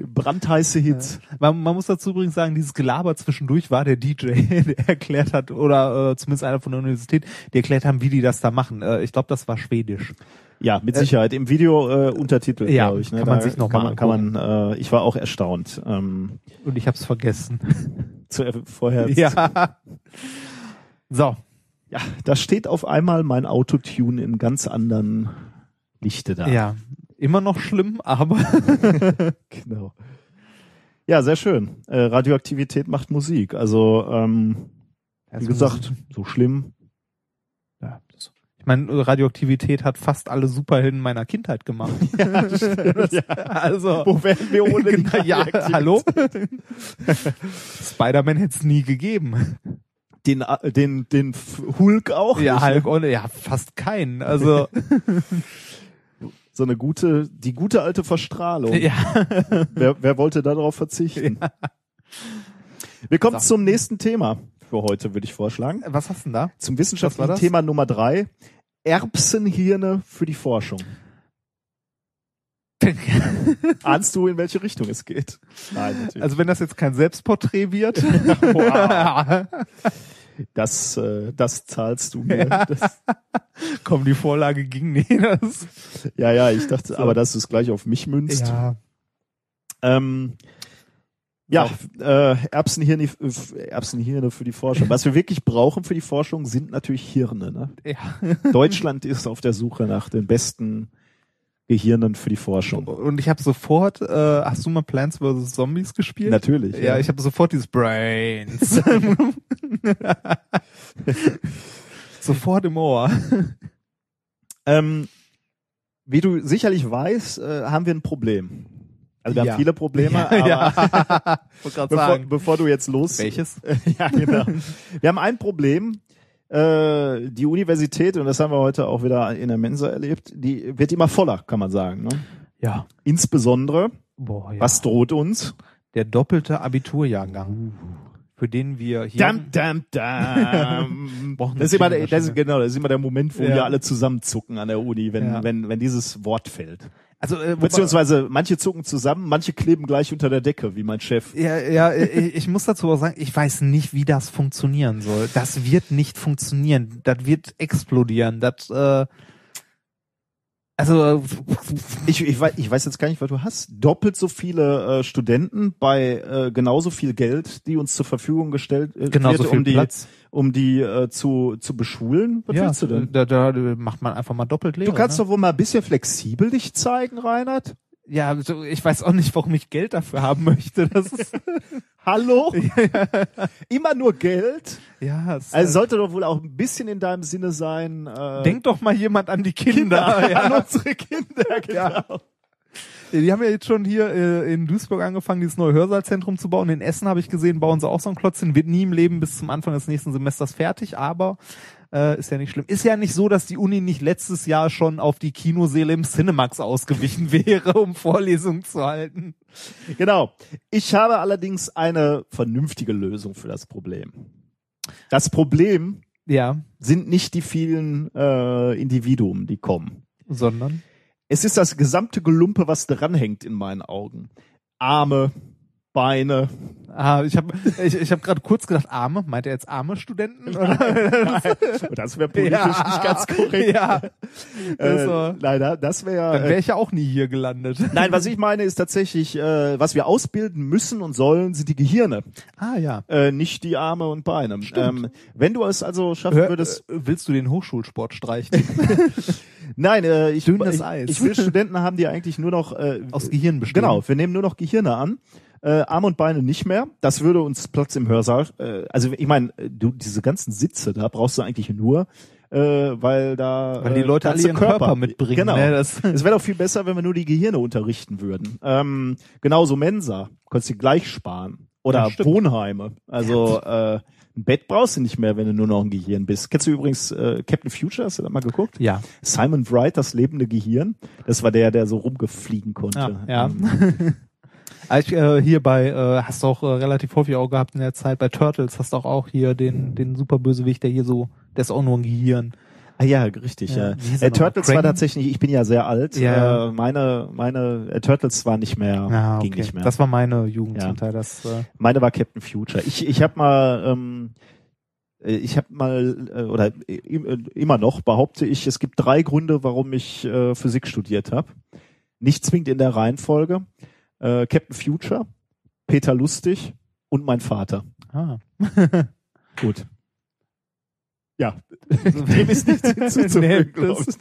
Brandheiße Hits. Man, man muss dazu übrigens sagen, dieses Gelaber zwischendurch war der DJ, der erklärt hat, oder äh, zumindest einer von der Universität, die erklärt haben, wie die das da machen. Äh, ich glaube, das war Schwedisch. Ja, mit Sicherheit. Im Video äh, Untertitel, Ja, glaube ich. Ne? kann man Da sich noch kann man, kann man, äh, Ich war auch erstaunt. Ähm, Und ich habe es vergessen. zu, äh, vorher. ja. So, ja, da steht auf einmal mein Autotune in ganz anderen Lichte da. ja. Immer noch schlimm, aber Genau. Ja, sehr schön. Äh, Radioaktivität macht Musik. Also, ähm, wie gesagt, so schlimm. Ja, das- ich meine, Radioaktivität hat fast alle Superhelden meiner Kindheit gemacht. Ja, ja. Also, Wo wären wir ohne die Genau, ja, hallo? Spider-Man hätte es nie gegeben. Den, äh, den, den Hulk auch? Ja, nicht, Hulk ne? ohne, ja, fast keinen. Also, So eine gute, die gute alte Verstrahlung. ja. Wer, wer wollte darauf verzichten? Wir kommen So. zum nächsten Thema für heute, würde ich vorschlagen. Was hast du denn da? Zum wissenschaftlichen? Thema Nummer drei. Erbsenhirne für die Forschung. Ahnst du, in welche Richtung es geht? Nein, natürlich. Also wenn das jetzt kein Selbstporträt wird. das, äh, das zahlst du mir. Ja. Das, Komm, die Vorlage ging nicht. Das, ja, ja, ich dachte, aber dass du es gleich auf mich münzt. ja. Ähm, ja, äh, Erbsenhirne, f- Erbsenhirne für die Forschung. Was wir wirklich brauchen für die Forschung sind natürlich Hirne. Ne? ja. Deutschland ist auf der Suche nach den besten Gehirnen für die Forschung. Und ich habe sofort, äh, hast du mal Plants vs. Zombies gespielt? Natürlich. Ja, ich habe sofort dieses Brains. sofort im Ohr. Ähm, wie du sicherlich weißt, äh, haben wir ein Problem. Also wir Ja. haben viele Probleme, aber ja. Wollte grad bevor, sagen. bevor du jetzt los... Welches? ja, genau. Wir haben ein Problem. Äh, die Universität, und das haben wir heute auch wieder in der Mensa erlebt, die wird immer voller, kann man sagen. Ne? Ja. Insbesondere, Boah, ja. was droht uns? Der doppelte Abiturjahrgang. Für den wir hier. Dam, dam, dam. Brauchen das ist immer der, das ist, genau, das ist immer der Moment, wo Ja. wir alle zusammenzucken an der Uni, wenn, Ja. wenn, wenn dieses Wort fällt. Also, äh, Beziehungsweise manche zucken zusammen, manche kleben gleich unter der Decke, wie mein Chef. Ja, ja, äh, ich muss dazu auch sagen, ich weiß nicht, wie das funktionieren soll. Das wird nicht funktionieren. Das wird explodieren. Das, äh, also, Ich, ich, weiß, ich weiß jetzt gar nicht, was du hast. Doppelt so viele äh, Studenten bei äh, genauso viel Geld, die uns zur Verfügung gestellt äh, genauso wird, viel um die, Platz. um die äh, zu, zu beschulen. Was ja, willst du denn? Da, da macht man einfach mal doppelt Lehre. Du kannst ne? doch wohl mal ein bisschen flexibel dich zeigen, Reinhard. Ja, so, ich weiß auch nicht, warum ich Geld dafür haben möchte. Das ist, Hallo? Immer nur Geld? ja, es, Also sollte doch wohl auch ein bisschen in deinem Sinne sein. Äh, denk doch mal jemand an die Kinder. an ja. unsere Kinder, genau. Die haben ja jetzt schon hier äh, in Duisburg angefangen, dieses neue Hörsaalzentrum zu bauen. In Essen habe ich gesehen, bauen sie auch so einen Klotz hin. Wird nie im Leben bis zum Anfang des nächsten Semesters fertig, aber äh, ist ja nicht schlimm. Ist ja nicht so, dass die Uni nicht letztes Jahr schon auf die Kinoseele im Cinemax ausgewichen wäre, um Vorlesungen zu halten. Genau. Ich habe allerdings eine vernünftige Lösung für das Problem. Das Problem Ja, sind nicht die vielen äh, Individuen, die kommen. sondern Es ist das gesamte Gelumpe, was dranhängt in meinen Augen. Arme, Beine. Ah, ich habe ich, ich hab gerade kurz gedacht, Arme. Meint er jetzt arme Studenten? Oder? Das wäre politisch Ja. nicht ganz korrekt. Ja. Äh, leider, das wäre. Dann wäre ich ja auch nie hier gelandet. Nein, was ich meine, ist tatsächlich, äh, was wir ausbilden müssen und sollen, sind die Gehirne, Ah ja. äh, nicht die Arme und Beine. Ähm, wenn du es also schaffen Hör, würdest, äh, willst du den Hochschulsport streichen? nein, äh, ich, dünnes ich, Eis. ich will Studenten haben, die eigentlich nur noch äh, Aus Gehirn bestehen. Genau, wir nehmen nur noch Gehirne an. Äh, Arme und Beine nicht mehr. Das würde uns Platz im Hörsaal. Äh, also ich meine, du diese ganzen Sitze da brauchst du eigentlich nur, äh, weil da Weil die äh, Leute alle ihren Körper mitbringen, Genau. ne? Das- es wäre doch viel besser, wenn wir nur die Gehirne unterrichten würden. Ähm, genauso Mensa, konntest du gleich sparen oder Ja. Wohnheime. Also äh, ein Bett brauchst du nicht mehr, wenn du nur noch ein Gehirn bist. Kennst du übrigens äh, Captain Future? Hast du da mal geguckt? Ja. Simon Wright, das lebende Gehirn. Das war der, der so rumgefliegen konnte. Ja, ja. Ah, Ich, äh, hier bei, äh, hast du auch äh, relativ häufig auch gehabt in der Zeit, bei Turtles hast du auch, auch hier den, den Superbösewicht, der hier so, der ist auch nur ein Gehirn. Ah ja, richtig. Ja, Ja, Äh? Turtles war tatsächlich, ich bin ja sehr alt. Ja. Äh, meine meine äh, Turtles war nicht mehr, ging okay. nicht mehr. Das war meine Jugend Ja. zum Teil. Das, äh, meine war Captain Future. Ich ich habe mal ähm, äh, ich habe mal äh, oder im- äh, immer noch behaupte ich, es gibt drei Gründe, warum ich äh, Physik studiert habe. Nicht zwingend in der Reihenfolge. Äh, Captain Future, Peter Lustig und mein Vater. ah. Gut. Ja, dem ist nichts hinzuzufügen. Nee, ich.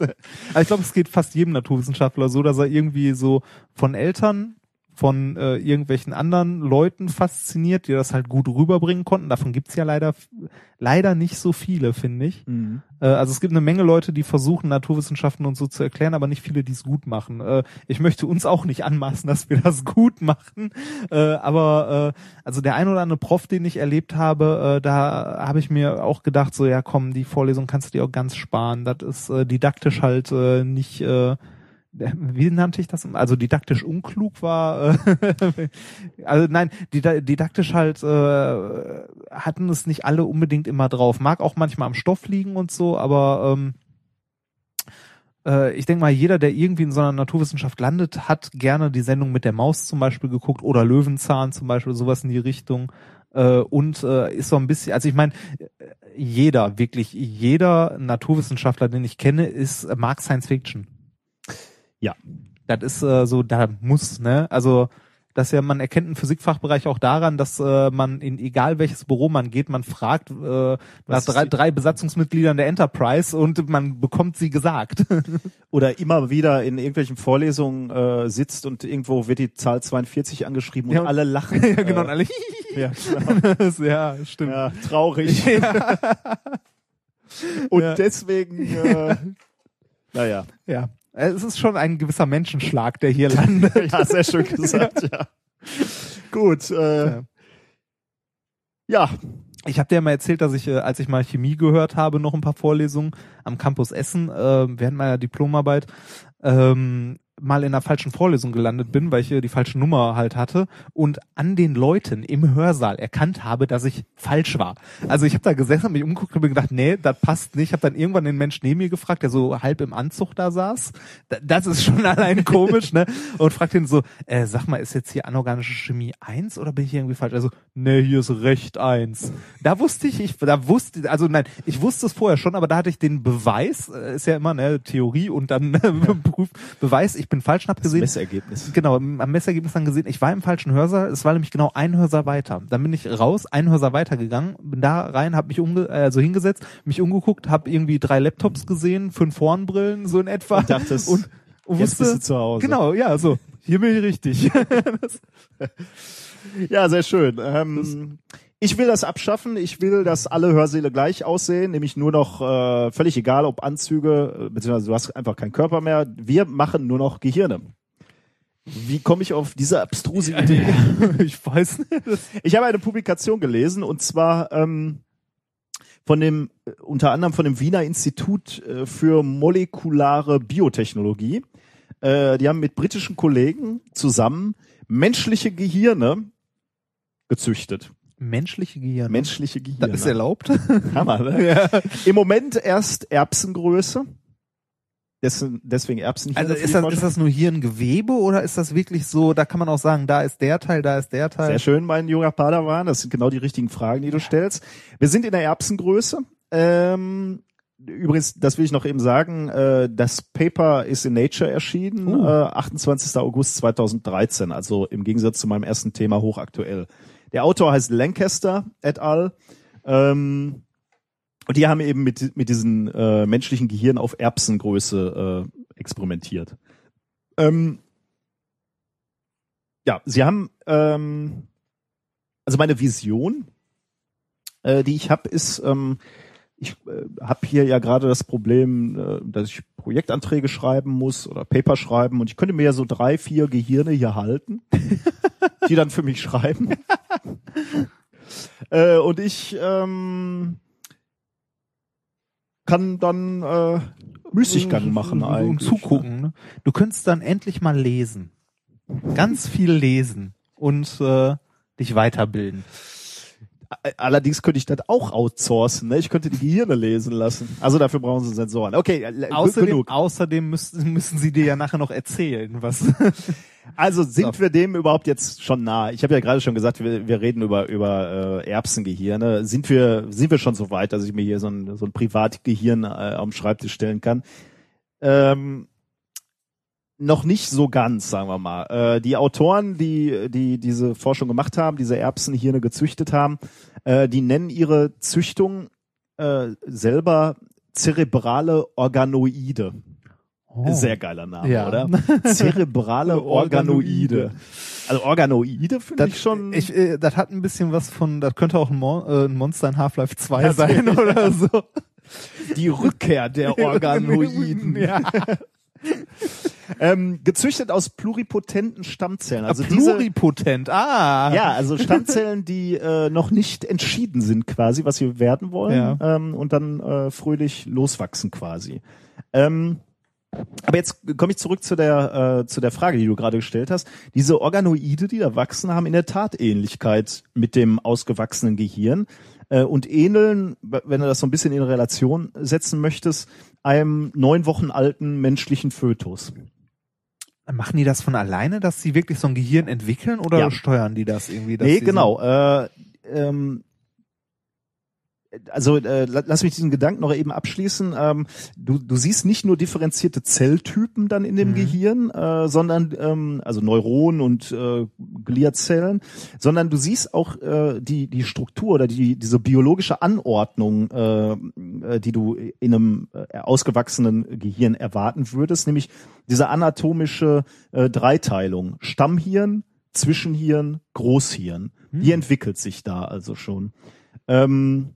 Aber ich glaube, es geht fast jedem Naturwissenschaftler so, dass er irgendwie so von Eltern, von äh, irgendwelchen anderen Leuten fasziniert, die das halt gut rüberbringen konnten. Davon gibt's ja leider leider nicht so viele, finde ich. Mhm. Äh, also es gibt eine Menge Leute, die versuchen, Naturwissenschaften und so zu erklären, aber nicht viele, die es gut machen. Äh, ich möchte uns auch nicht anmaßen, dass wir das gut machen. Äh, aber äh, also der ein oder andere Prof, den ich erlebt habe, äh, da habe ich mir auch gedacht, so ja komm, die Vorlesung kannst du dir auch ganz sparen. Das ist äh, didaktisch halt äh, nicht äh, wie nannte ich das? Also didaktisch unklug war, äh, also nein, dida- didaktisch halt äh, hatten es nicht alle unbedingt immer drauf. Mag auch manchmal am Stoff liegen und so, aber ähm, äh, ich denke mal, jeder, der irgendwie in so einer Naturwissenschaft landet, hat gerne die Sendung mit der Maus zum Beispiel geguckt oder Löwenzahn zum Beispiel, sowas in die Richtung. Äh, und äh, ist so ein bisschen, also ich meine, jeder, wirklich jeder Naturwissenschaftler, den ich kenne, ist mag Science Fiction. Ja. Das ist äh, so, da muss, ne? Also dass ja, man erkennt im Physikfachbereich auch daran, dass äh, man in egal welches Büro man geht, man fragt äh, nach Was ist drei, drei Besatzungsmitgliedern der Enterprise und man bekommt sie gesagt. Oder immer wieder in irgendwelchen Vorlesungen äh, sitzt und irgendwo wird die Zahl 42 angeschrieben und Ja, alle lachen. ja, genau, und Äh, alle ja, genau. ja, stimmt. ja, traurig. Ja. Und deswegen, äh, naja. ja. Es ist schon ein gewisser Menschenschlag, der hier landet. Ja, sehr schön gesagt, ja. Gut, äh, Ja. ja, Ich habe dir mal erzählt, dass ich, äh, als ich mal Chemie gehört habe, noch ein paar Vorlesungen am Campus Essen, äh, während meiner Diplomarbeit, ähm, mal in einer falschen Vorlesung gelandet bin, weil ich äh, die falsche Nummer halt hatte und an den Leuten im Hörsaal erkannt habe, dass ich falsch war. Also ich habe da gesessen, hab mich umgeguckt und mir gedacht, nee, das passt nicht. Ich habe dann irgendwann den Mensch neben mir gefragt, der so halb im Anzug da saß. Da, das ist schon allein komisch, ne? Und fragt ihn so, äh, sag mal, ist jetzt hier anorganische Chemie 1 oder bin ich hier irgendwie falsch? Also, nee, hier ist Recht 1. Da wusste ich, ich da wusste, also nein, ich wusste es vorher schon, aber da hatte ich den Beweis, äh, ist ja immer ne Theorie und dann Proof, Beweis, ich bin falsch und hab gesehen, Messergebnis. genau, am Messergebnis dann gesehen, ich war im falschen Hörsaal, es war nämlich genau ein Hörsaal weiter. Dann bin ich raus, ein Hörsaal weitergegangen, bin da rein, hab mich umge also hingesetzt, mich umgeguckt, hab irgendwie drei Laptops gesehen, fünf Hornbrillen, so in etwa. Und dachtest, und, und jetzt wusste, bist du zu Hause. Genau, ja, so, hier bin ich richtig. Ja, sehr schön. Ähm, ich will das abschaffen. Ich will, dass alle Hörsäle gleich aussehen, nämlich nur noch äh, völlig egal, ob Anzüge, äh, beziehungsweise du hast einfach keinen Körper mehr. Wir machen nur noch Gehirne. Wie komme ich auf diese abstruse Idee? ich weiß nicht. Ich habe eine Publikation gelesen und zwar ähm, von dem äh, unter anderem von dem Wiener Institut äh, für molekulare Biotechnologie. Äh, die haben mit britischen Kollegen zusammen menschliche Gehirne gezüchtet. Menschliche Gehirne. Menschliche Gehirne. das ist erlaubt. Hammer, ne? Im Moment erst Erbsengröße. Dessen, deswegen Erbsen. Also ist das, ist das nur hier ein Gewebe oder ist das wirklich so, da kann man auch sagen, da ist der Teil, da ist der Teil? Sehr schön, mein junger Padawan. Das sind genau die richtigen Fragen, die du stellst. Wir sind in der Erbsengröße. Ähm, übrigens, das will ich noch eben sagen, äh, das Paper ist in Nature erschienen, Uh. äh, 28. August 2013, also im Gegensatz zu meinem ersten Thema hochaktuell. Der Autor heißt Lancaster et al. Ähm, und die haben eben mit, mit diesen äh, menschlichen Gehirn auf Erbsengröße äh, experimentiert. Ähm, ja, sie haben, ähm, also meine Vision, äh, die ich habe, ist, ähm, ich äh, habe hier ja gerade das Problem, äh, dass ich Projektanträge schreiben muss oder Paper schreiben und ich könnte mir ja so drei, vier Gehirne hier halten, die dann für mich schreiben. äh, und ich ähm, kann dann äh, Müßiggang machen und, eigentlich. Und zugucken. Ne? Du könntest dann endlich mal lesen. Ganz viel lesen und äh, dich weiterbilden. Allerdings könnte ich das auch outsourcen. Ne? Ich könnte die Gehirne lesen lassen. Also dafür brauchen sie Sensoren. Okay, äh, Außerdem, genug. außerdem müssen, müssen sie dir ja nachher noch erzählen, was. Also sind So. wir dem überhaupt jetzt schon nah? Ich habe ja gerade schon gesagt, wir, wir reden über über äh, Erbsengehirne. Sind wir sind wir schon so weit, dass ich mir hier so ein so ein Privatgehirn äh, am Schreibtisch stellen kann? Ähm, noch nicht so ganz, sagen wir mal. Äh, die Autoren, die die diese Forschung gemacht haben, diese Erbsenhirne gezüchtet haben, äh, die nennen ihre Züchtung äh, selber zerebrale Organoide. Sehr geiler Name, Oh. Ja. oder? Zerebrale Organoide. Also Organoide finde Das, ich schon. ich, äh, das hat ein bisschen was von, das könnte auch ein, Mon äh, ein Monster in Half-Life 2 Ja, sein oder so. die Rückkehr der Organoiden. ja. Ähm, gezüchtet aus pluripotenten Stammzellen. Also Ah, diese, Pluripotent, ah. ja, also Stammzellen, die äh, noch nicht entschieden sind quasi, was sie werden wollen Ja. ähm, und dann äh, fröhlich loswachsen quasi. Ähm, aber jetzt komme ich zurück zu der äh, zu der Frage, die du gerade gestellt hast. Diese Organoide, die da wachsen, haben in der Tat Ähnlichkeit mit dem ausgewachsenen Gehirn äh, und ähneln, wenn du das so ein bisschen in Relation setzen möchtest, einem neun Wochen alten menschlichen Fötus. Machen die das von alleine, dass sie wirklich so ein Gehirn entwickeln oder Ja. steuern die das irgendwie? dass Nee, genau. Äh, ähm, also äh, la- lass mich diesen Gedanken noch eben abschließen. Ähm, du, du siehst nicht nur differenzierte Zelltypen dann in dem Mhm. Gehirn, äh, sondern ähm, also Neuronen und äh, Gliazellen, sondern du siehst auch äh, die die Struktur oder die diese biologische Anordnung, äh, äh, die du in einem äh, ausgewachsenen Gehirn erwarten würdest, nämlich diese anatomische äh, Dreiteilung: Stammhirn, Zwischenhirn, Großhirn. Die entwickelt sich da also schon. Ähm,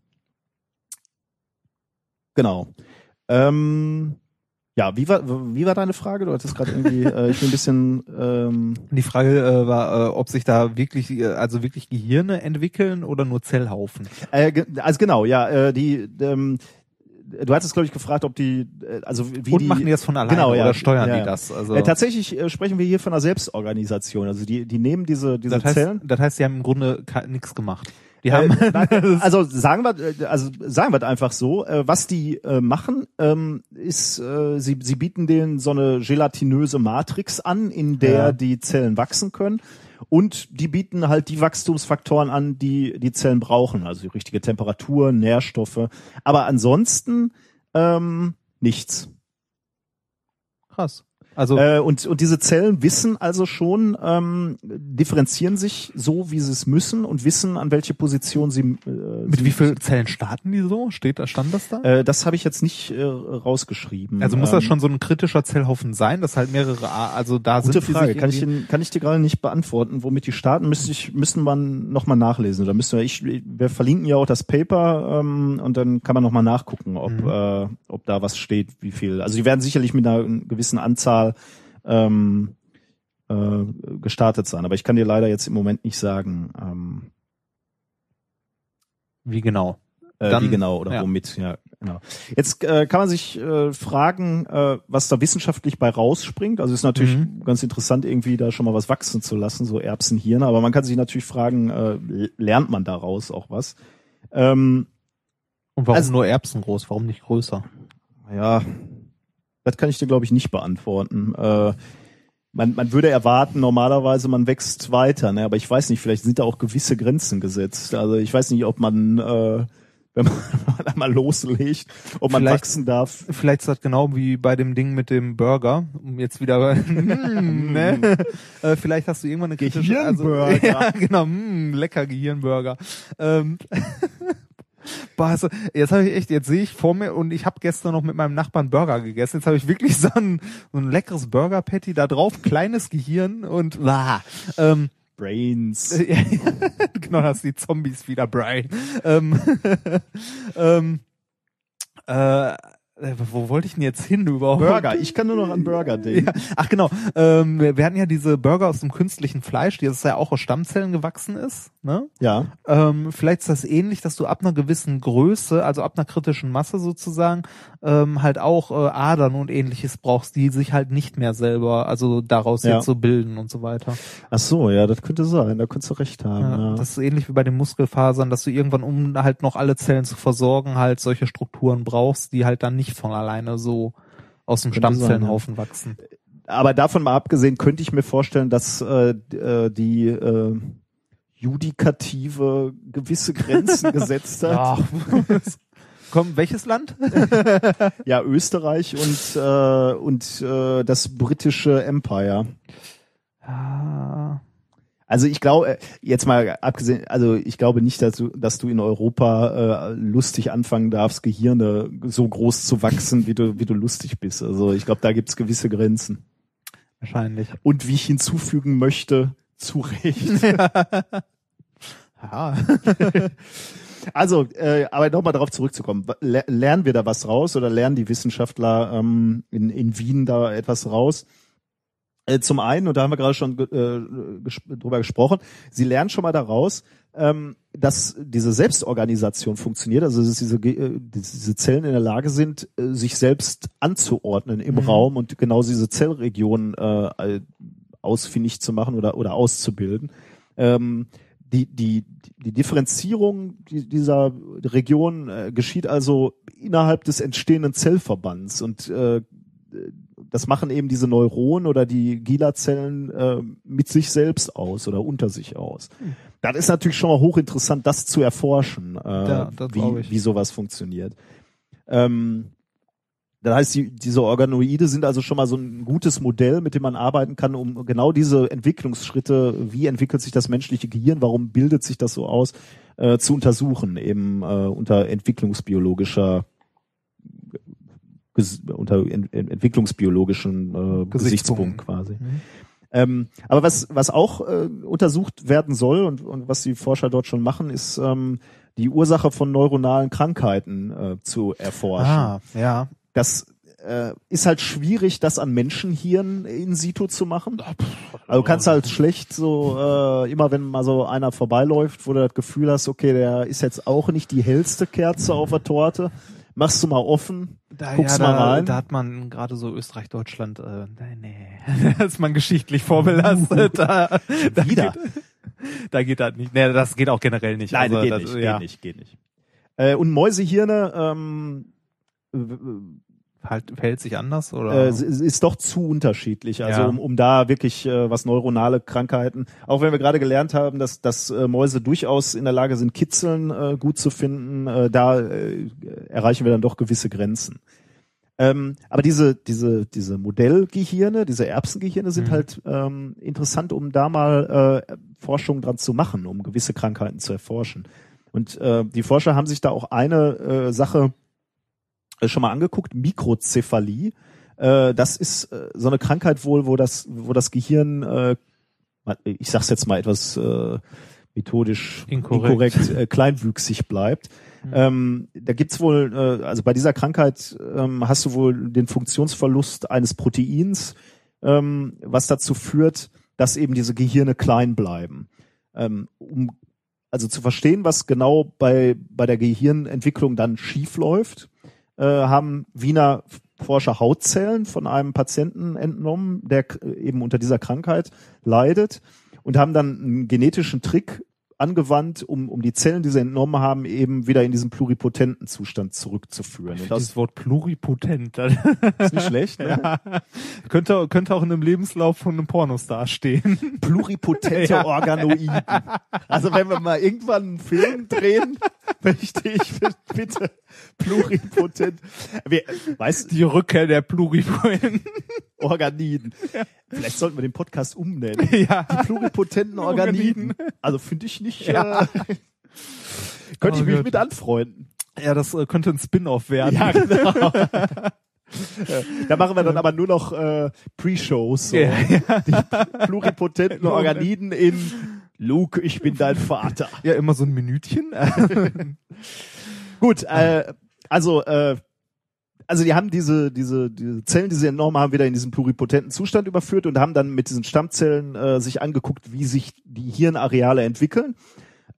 genau. Ähm, ja, wie war, wie war deine Frage? Du hattest gerade irgendwie, äh, ich bin ein bisschen, ähm, Die Frage äh, war, äh, ob sich da wirklich, äh, also wirklich Gehirne entwickeln oder nur Zellhaufen. äh, also genau, ja, äh, die, ähm, du hattest glaube ich gefragt, ob die, äh, also wie Und die, machen die das von alleine genau, ja, oder steuern ja, die ja. das? Also Äh, tatsächlich äh, sprechen wir hier von einer Selbstorganisation. Also die, die nehmen diese, diese das heißt, Zellen. das heißt, sie haben im Grunde nichts gemacht. Die Äh, haben nein, also sagen wir, äh, also sagen wir einfach so, äh, was die äh, machen, ähm, ist, äh, sie, sie bieten denen so eine gelatinöse Matrix an, in der Ja. die Zellen wachsen können. Und die bieten halt die Wachstumsfaktoren an, die die Zellen brauchen, also die richtige Temperatur, Nährstoffe. Aber ansonsten ähm, nichts. krass. Also Äh, und, und diese Zellen wissen also schon, ähm, differenzieren sich so, wie sie es müssen und wissen, an welche Position sie. Äh, mit wie vielen Zellen starten die so? Steht da, stand das da? Äh, das habe ich jetzt nicht äh, rausgeschrieben. also muss das Ähm, schon so ein kritischer Zellhaufen sein, dass halt mehrere, A- also da Gute sind die Frage. Kann ich, kann ich dir gerade nicht beantworten. Womit die starten, müsste ich, müssten man nochmal nachlesen. Oder müssen wir, ich, wir verlinken ja auch das Paper ähm, und dann kann man nochmal nachgucken, ob, Mhm. äh, ob da was steht, wie viel. Also die werden sicherlich mit einer gewissen Anzahl ähm, äh, gestartet sein. Aber ich kann dir leider jetzt im Moment nicht sagen, ähm, wie genau? äh, Dann- wie genau oder ja. womit. Ja, genau. Jetzt äh, kann man sich äh, fragen, äh, was da wissenschaftlich bei rausspringt. Also ist natürlich Mhm. ganz interessant, irgendwie da schon mal was wachsen zu lassen, so Erbsenhirne. Aber man kann sich natürlich fragen, äh, lernt man daraus auch was? Ähm, Und warum Also- nur Erbsen groß? Warum nicht größer? ja, Das kann ich dir, glaube ich, nicht beantworten. Äh, man, man würde erwarten, normalerweise man wächst weiter, ne? aber ich weiß nicht, vielleicht sind da auch gewisse Grenzen gesetzt. Also ich weiß nicht, ob man, äh, wenn man da mal loslegt, ob man Vielleicht- wachsen darf. Vielleicht ist das genau wie bei dem Ding mit dem Burger, um jetzt wieder, mm, ne? äh, vielleicht hast du irgendwann eine kritische, also, Gehirnburger. ja, genau, mm, lecker Gehirnburger. Ähm, Boah, also, jetzt habe ich echt, jetzt sehe ich vor mir und ich habe gestern noch mit meinem Nachbarn Burger gegessen. Jetzt habe ich wirklich so ein, so ein leckeres Burger Patty da drauf, kleines Gehirn und ah, ähm, Brains. genau, das die Zombies wieder, Brian. Ähm, ähm, äh, wo wollte ich denn jetzt hin überhaupt? Burger. Ich kann nur noch an Burger denken. Ja. Ach genau, ähm, wir, wir hatten ja diese Burger aus dem künstlichen Fleisch, die jetzt ja auch aus Stammzellen gewachsen ist. Ne? Ja. Ähm, vielleicht ist das ähnlich, dass du ab einer gewissen Größe, also ab einer kritischen Masse sozusagen, ähm, halt auch äh, Adern und ähnliches brauchst, die sich halt nicht mehr selber, also daraus Ja. jetzt so bilden und so weiter. Ach so, ja, das könnte sein. Da könntest du recht haben. Ja, Ja, Das ist ähnlich wie bei den Muskelfasern, dass du irgendwann, um halt noch alle Zellen zu versorgen, halt solche Strukturen brauchst, die halt dann nicht von alleine so aus dem Stammzellenhaufen wachsen. Aber davon mal abgesehen, könnte ich mir vorstellen, dass äh, äh, die äh, Judikative gewisse Grenzen gesetzt hat. Komm, welches Land? Ja, Österreich und äh, und äh, das britische Empire. Ja. Also ich glaube, jetzt mal abgesehen, also ich glaube nicht, dass du, dass du in Europa äh, lustig anfangen darfst, Gehirne so groß zu wachsen, wie du, wie du lustig bist. Also ich glaube, da gibt's gewisse Grenzen. Wahrscheinlich. Und wie ich hinzufügen möchte, zu Recht. Ja. Also, äh, aber nochmal darauf zurückzukommen. Le- Lernen wir da was raus oder lernen die Wissenschaftler ähm, in, in Wien da etwas raus? Äh, zum einen, und da haben wir gerade schon äh, ges drüber gesprochen, sie lernen schon mal daraus, ähm, dass diese Selbstorganisation funktioniert, also dass diese, äh, diese Zellen in der Lage sind, äh, sich selbst anzuordnen im Mhm. Raum und genau diese Zellregionen äh, ausfindig zu machen oder, oder auszubilden. Ähm, die, die, die Differenzierung die- dieser Region äh, geschieht also innerhalb des entstehenden Zellverbands und äh, das machen eben diese Neuronen oder die Gila-Zellen äh, mit sich selbst aus oder unter sich aus. Das ist natürlich schon mal hochinteressant, das zu erforschen, äh, Ja, das wie, wie sowas funktioniert. Ähm, das heißt, die, diese Organoide sind also schon mal so ein gutes Modell, mit dem man arbeiten kann, um genau diese Entwicklungsschritte, wie entwickelt sich das menschliche Gehirn, warum bildet sich das so aus, äh, zu untersuchen, eben äh, unter entwicklungsbiologischer unter ent ent entwicklungsbiologischen äh, Gesichtspunkten. Gesichtspunkt quasi. Mhm. Ähm, aber was, was auch äh, untersucht werden soll und, und was die Forscher dort schon machen, ist ähm, die Ursache von neuronalen Krankheiten äh, zu erforschen. Ah, ja. Das äh, ist halt schwierig, das an Menschenhirn in situ zu machen. Also du kannst halt schlecht so, äh, immer wenn mal so einer vorbeiläuft, wo du das Gefühl hast, okay, der ist jetzt auch nicht die hellste Kerze auf der Torte, machst du mal offen, Da, guckst ja, mal da, rein. da hat man gerade so Österreich, Deutschland, äh, nee, nee, da ist man geschichtlich vorbelastet. Da, da Wieder. Geht, da geht das nicht. Nee, das geht auch generell nicht. Nein, Also, geht, das, nicht, ja, geht nicht, geht nicht. Äh, und Mäusehirne ähm, Halt, verhält sich anders oder? äh, es ist ist doch zu unterschiedlich. Also Ja. um, um da wirklich äh, was neuronale Krankheiten, auch wenn wir gerade gelernt haben, dass, dass äh, Mäuse durchaus in der Lage sind, Kitzeln äh, gut zu finden, äh, da äh, erreichen wir dann doch gewisse Grenzen. Ähm, aber diese, diese, diese Modellgehirne, diese Erbsengehirne sind Mhm. halt ähm, interessant, um da mal äh, Forschung dran zu machen, um gewisse Krankheiten zu erforschen. Und äh, die Forscher haben sich da auch eine äh, Sache schon mal angeguckt, Mikrozephalie. Äh, das ist äh, so eine Krankheit wohl, wo das, wo das Gehirn, äh, ich sag's jetzt mal etwas äh, methodisch Inkorrekt. inkorrekt, äh, kleinwüchsig bleibt. Ähm, da gibt's wohl, äh, also bei dieser Krankheit ähm, hast du wohl den Funktionsverlust eines Proteins, ähm, was dazu führt, dass eben diese Gehirne klein bleiben. Ähm, um also zu verstehen, was genau bei, bei der Gehirnentwicklung dann schief läuft, äh, haben Wiener Forscher Hautzellen von einem Patienten entnommen, der k- eben unter dieser Krankheit leidet und haben dann einen genetischen Trick angewandt, um, um die Zellen, die sie entnommen haben, eben wieder in diesen pluripotenten Zustand zurückzuführen. Und das Dieses Wort pluripotent. ist nicht schlecht, ne? ja. könnte, könnte auch in einem Lebenslauf von einem Pornostar stehen. Pluripotente Ja. Organoiden. Also wenn wir mal irgendwann einen Film drehen, möchte ich bitte pluripotent. Wir, weißt du, Die Rückkehr der Pluripotenten. Organiden. Vielleicht sollten wir den Podcast umnennen. ja. Die pluripotenten Organiden. Also finde ich nicht. Ja. Äh, könnte ich Oh mich Gott. mit anfreunden. ja, das äh, könnte ein Spin-off werden. Ja, genau. da machen wir dann aber nur noch äh, Pre-Shows. So. Ja, Die pluripotenten Organiden in Luke, ich bin dein Vater. ja, immer so ein Minütchen. Gut, äh, also äh, also die haben diese diese diese Zellen, die sie entnommen haben, wieder in diesen pluripotenten Zustand überführt und haben dann mit diesen Stammzellen äh, sich angeguckt, wie sich die Hirnareale entwickeln.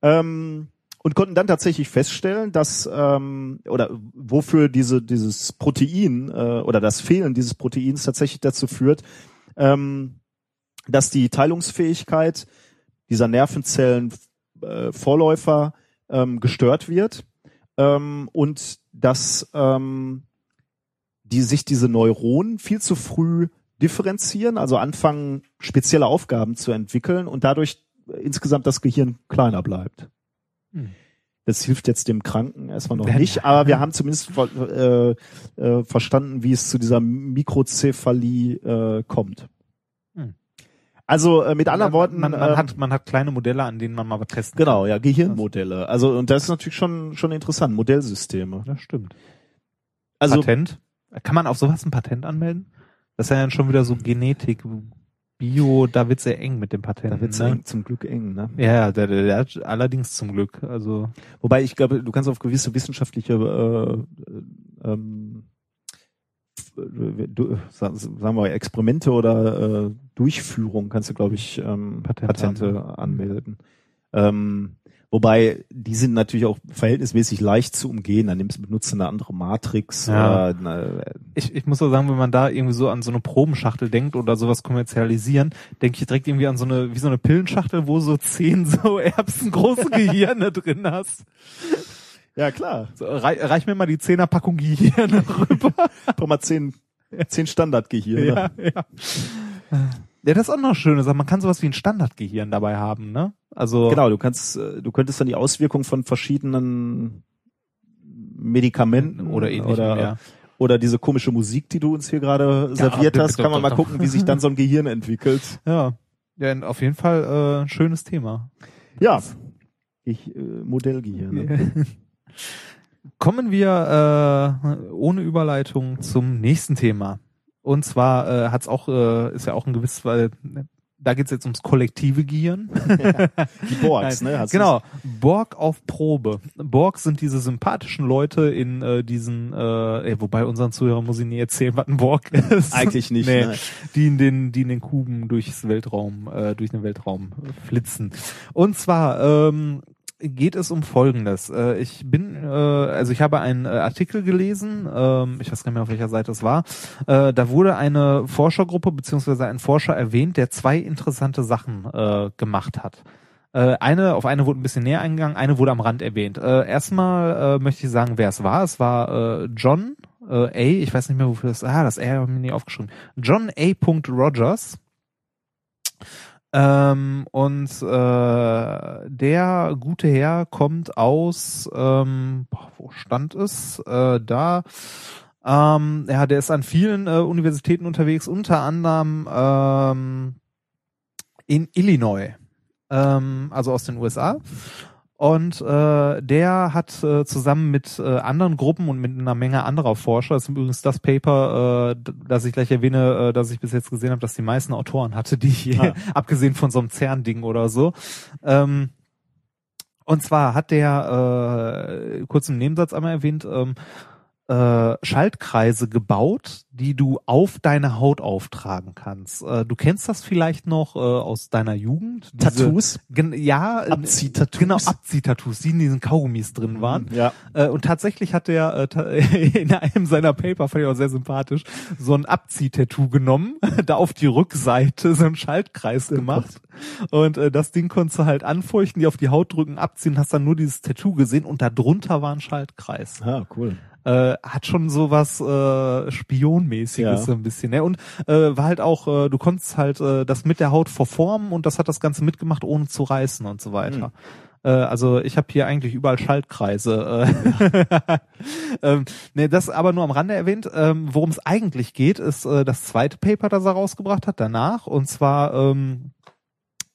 Ähm, und konnten dann tatsächlich feststellen, dass ähm, oder wofür diese dieses Protein äh, oder das Fehlen dieses Proteins tatsächlich dazu führt, ähm, dass die Teilungsfähigkeit dieser Nervenzellen äh, Vorläufer ähm, gestört wird ähm, und dass ähm, die sich diese Neuronen viel zu früh differenzieren, also anfangen spezielle Aufgaben zu entwickeln und dadurch insgesamt das Gehirn kleiner bleibt. Hm. Das hilft jetzt dem Kranken erstmal noch nicht, aber wir haben zumindest äh, äh, verstanden, wie es zu dieser Mikrozephalie äh, kommt. Also äh, mit anderen Worten, man, man, ähm, hat, man hat kleine Modelle, an denen man mal was testen genau, ja, Gehirnmodelle. Also und das ist natürlich schon schon interessant, Modellsysteme. kann. Das stimmt. Also Patent? Kann man auf sowas ein Patent anmelden? Das ist ja dann schon wieder so Genetik, Bio, da wird's sehr eng mit dem Patent. da wird's ne? eng, zum Glück eng, ne? Ja, ja, der, der, der hat allerdings zum Glück. Also Wobei ich glaube, du kannst auf gewisse wissenschaftliche äh, ähm, sagen wir Experimente oder äh, Durchführung kannst du glaube ich ähm, Patente Patente, anmelden. Ähm, wobei die sind natürlich auch verhältnismäßig leicht zu umgehen. Dann nimmst benutzt du eine andere Matrix. Ja. Oder, eine, ich, ich muss auch sagen, wenn man da irgendwie so an so eine Probenschachtel denkt oder sowas kommerzialisieren, denke ich direkt irgendwie an so eine, wie so eine Pillenschachtel, wo so zehn so erbsengroße Gehirne drin hast. Ja klar. So, rei, reich mir mal die Zehnerpackung Gehirne rüber. Doch mal zehn, zehn Standardgehirne. ja, ja. Ja, das ist auch noch schön. Also man kann sowas wie ein Standardgehirn dabei haben, ne? Also Genau, du kannst, äh, du könntest dann die Auswirkungen von verschiedenen Medikamenten oder ähnlichem, oder, ja. oder diese komische Musik, die du uns hier gerade serviert bitte, hast, kann man mal gucken, wie sich dann so ein Gehirn entwickelt. Ja. Ja, auf jeden Fall äh, ein schönes Thema. Ja, ich äh, Modellgehirne. Kommen wir äh, ohne Überleitung zum nächsten Thema. Und zwar äh, hat's auch, äh, ist ja auch ein gewisses, weil da geht's jetzt ums kollektive Gehirn. Die Borgs, Nein, ne? Hast genau. Borg auf Probe. Borg sind diese sympathischen Leute in äh, diesen, äh, ey, wobei unseren Zuhörern muss ich nie erzählen, was ein Borg ist. Eigentlich nicht, Nee, ne? die in den, die in den Kuben durchs Weltraum, äh, durch den Weltraum flitzen. Und zwar ähm, geht es um Folgendes. Äh, ich bin, äh, also ich habe einen äh, Artikel gelesen, ähm, ich weiß gar nicht mehr, auf welcher Seite es war. Da wurde eine Forschergruppe beziehungsweise ein Forscher erwähnt, der zwei interessante Sachen gemacht hat. Eine, auf eine wurde ein bisschen näher eingegangen, eine wurde am Rand erwähnt. Äh, erstmal möchte ich sagen, wer es war. Es war John A. Ich weiß nicht mehr, wofür das. Ah, das R habe ich mir nie aufgeschrieben. John A. Rogers. Ähm, und äh, der gute Herr kommt aus, ähm, wo stand es? Äh, da. Ähm, ja, der ist an vielen äh, Universitäten unterwegs, unter anderem ähm, in Illinois, ähm, also aus den USA. Und äh, der hat äh, zusammen mit äh, anderen Gruppen und mit einer Menge anderer Forscher, das ist übrigens das Paper, äh, das ich gleich erwähne, äh, das ich bis jetzt gesehen habe, dass die meisten Autoren hatte, die ich Ah. abgesehen von so einem CERN-Ding oder so. Ähm, und zwar hat der, äh, kurz im Nebensatz einmal erwähnt, ähm, äh, Schaltkreise gebaut, die du auf deine Haut auftragen kannst. Äh, du kennst das vielleicht noch äh, aus deiner Jugend. Diese- Tattoos? Ja, Abziehtattoos? Genau, Abziehtattoos, die in diesen Kaugummis drin waren. Ja. Äh, und tatsächlich hat er äh, ta- in einem seiner Paper, fand ich auch sehr sympathisch, so ein Abziehtattoo genommen, da auf die Rückseite so einen Schaltkreis gemacht. Und äh, das Ding konntest du halt anfeuchten, die auf die Haut drücken, abziehen, hast dann nur dieses Tattoo gesehen und da drunter war ein Schaltkreis. Ah, cool. Äh, hat schon so was äh, Spionmäßiges Ja. so ein bisschen. Ne? Und äh, war halt auch, äh, du konntest halt äh, das mit der Haut verformen und das hat das Ganze mitgemacht, ohne zu reißen und so weiter. Äh, also ich habe hier eigentlich überall Schaltkreise. Äh. ähm, ne, das aber nur am Rande erwähnt. Ähm, Worum es eigentlich geht, ist äh, das zweite Paper, das er rausgebracht hat danach. Und zwar ähm,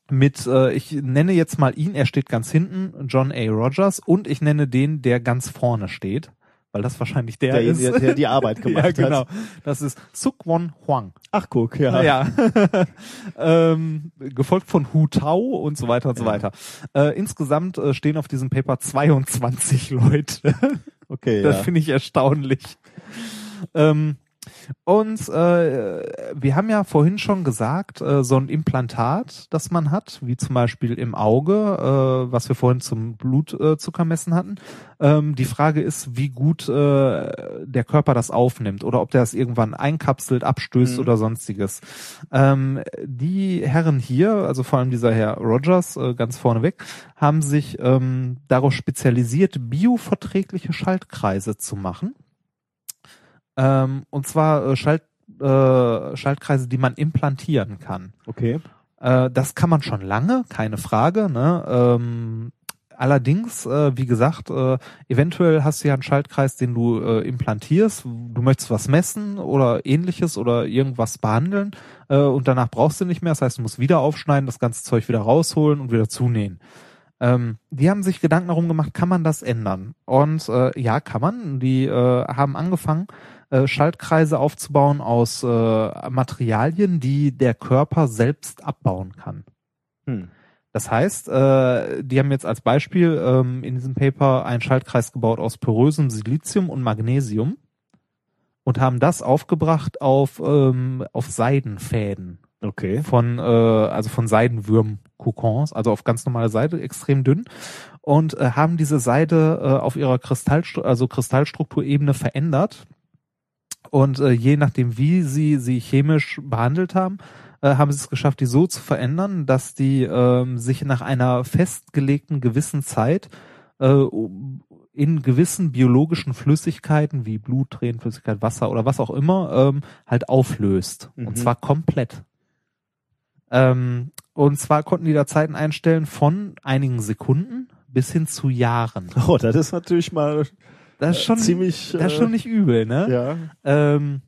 mit, äh, ich nenne jetzt mal ihn, er steht ganz hinten, John A. Rogers, und ich nenne den, der ganz vorne steht, weil das wahrscheinlich der, Der, ist. der, der die Arbeit gemacht ja, genau. hat. Das ist Sukwon Huang. Ach, guck, ja. Ja. ähm, gefolgt von Hu Tao und so weiter und so weiter. Äh, insgesamt äh, stehen auf diesem Paper 22 Leute. Okay, Das ja. finde ich erstaunlich. Ähm, und äh, wir haben ja vorhin schon gesagt, äh, so ein Implantat, das man hat, wie zum Beispiel im Auge, äh, was wir vorhin zum Blutzuckermessen hatten. Ähm, die Frage ist, wie gut äh, der Körper das aufnimmt oder ob der das irgendwann einkapselt, abstößt Mhm. oder sonstiges. Ähm, die Herren hier, also vor allem dieser Herr Rogers, äh, ganz vorneweg, haben sich ähm, darauf spezialisiert, bioverträgliche Schaltkreise zu machen. Ähm, und zwar äh, Schalt, äh, Schaltkreise, die man implantieren kann. Okay. Äh, das kann man schon lange, keine Frage. Ne? Ähm, allerdings, äh, wie gesagt, äh, eventuell hast du ja einen Schaltkreis, den du äh, implantierst. Du möchtest was messen oder ähnliches oder irgendwas behandeln äh, und danach brauchst du nicht mehr. Das heißt, du musst wieder aufschneiden, das ganze Zeug wieder rausholen und wieder zunähen. Ähm, die haben sich Gedanken darum gemacht, kann man das ändern? Und äh, ja, kann man. Die äh, haben angefangen, äh, Schaltkreise aufzubauen aus äh, Materialien, die der Körper selbst abbauen kann. Hm. Das heißt, äh, die haben jetzt als Beispiel ähm, in diesem Paper einen Schaltkreis gebaut aus porösem Silizium und Magnesium und haben das aufgebracht auf, ähm, auf Seidenfäden Okay. von, äh, also von Seidenwürm-Kokons, also auf ganz normale Seide, extrem dünn und äh, haben diese Seide äh, auf ihrer Kristallstru also Kristallstrukturebene verändert und äh, je nachdem, wie sie sie chemisch behandelt haben, äh, haben sie es geschafft, die so zu verändern, dass die ähm, sich nach einer festgelegten gewissen Zeit äh, in gewissen biologischen Flüssigkeiten wie Blut, Tränenflüssigkeit, Wasser oder was auch immer ähm, halt auflöst. Mhm. Und zwar komplett. Ähm, und zwar konnten die da Zeiten einstellen von einigen Sekunden bis hin zu Jahren. Oh, das ist natürlich mal Das ist schon äh, ziemlich. das ist schon nicht übel, ne? Ja. Ähm,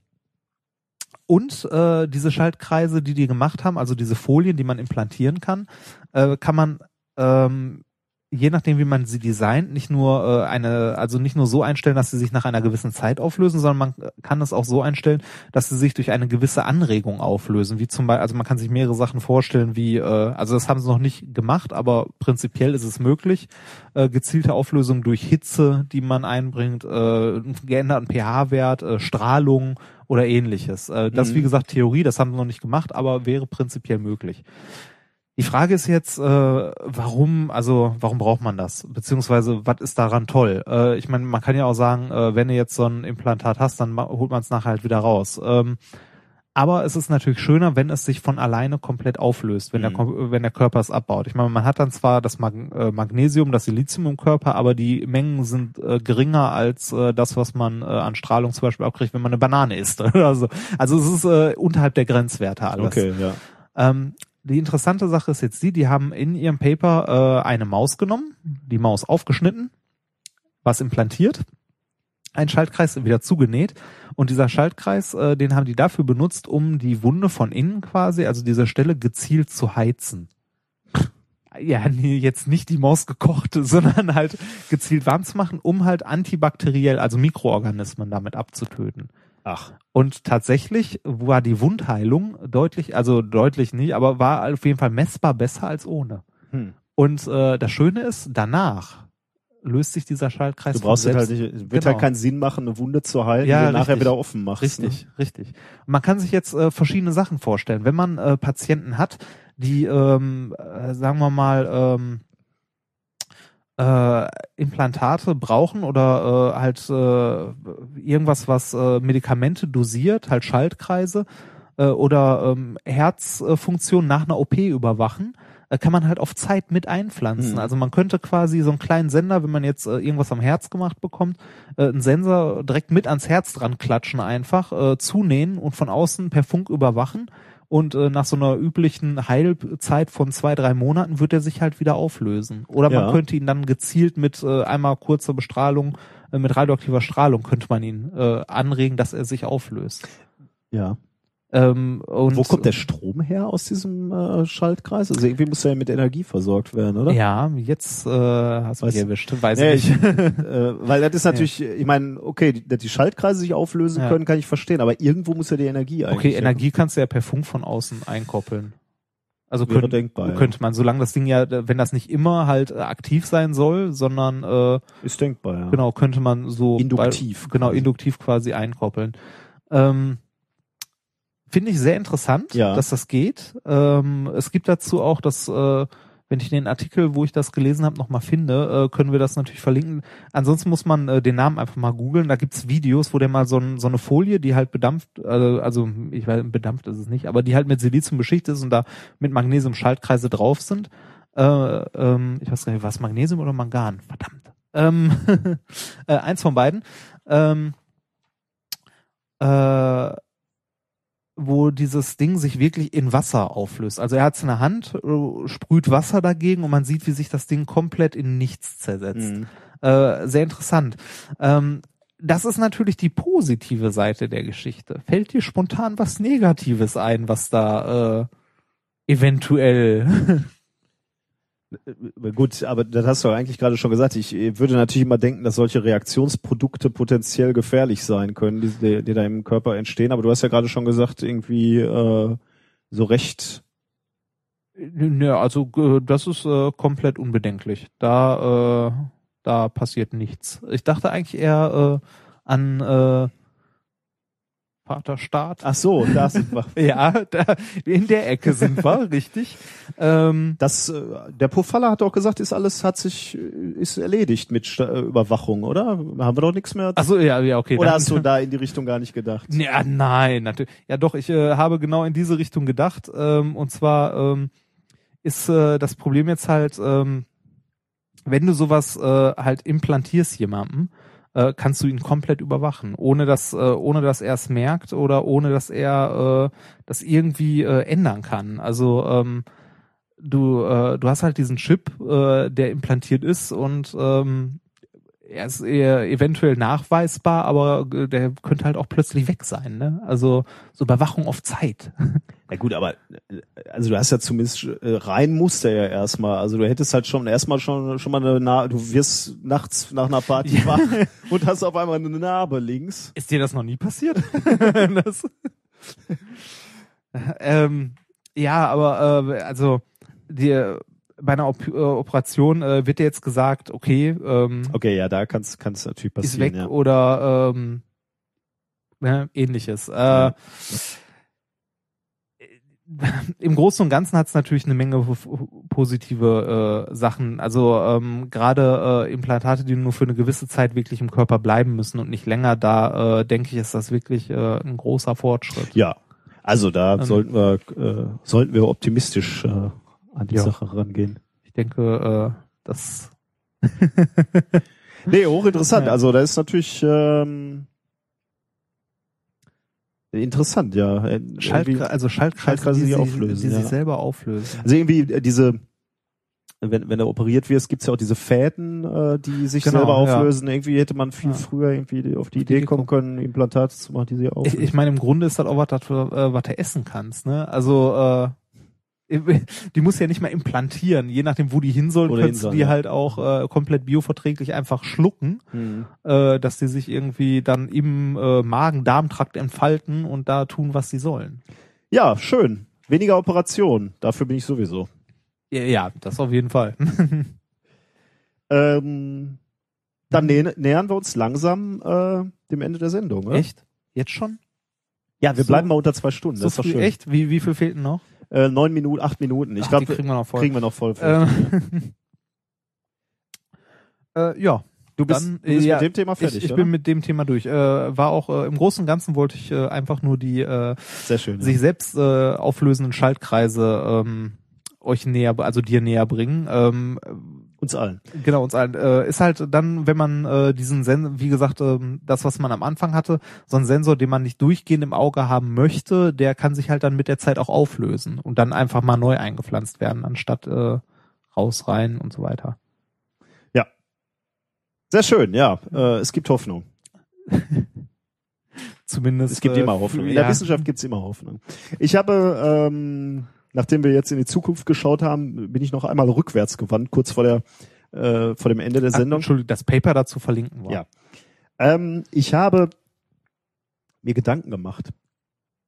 und äh, diese Schaltkreise, die die gemacht haben, also diese Folien, die man implantieren kann, äh, kann man ähm, je nachdem, wie man sie designt, nicht nur äh, eine, also nicht nur so einstellen, dass sie sich nach einer gewissen Zeit auflösen, sondern man kann es auch so einstellen, dass sie sich durch eine gewisse Anregung auflösen. Wie zum Beispiel, also man kann sich mehrere Sachen vorstellen, wie, äh, also das haben sie noch nicht gemacht, aber prinzipiell ist es möglich, äh, gezielte Auflösung durch Hitze, die man einbringt, äh, geänderten pH-Wert, äh, Strahlung oder ähnliches. Äh, das Mhm. wie gesagt Theorie, das haben sie noch nicht gemacht, aber wäre prinzipiell möglich. Die Frage ist jetzt, äh, warum, also warum braucht man das? Beziehungsweise, was ist daran toll? Äh, ich meine, man kann ja auch sagen, äh, wenn du jetzt so ein Implantat hast, dann holt man es nachher halt wieder raus. Ähm, aber es ist natürlich schöner, wenn es sich von alleine komplett auflöst, wenn, der, Kom- wenn der Körper es abbaut. Ich meine, man hat dann zwar das äh, Magnesium, das Silizium im Körper, aber die Mengen sind äh, geringer als äh, das, was man äh, an Strahlung zum Beispiel auch kriegt, wenn man eine Banane isst. also, also es ist äh, unterhalb der Grenzwerte alles. Okay, ja. Ähm, die interessante Sache ist jetzt die, die haben in ihrem Paper äh, eine Maus genommen, die Maus aufgeschnitten, was implantiert, ein Schaltkreis wieder zugenäht und dieser Schaltkreis, äh, den haben die dafür benutzt, um die Wunde von innen quasi, also diese Stelle gezielt zu heizen. Ja, nee, jetzt nicht die Maus gekocht, sondern halt gezielt warm zu machen, um halt antibakteriell, also Mikroorganismen damit abzutöten. Ach. Und tatsächlich war die Wundheilung deutlich, also deutlich nicht, aber war auf jeden Fall messbar besser als ohne. Hm. Und äh, das Schöne ist, danach löst sich dieser Schaltkreis Du brauchst von halt selbst. nicht, es wird Genau. halt keinen Sinn machen, eine Wunde zu halten, Ja, die du nachher wieder offen machst. Richtig, Ne? richtig. Man kann sich jetzt äh, verschiedene Sachen vorstellen. Wenn man äh, Patienten hat, die, ähm, äh, sagen wir mal, ähm, äh, Implantate brauchen oder äh, halt äh, irgendwas, was äh, Medikamente dosiert, halt Schaltkreise äh, oder ähm, Herzfunktion nach einer OP überwachen, äh, kann man halt auf Zeit mit einpflanzen. Mhm. Also man könnte quasi so einen kleinen Sender, wenn man jetzt äh, irgendwas am Herz gemacht bekommt, äh, einen Sensor direkt mit ans Herz dran klatschen einfach, äh, zunähen und von außen per Funk überwachen. Und äh, nach so einer üblichen Heilzeit von zwei, drei Monaten wird er sich halt wieder auflösen. Oder man Ja. könnte ihn dann gezielt mit äh, einmal kurzer Bestrahlung, äh, mit radioaktiver Strahlung könnte man ihn äh, anregen, dass er sich auflöst. Ja. Ähm, und Wo kommt der Strom her aus diesem äh, Schaltkreis? Also irgendwie muss er ja mit Energie versorgt werden, oder? Ja, jetzt äh, hast du mich erwischt. Weiß Ja, ich äh, weil das ist natürlich, ich meine, okay, dass die Schaltkreise sich auflösen Ja. können, kann ich verstehen, aber irgendwo muss ja die Energie eigentlich. Okay. Energie kannst du ja per Funk von außen einkoppeln. Also Wäre könnte, denkbar, ja. könnte man, solange das Ding ja, wenn das nicht immer halt äh, aktiv sein soll, sondern äh, Ist denkbar, ja. genau, könnte man so Induktiv bei, genau induktiv quasi einkoppeln. Ähm, Finde ich sehr interessant, Ja. dass das geht. Ähm, es gibt dazu auch das, äh, wenn ich den Artikel, wo ich das gelesen habe, nochmal finde, äh, können wir das natürlich verlinken. Ansonsten muss man äh, den Namen einfach mal googeln. Da gibt's Videos, wo der mal so, ein, so eine Folie, die halt bedampft, äh, also ich weiß, bedampft ist es nicht, aber die halt mit Silizium beschichtet ist und da mit Magnesium Schaltkreise drauf sind. Äh, ähm, ich weiß gar nicht, was Magnesium oder Mangan? Verdammt. Ähm, äh, eins von beiden. Ähm, äh, wo dieses Ding sich wirklich in Wasser auflöst. Also er hat es in der Hand, äh, sprüht Wasser dagegen und man sieht, wie sich das Ding komplett in nichts zersetzt. Mhm. Äh, sehr interessant. Ähm, das ist natürlich die positive Seite der Geschichte. Fällt dir spontan was Negatives ein, was da äh, eventuell Gut, aber das hast du eigentlich gerade schon gesagt. Ich äh, würde natürlich immer denken, dass solche Reaktionsprodukte potenziell gefährlich sein können, die, die, da im Körper entstehen. Aber du hast ja gerade schon gesagt, irgendwie äh, so recht. Ne, also äh, das ist äh, komplett unbedenklich. Da, äh, da passiert nichts. Ich dachte eigentlich eher äh, an äh, Vaterstaat. Ach so, da sind wir. Ja, da, in der Ecke sind wir, richtig. Ähm, Das, äh, der Pofalla hat auch gesagt, ist alles, hat sich, äh, ist erledigt mit Sta äh, Überwachung, oder? Haben wir doch nichts mehr? ach so, ja, ja, okay. oder dann- hast du da in die Richtung gar nicht gedacht? Ja, nein, natürlich. Ja, doch, ich äh, habe genau in diese Richtung gedacht. Ähm, und zwar ähm, ist äh, das Problem jetzt halt, ähm, wenn du sowas äh, halt implantierst jemandem, äh, kannst du ihn komplett überwachen, ohne dass, äh, ohne dass er es merkt oder ohne dass er äh, das irgendwie äh, ändern kann. Also ähm, du, äh, du hast halt diesen Chip, äh, der implantiert ist und ähm, er ist eher eventuell nachweisbar, aber äh, der könnte halt auch plötzlich weg sein. Ne? Also so Überwachung auf Zeit. Ja gut, aber äh, also du hast ja zumindest äh, rein musste ja erstmal. Also du hättest halt schon erstmal schon schon mal eine Narbe, du wirst nachts nach einer Party Ja. wach und hast auf einmal eine Narbe links. Ist dir das noch nie passiert? das, ähm, ja, aber äh, also die, bei einer Op äh, Operation äh, wird dir jetzt gesagt, okay, ähm, Okay, ja, da kann's kann's natürlich ist passieren, weg ja. oder ähm, ne, ähnliches. Äh, Im Großen und Ganzen hat es natürlich eine Menge positive äh, Sachen. Also ähm, gerade äh, Implantate, die nur für eine gewisse Zeit wirklich im Körper bleiben müssen und nicht länger, da äh, denke ich, ist das wirklich äh, ein großer Fortschritt. Ja, also da Ähm, sollten wir äh, sollten wir optimistisch äh, an die Ja. Sache rangehen. Ich denke, äh, das Nee, hochinteressant. Ja. Also da ist natürlich ähm, interessant, ja. Äh, Schalt, also Schaltkreise, Schaltkreise, die, die auflösen, die ja. sich selber auflösen. Also irgendwie äh, diese, wenn, wenn da operiert wird, gibt's ja auch diese Fäden, äh, die sich Genau, selber ja. auflösen. Irgendwie hätte man viel Ja. früher irgendwie auf die Idee kommen können, Implantate zu machen, die sie Ich, auflösen. ich meine, im Grunde ist das auch was, äh, was du essen kannst. Ne? Also äh, die muss ja nicht mal implantieren. Je nachdem, wo die hin sollen, du sollen, die ja. halt auch äh, komplett bioverträglich einfach schlucken, Hm. äh, dass die sich irgendwie dann im äh, Magen-Darm-Trakt entfalten und da tun, was sie sollen. Ja, schön. Weniger Operationen. Dafür bin ich sowieso. Ja, ja das auf jeden Fall. Ähm, dann nä nähern wir uns langsam äh, dem Ende der Sendung. Oder? Echt? Jetzt schon? Ja, wir So- bleiben mal unter zwei Stunden. So das ist doch schön. Echt? Wie, wie viel fehlten noch? Äh, neun Minuten, acht Minuten. Ich glaube, kriegen wir noch voll. Kriegen wir noch voll. Ähm, äh, ja. du bist, dann, du bist ja, mit dem Thema fertig, ich, ich bin mit dem Thema durch. Äh, war auch äh, im Großen und Ganzen wollte ich äh, einfach nur die äh, Sehr schön. sich selbst äh, auflösenden Schaltkreise ähm, euch näher, also dir näher bringen. Ähm, Uns allen. Genau, uns allen. Äh, ist halt dann, wenn man äh, diesen Sensor, wie gesagt, ähm, das, was man am Anfang hatte, so ein Sensor, den man nicht durchgehend im Auge haben möchte, der kann sich halt dann mit der Zeit auch auflösen und dann einfach mal neu eingepflanzt werden, anstatt äh, raus, rein und so weiter. Sehr schön, ja. Äh, es gibt Hoffnung. Zumindest. Es gibt äh, immer Hoffnung. In ja. der Wissenschaft gibt es immer Hoffnung. Ich habe, ähm, nachdem wir jetzt in die Zukunft geschaut haben, bin ich noch einmal rückwärts gewandt, kurz vor der äh, vor dem Ende der Ach, Sendung. Entschuldigung, das Paper dazu verlinken wir. Ja. Ähm, ich habe mir Gedanken gemacht.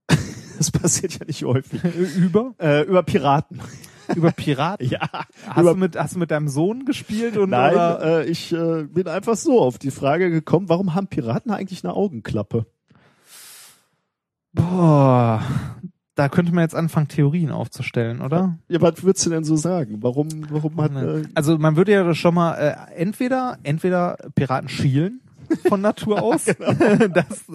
das passiert ja nicht häufig. Über? Äh, über Piraten. Über Piraten? Ja. Hast, über du mit, hast du mit deinem Sohn gespielt und Nein, oder? äh, ich äh, bin einfach so auf die Frage gekommen, warum haben Piraten eigentlich eine Augenklappe? Boah, da könnte man jetzt anfangen, Theorien aufzustellen, oder? Ja, was würdest du denn so sagen? Warum, warum hat, äh, Also man würde ja schon mal äh, entweder entweder Piraten schielen von Natur aus. das,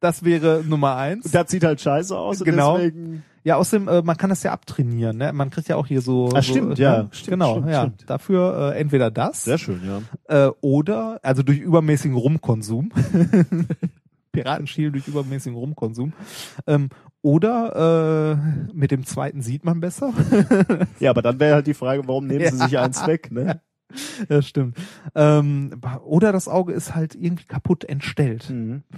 das wäre Nummer eins. das sieht halt scheiße aus Genau. und deswegen Ja, außerdem, äh, man kann das ja abtrainieren. Ne? Man kriegt ja auch hier so. Ah, so stimmt, äh, ja, ne? stimmt, genau, stimmt, ja. stimmt. Dafür äh, entweder das sehr schön, ja. äh, oder also durch übermäßigen Rumkonsum. Piraten schielen durch übermäßigen Rumkonsum. Ähm, oder äh, mit dem zweiten sieht man besser. Ja, aber dann wäre halt die Frage, warum nehmen sie sich eins weg, ne? ja, stimmt. Ähm, oder das Auge ist halt irgendwie kaputt entstellt.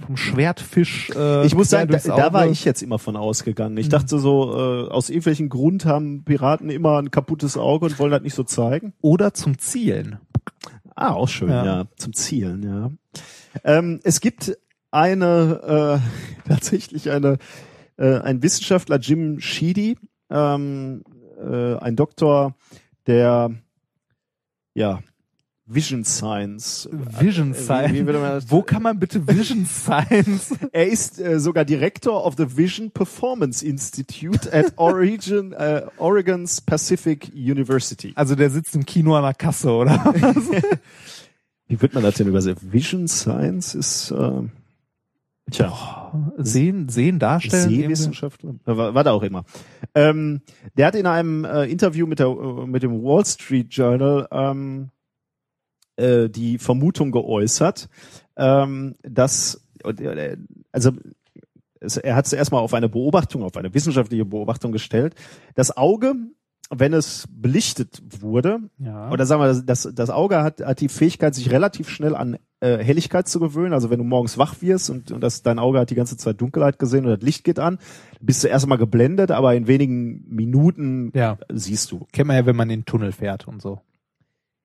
Vom Schwertfisch. Äh, Ich muss sagen, da, da war ich jetzt immer von ausgegangen. Ich Mhm. dachte so, äh, aus irgendwelchen Grund haben Piraten immer ein kaputtes Auge und wollen das nicht so zeigen. Oder zum Zielen. Ah, auch schön, Ja. ja. Zum Zielen, ja. Ähm, es gibt eine, äh, tatsächlich eine, äh, ein Wissenschaftler, Jim Sheedy, ähm, äh, ein Doktor, der, ja, Vision Science. Vision Äh, Science. Wie, wie? Wo kann man bitte Vision Science? Er ist äh, sogar Director of the Vision Performance Institute at Oregon, äh, Oregon's Pacific University. Also der sitzt im Kino an der Kasse, oder? Wie wird man das denn übersetzen? Vision Science ist, äh, tja, sehen, sehen darstellen. Sehwissenschaftler, äh, wa- was auch immer. Ähm, der hat in einem äh, Interview mit, der, äh, mit dem Wall Street Journal ähm, äh, die Vermutung geäußert, ähm, dass, äh, also es, er hat es erstmal auf eine Beobachtung, auf eine wissenschaftliche Beobachtung gestellt. Das Auge, wenn es belichtet wurde, Ja. oder sagen wir, das, das Auge hat, hat die Fähigkeit, sich relativ schnell an äh, Helligkeit zu gewöhnen. Also wenn du morgens wach wirst und, und das, dein Auge hat die ganze Zeit Dunkelheit gesehen und das Licht geht an, bist du erstmal geblendet, aber in wenigen Minuten Ja. siehst du. Kennt man ja, wenn man in den Tunnel fährt und so.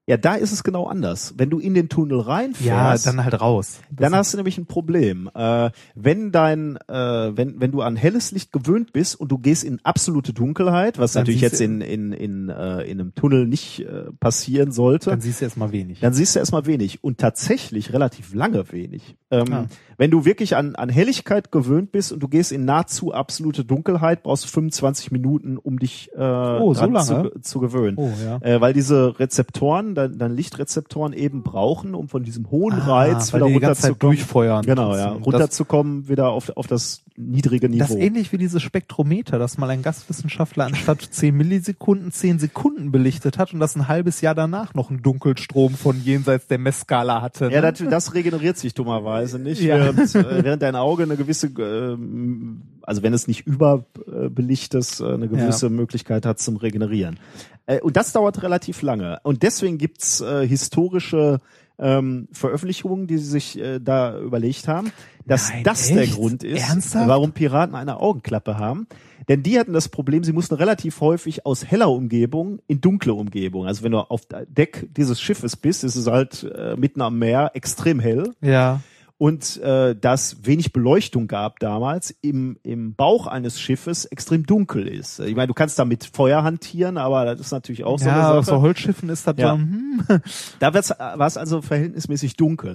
Ja, da ist es genau anders. Wenn du in den Tunnel Ja, reinfährst, dann halt raus. dann hast du nämlich ein Problem. Äh, wenn dein, äh, wenn, wenn du an helles Licht gewöhnt bist und du gehst in absolute Dunkelheit, was Dann natürlich jetzt in, in, in, äh, in einem Tunnel nicht äh, passieren sollte, dann siehst du erstmal wenig. dann siehst du erstmal wenig und tatsächlich relativ lange wenig. Ähm, Ah. Wenn du wirklich an, an Helligkeit gewöhnt bist und du gehst in nahezu absolute Dunkelheit, brauchst du 25 Minuten, um dich äh, Oh, so lange? Zu, zu gewöhnen. Oh, ja. Äh, weil diese Rezeptoren, dann, dann Lichtrezeptoren eben brauchen, um von diesem hohen Ah, Reiz wieder runterzukommen. durchfeuern. Genau, ja. Runterzukommen wieder auf, auf das niedrige Niveau. Das ist ähnlich wie dieses Spektrometer, das mal ein Gastwissenschaftler anstatt 10 Millisekunden 10 Sekunden belichtet hat und das ein halbes Jahr danach noch einen Dunkelstrom von jenseits der Messskala hatte. Ja, ne? das, das regeneriert sich dummerweise nicht, Ja. während, äh, während dein Auge eine gewisse, ähm, also wenn es nicht überbelicht ist, äh, eine gewisse Möglichkeit hat zum Regenerieren. Äh, und das dauert relativ lange. Und deswegen gibt's äh, historische ähm, Veröffentlichungen, die sie sich äh, da überlegt haben, dass Nein, das der echt? Grund ist, Ernsthaft? warum Piraten eine Augenklappe haben. Denn die hatten das Problem, sie mussten relativ häufig aus heller Umgebung in dunkle Umgebung. Also wenn du auf Deck dieses Schiffes bist, ist es halt äh, mitten am Meer extrem hell. ja. Und äh, dass wenig Beleuchtung gab damals im, im Bauch eines Schiffes extrem dunkel ist. Ich meine, du kannst da mit Feuer hantieren, aber das ist natürlich auch so ja, eine auf so Holzschiffen ist das Ja. so, hm. Da war es also verhältnismäßig dunkel.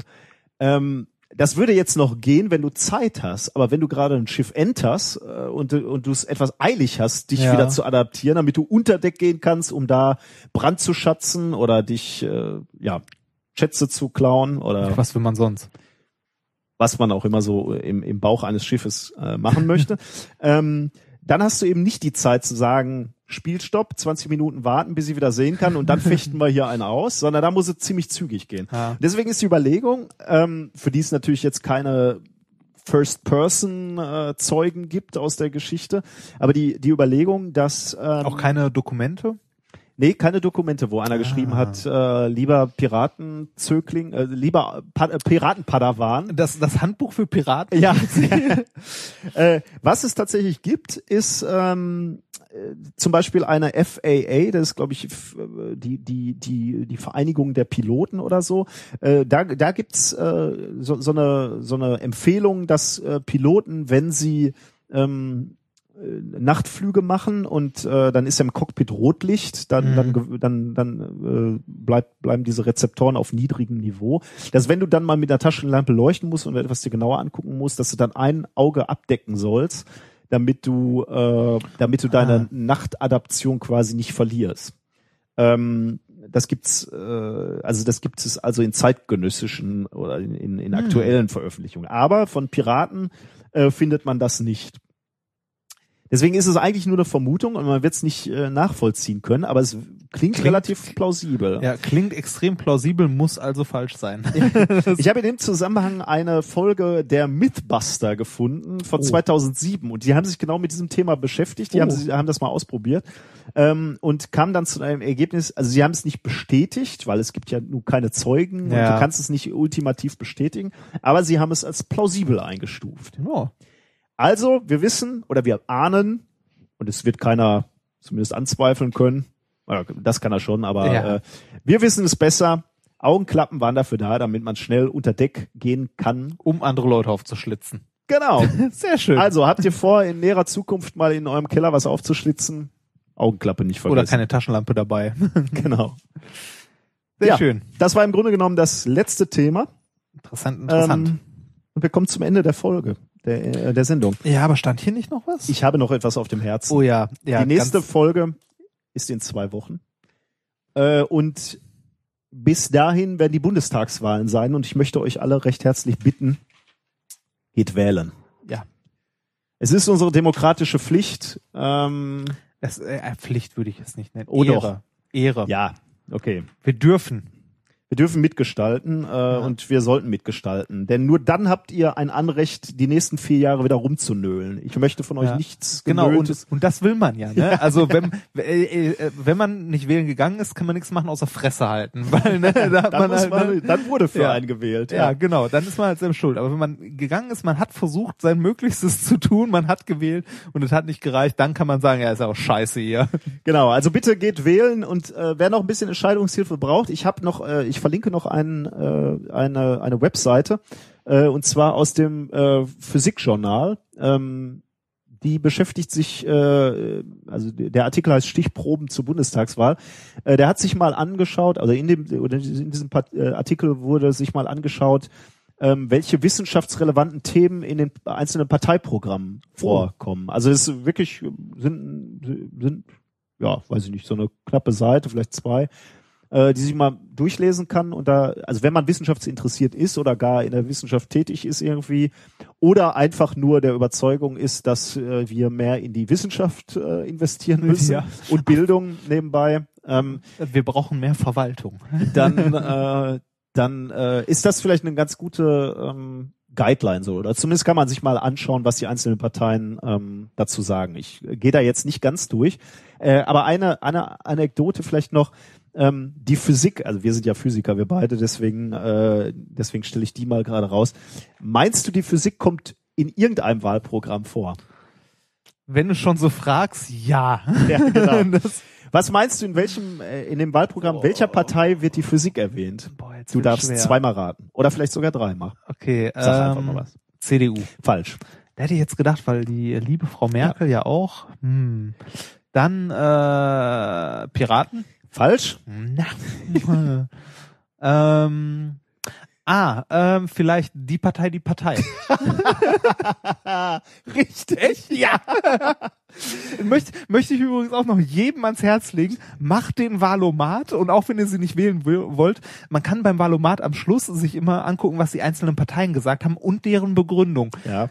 Ähm, das würde jetzt noch gehen, wenn du Zeit hast, aber wenn du gerade ein Schiff enterst äh, und, du- und du es etwas eilig hast, dich Ja. wieder zu adaptieren, damit du unter Deck gehen kannst, um da Brand zu schatzen oder dich, äh, ja, Schätze zu klauen oder Was will man sonst? Was man auch immer so im, im Bauch eines Schiffes äh, machen möchte. ähm, dann hast du eben nicht die Zeit zu sagen, Spielstopp, 20 Minuten warten, bis ich wieder sehen kann und dann fechten wir hier einen aus, sondern da muss es ziemlich zügig gehen. Ja. Deswegen ist die Überlegung, ähm, für die es natürlich jetzt keine First-Person-Zeugen gibt aus der Geschichte, aber die, die Überlegung, dass ähm, Auch keine Dokumente? Nee, keine Dokumente, wo einer geschrieben hat, äh, lieber Piratenzögling, äh, lieber pa äh, Piratenpadawan. Das, das Handbuch für Piraten? Ja. äh, was es tatsächlich gibt, ist ähm, äh, zum Beispiel eine FAA, das ist, glaube ich, äh, die, die, die, die Vereinigung der Piloten oder so. Äh, da da gibt's äh, so, so, eine, so eine Empfehlung, dass äh, Piloten, wenn sie ähm, äh, Nachtflüge machen und äh, dann ist ja im Cockpit Rotlicht, dann dann ge- dann dann äh, bleibt bleiben diese Rezeptoren auf niedrigem Niveau. Dass wenn du dann mal mit einer Taschenlampe leuchten musst und etwas dir genauer angucken musst, dass du dann ein Auge abdecken sollst, damit du äh, damit du deine Nachtadaption quasi nicht verlierst. Ähm, das gibt's, äh, also das gibt es also in zeitgenössischen oder in, in, in aktuellen Veröffentlichungen. Aber von Piraten äh, findet man das nicht. Deswegen ist es eigentlich nur eine Vermutung und man wird es nicht äh, nachvollziehen können, aber es klingt, Klingt- relativ plausibel. Ja, klingt extrem plausibel, muss also falsch sein. Ich habe in dem Zusammenhang eine Folge der Mythbuster gefunden von 2007 und die haben sich genau mit diesem Thema beschäftigt. Die Oh. haben, sie, haben das mal ausprobiert ähm, und kamen dann zu einem Ergebnis. Also sie haben es nicht bestätigt, weil es gibt ja nur keine Zeugen und Ja. du kannst es nicht ultimativ bestätigen. Aber sie haben es als plausibel eingestuft. Ja. Also wir wissen oder wir ahnen und es wird keiner zumindest anzweifeln können. Das kann er schon, aber Ja. äh, wir wissen es besser. Augenklappen waren dafür da, damit man schnell unter Deck gehen kann. Um andere Leute aufzuschlitzen. Genau. Sehr schön. Also habt ihr vor, in näherer Zukunft mal in eurem Keller was aufzuschlitzen? Augenklappe nicht vergessen. Oder keine Taschenlampe dabei. Genau. Sehr Ja. schön. Das war im Grunde genommen das letzte Thema. Interessant, interessant. Ähm, und wir kommen zum Ende der Folge, der, äh, der Sendung. ja, aber stand hier nicht noch was? Ich habe noch etwas auf dem Herzen. oh ja, ja. die nächste Folge ist in zwei Wochen. Äh, und bis dahin werden die Bundestagswahlen sein und ich möchte euch alle recht herzlich bitten, geht wählen. Ja. Es ist unsere demokratische Pflicht. Ähm, Das, äh, Pflicht würde ich es nicht nennen. Oh, Ehre. doch. Ehre. ja, okay. Wir dürfen. Wir dürfen mitgestalten äh, und wir sollten mitgestalten. Denn nur dann habt ihr ein Anrecht, die nächsten vier Jahre wieder rumzunölen. Ich möchte von euch Ja. nichts Genau, und, und das will man ja. Ne? Also wenn, äh, äh, wenn man nicht wählen gegangen ist, kann man nichts machen außer Fresse halten. Weil, ne, da dann, man halt, man, ne, dann wurde für Ja. einen gewählt. ja, genau, dann ist man halt selbst schuld. Aber wenn man gegangen ist, man hat versucht, sein Möglichstes zu tun, man hat gewählt und es hat nicht gereicht, dann kann man sagen, ja, ist ja auch scheiße hier. Genau, also bitte geht wählen und äh, wer noch ein bisschen Entscheidungshilfe braucht, ich habe noch, äh, ich verlinke noch einen, äh, eine, eine Webseite äh, und zwar aus dem äh, Physikjournal. Ähm, die beschäftigt sich, äh, also der Artikel heißt Stichproben zur Bundestagswahl. Äh, der hat sich mal angeschaut, also in dem oder in diesem äh, Artikel wurde sich mal angeschaut, ähm, welche wissenschaftsrelevanten Themen in den einzelnen Parteiprogrammen vorkommen. Also es ist wirklich sind sind ja, weiß ich nicht, so eine knappe Seite, vielleicht zwei, äh, die sich mal durchlesen kann und da, also wenn man wissenschaftsinteressiert ist oder gar in der Wissenschaft tätig ist irgendwie oder einfach nur der Überzeugung ist, dass äh, wir mehr in die Wissenschaft äh, investieren müssen Ja. und Bildung nebenbei, ähm, Wir brauchen mehr Verwaltung. dann, äh, dann äh, ist das vielleicht eine ganz gute ähm, Guideline so. Oder zumindest kann man sich mal anschauen, was die einzelnen Parteien ähm, dazu sagen. Ich äh, gehe da jetzt nicht ganz durch. Äh, aber eine, eine Anekdote vielleicht noch. Ähm, die Physik, also wir sind ja Physiker, wir beide, deswegen, äh, deswegen stelle ich die mal gerade raus. Meinst du, die Physik kommt in irgendeinem Wahlprogramm vor? Wenn du schon so fragst, ja. Ja, genau. Was meinst du, in welchem, äh, in dem Wahlprogramm, welcher Partei wird die Physik erwähnt? boah, jetzt Du darfst schwer. zweimal raten. Oder vielleicht sogar dreimal. Okay, Sag einfach ähm, mal was. CDU. Falsch. Da hätte ich jetzt gedacht, weil die liebe Frau Merkel ja, auch. Hm. Dann äh, Piraten. Falsch? Ähm, ah, ähm, vielleicht die Partei, die Partei. Richtig. ja. möchte, möchte ich übrigens auch noch jedem ans Herz legen, macht den Wahlomat und auch wenn ihr sie nicht wählen will, wollt, man kann beim Wahlomat am Schluss sich immer angucken, was die einzelnen Parteien gesagt haben und deren Begründung. Ja.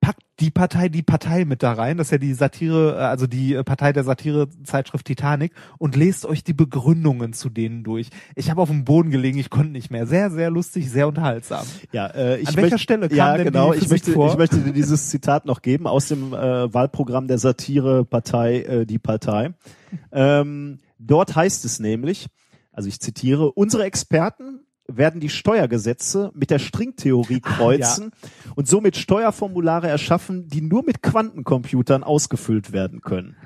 Packt die Partei die Partei mit da rein, das ist ja die Satire, äh, also die äh, Partei der Satire-Zeitschrift Titanic und lest euch die Begründungen zu denen durch. Ich habe auf dem Boden gelegen, ich konnte nicht mehr. Sehr, sehr lustig, sehr unterhaltsam. Ja, äh, ich An welcher möcht- Stelle kam ja, denn genau, die ich möchte, vor? ich möchte dir dieses Zitat noch geben aus dem äh, Wahlprogramm der Satirepartei äh, Die Partei. Ähm, dort heißt es nämlich, also ich zitiere, unsere Experten werden die Steuergesetze mit der Stringtheorie kreuzen und somit Steuerformulare erschaffen, die nur mit Quantencomputern ausgefüllt werden können.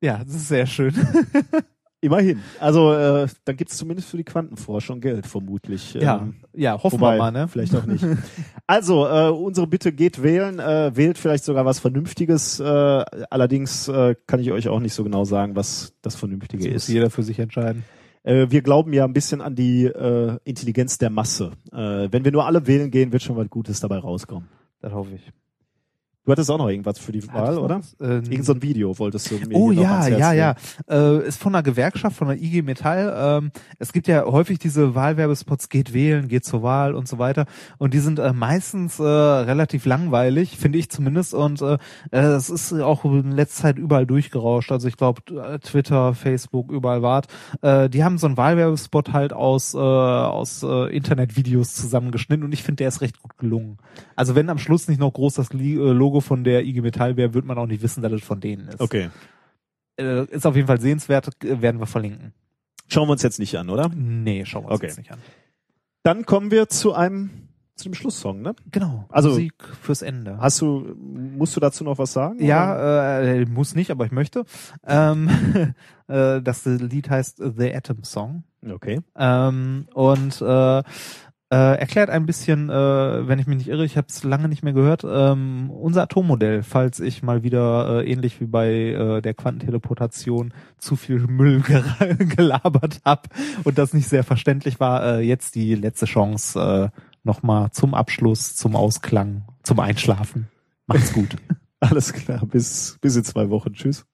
Ja, das ist sehr schön. Immerhin. Also äh, dann gibt es zumindest für die Quantenforschung Geld, vermutlich. Ja, Ähm, ja, hoffen Wobei, wir mal, ne? Vielleicht auch nicht. Also, äh, unsere Bitte geht wählen, äh, wählt vielleicht sogar was Vernünftiges. Äh, allerdings äh, kann ich euch auch nicht so genau sagen, was das Vernünftige Das muss ist. jeder für sich entscheiden. Äh, wir glauben ja ein bisschen an die äh, Intelligenz der Masse. Äh, wenn wir nur alle wählen gehen, wird schon was Gutes dabei rauskommen. Das hoffe ich. Du hattest auch noch irgendwas für die Wahl, oder? Äh, Irgend so ein Video wolltest du mir Oh ja, ja, ja. Äh, ist von einer Gewerkschaft, von der IG Metall. Ähm, es gibt ja häufig diese Wahlwerbespots, geht wählen, geht zur Wahl und so weiter. Und die sind äh, meistens äh, relativ langweilig, finde ich zumindest. Und äh, äh, es ist auch in letzter Zeit überall durchgerauscht. Also ich glaube Twitter, Facebook, überall wart. Äh, die haben so einen Wahlwerbespot halt aus äh, aus äh, Internetvideos zusammengeschnitten und ich finde, der ist recht gut gelungen. Also wenn am Schluss nicht noch groß das äh, Logo von der IG Metall wäre, wird man auch nicht wissen, dass es von denen ist Okay. äh, ist auf jeden Fall sehenswert, äh, werden wir verlinken. Schauen wir uns jetzt nicht an, oder? Nee, schauen wir uns Okay. jetzt nicht an. Dann kommen wir zu einem zu dem Schlusssong, ne? Genau, Also- Musik fürs Ende. Hast du, musst du dazu noch was sagen? ja, äh, muss nicht, aber ich möchte. Ähm, äh, das Lied heißt The Atom Song. Okay. Ähm, und äh, äh, erklärt ein bisschen, äh, wenn ich mich nicht irre, ich habe es lange nicht mehr gehört, ähm, unser Atommodell, falls ich mal wieder äh, ähnlich wie bei äh, der Quantenteleportation zu viel Müll gelabert habe und das nicht sehr verständlich war, äh, jetzt die letzte Chance äh, nochmal zum Abschluss, zum Ausklang, zum Einschlafen. Macht's gut. Alles klar, bis, bis in zwei Wochen. Tschüss.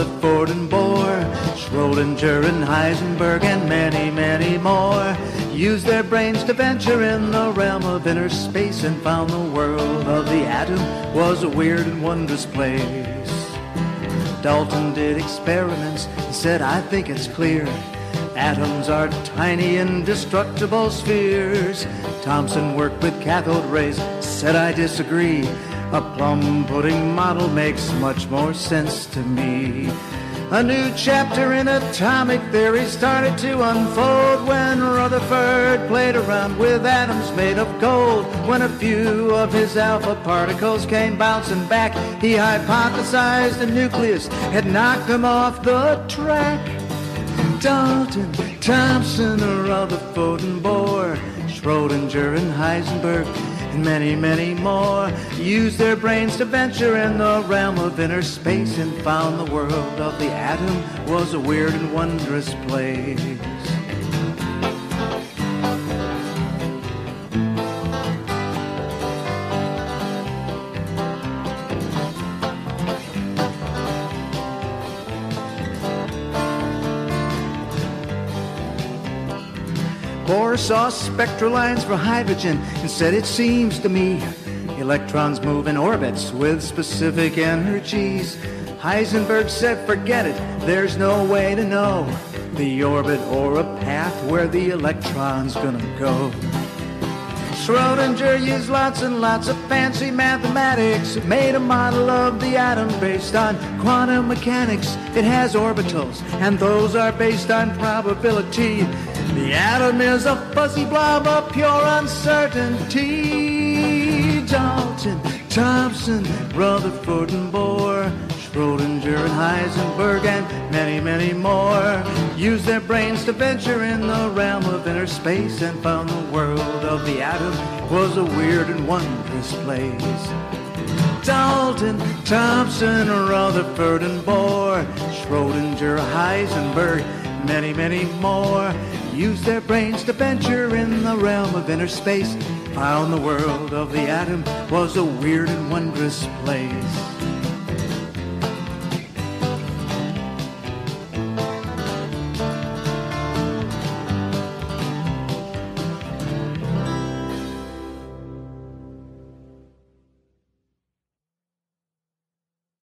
Rutherford, and Bohr, Schrodinger and Heisenberg, and many, many more used their brains to venture in the realm of inner space and found the world of the atom was a weird and wondrous place. Dalton did experiments and said, I think it's clear. Atoms are tiny, indestructible spheres. Thompson worked with cathode rays, said, I disagree. A plum pudding model makes much more sense to me. A new chapter in atomic theory started to unfold when Rutherford played around with atoms made of gold. When a few of his alpha particles came bouncing back, he hypothesized the nucleus had knocked them off the track. Dalton, Thompson, Rutherford and Bohr, Schrodinger and Heisenberg, and many, many more used their brains to venture in the realm of inner space and found the world of the atom was a weird and wondrous place. Saw spectral lines for hydrogen and said it seems to me electrons move in orbits with specific energies. Heisenberg said forget it, there's no way to know the orbit or a path where the electron's gonna go. Schrodinger used lots and lots of fancy mathematics. Made a model of the atom based on quantum mechanics. It has orbitals, and those are based on probability. The atom is a fuzzy blob of pure uncertainty. Dalton, Thompson, Rutherford, and Bohr. Schrodinger and Heisenberg and many, many more used their brains to venture in the realm of inner space and found the world of the atom was a weird and wondrous place. Dalton, Thompson, Rutherford, and Bohr, Schrodinger, Heisenberg, many, many more used their brains to venture in the realm of inner space. Found the world of the atom was a weird and wondrous place.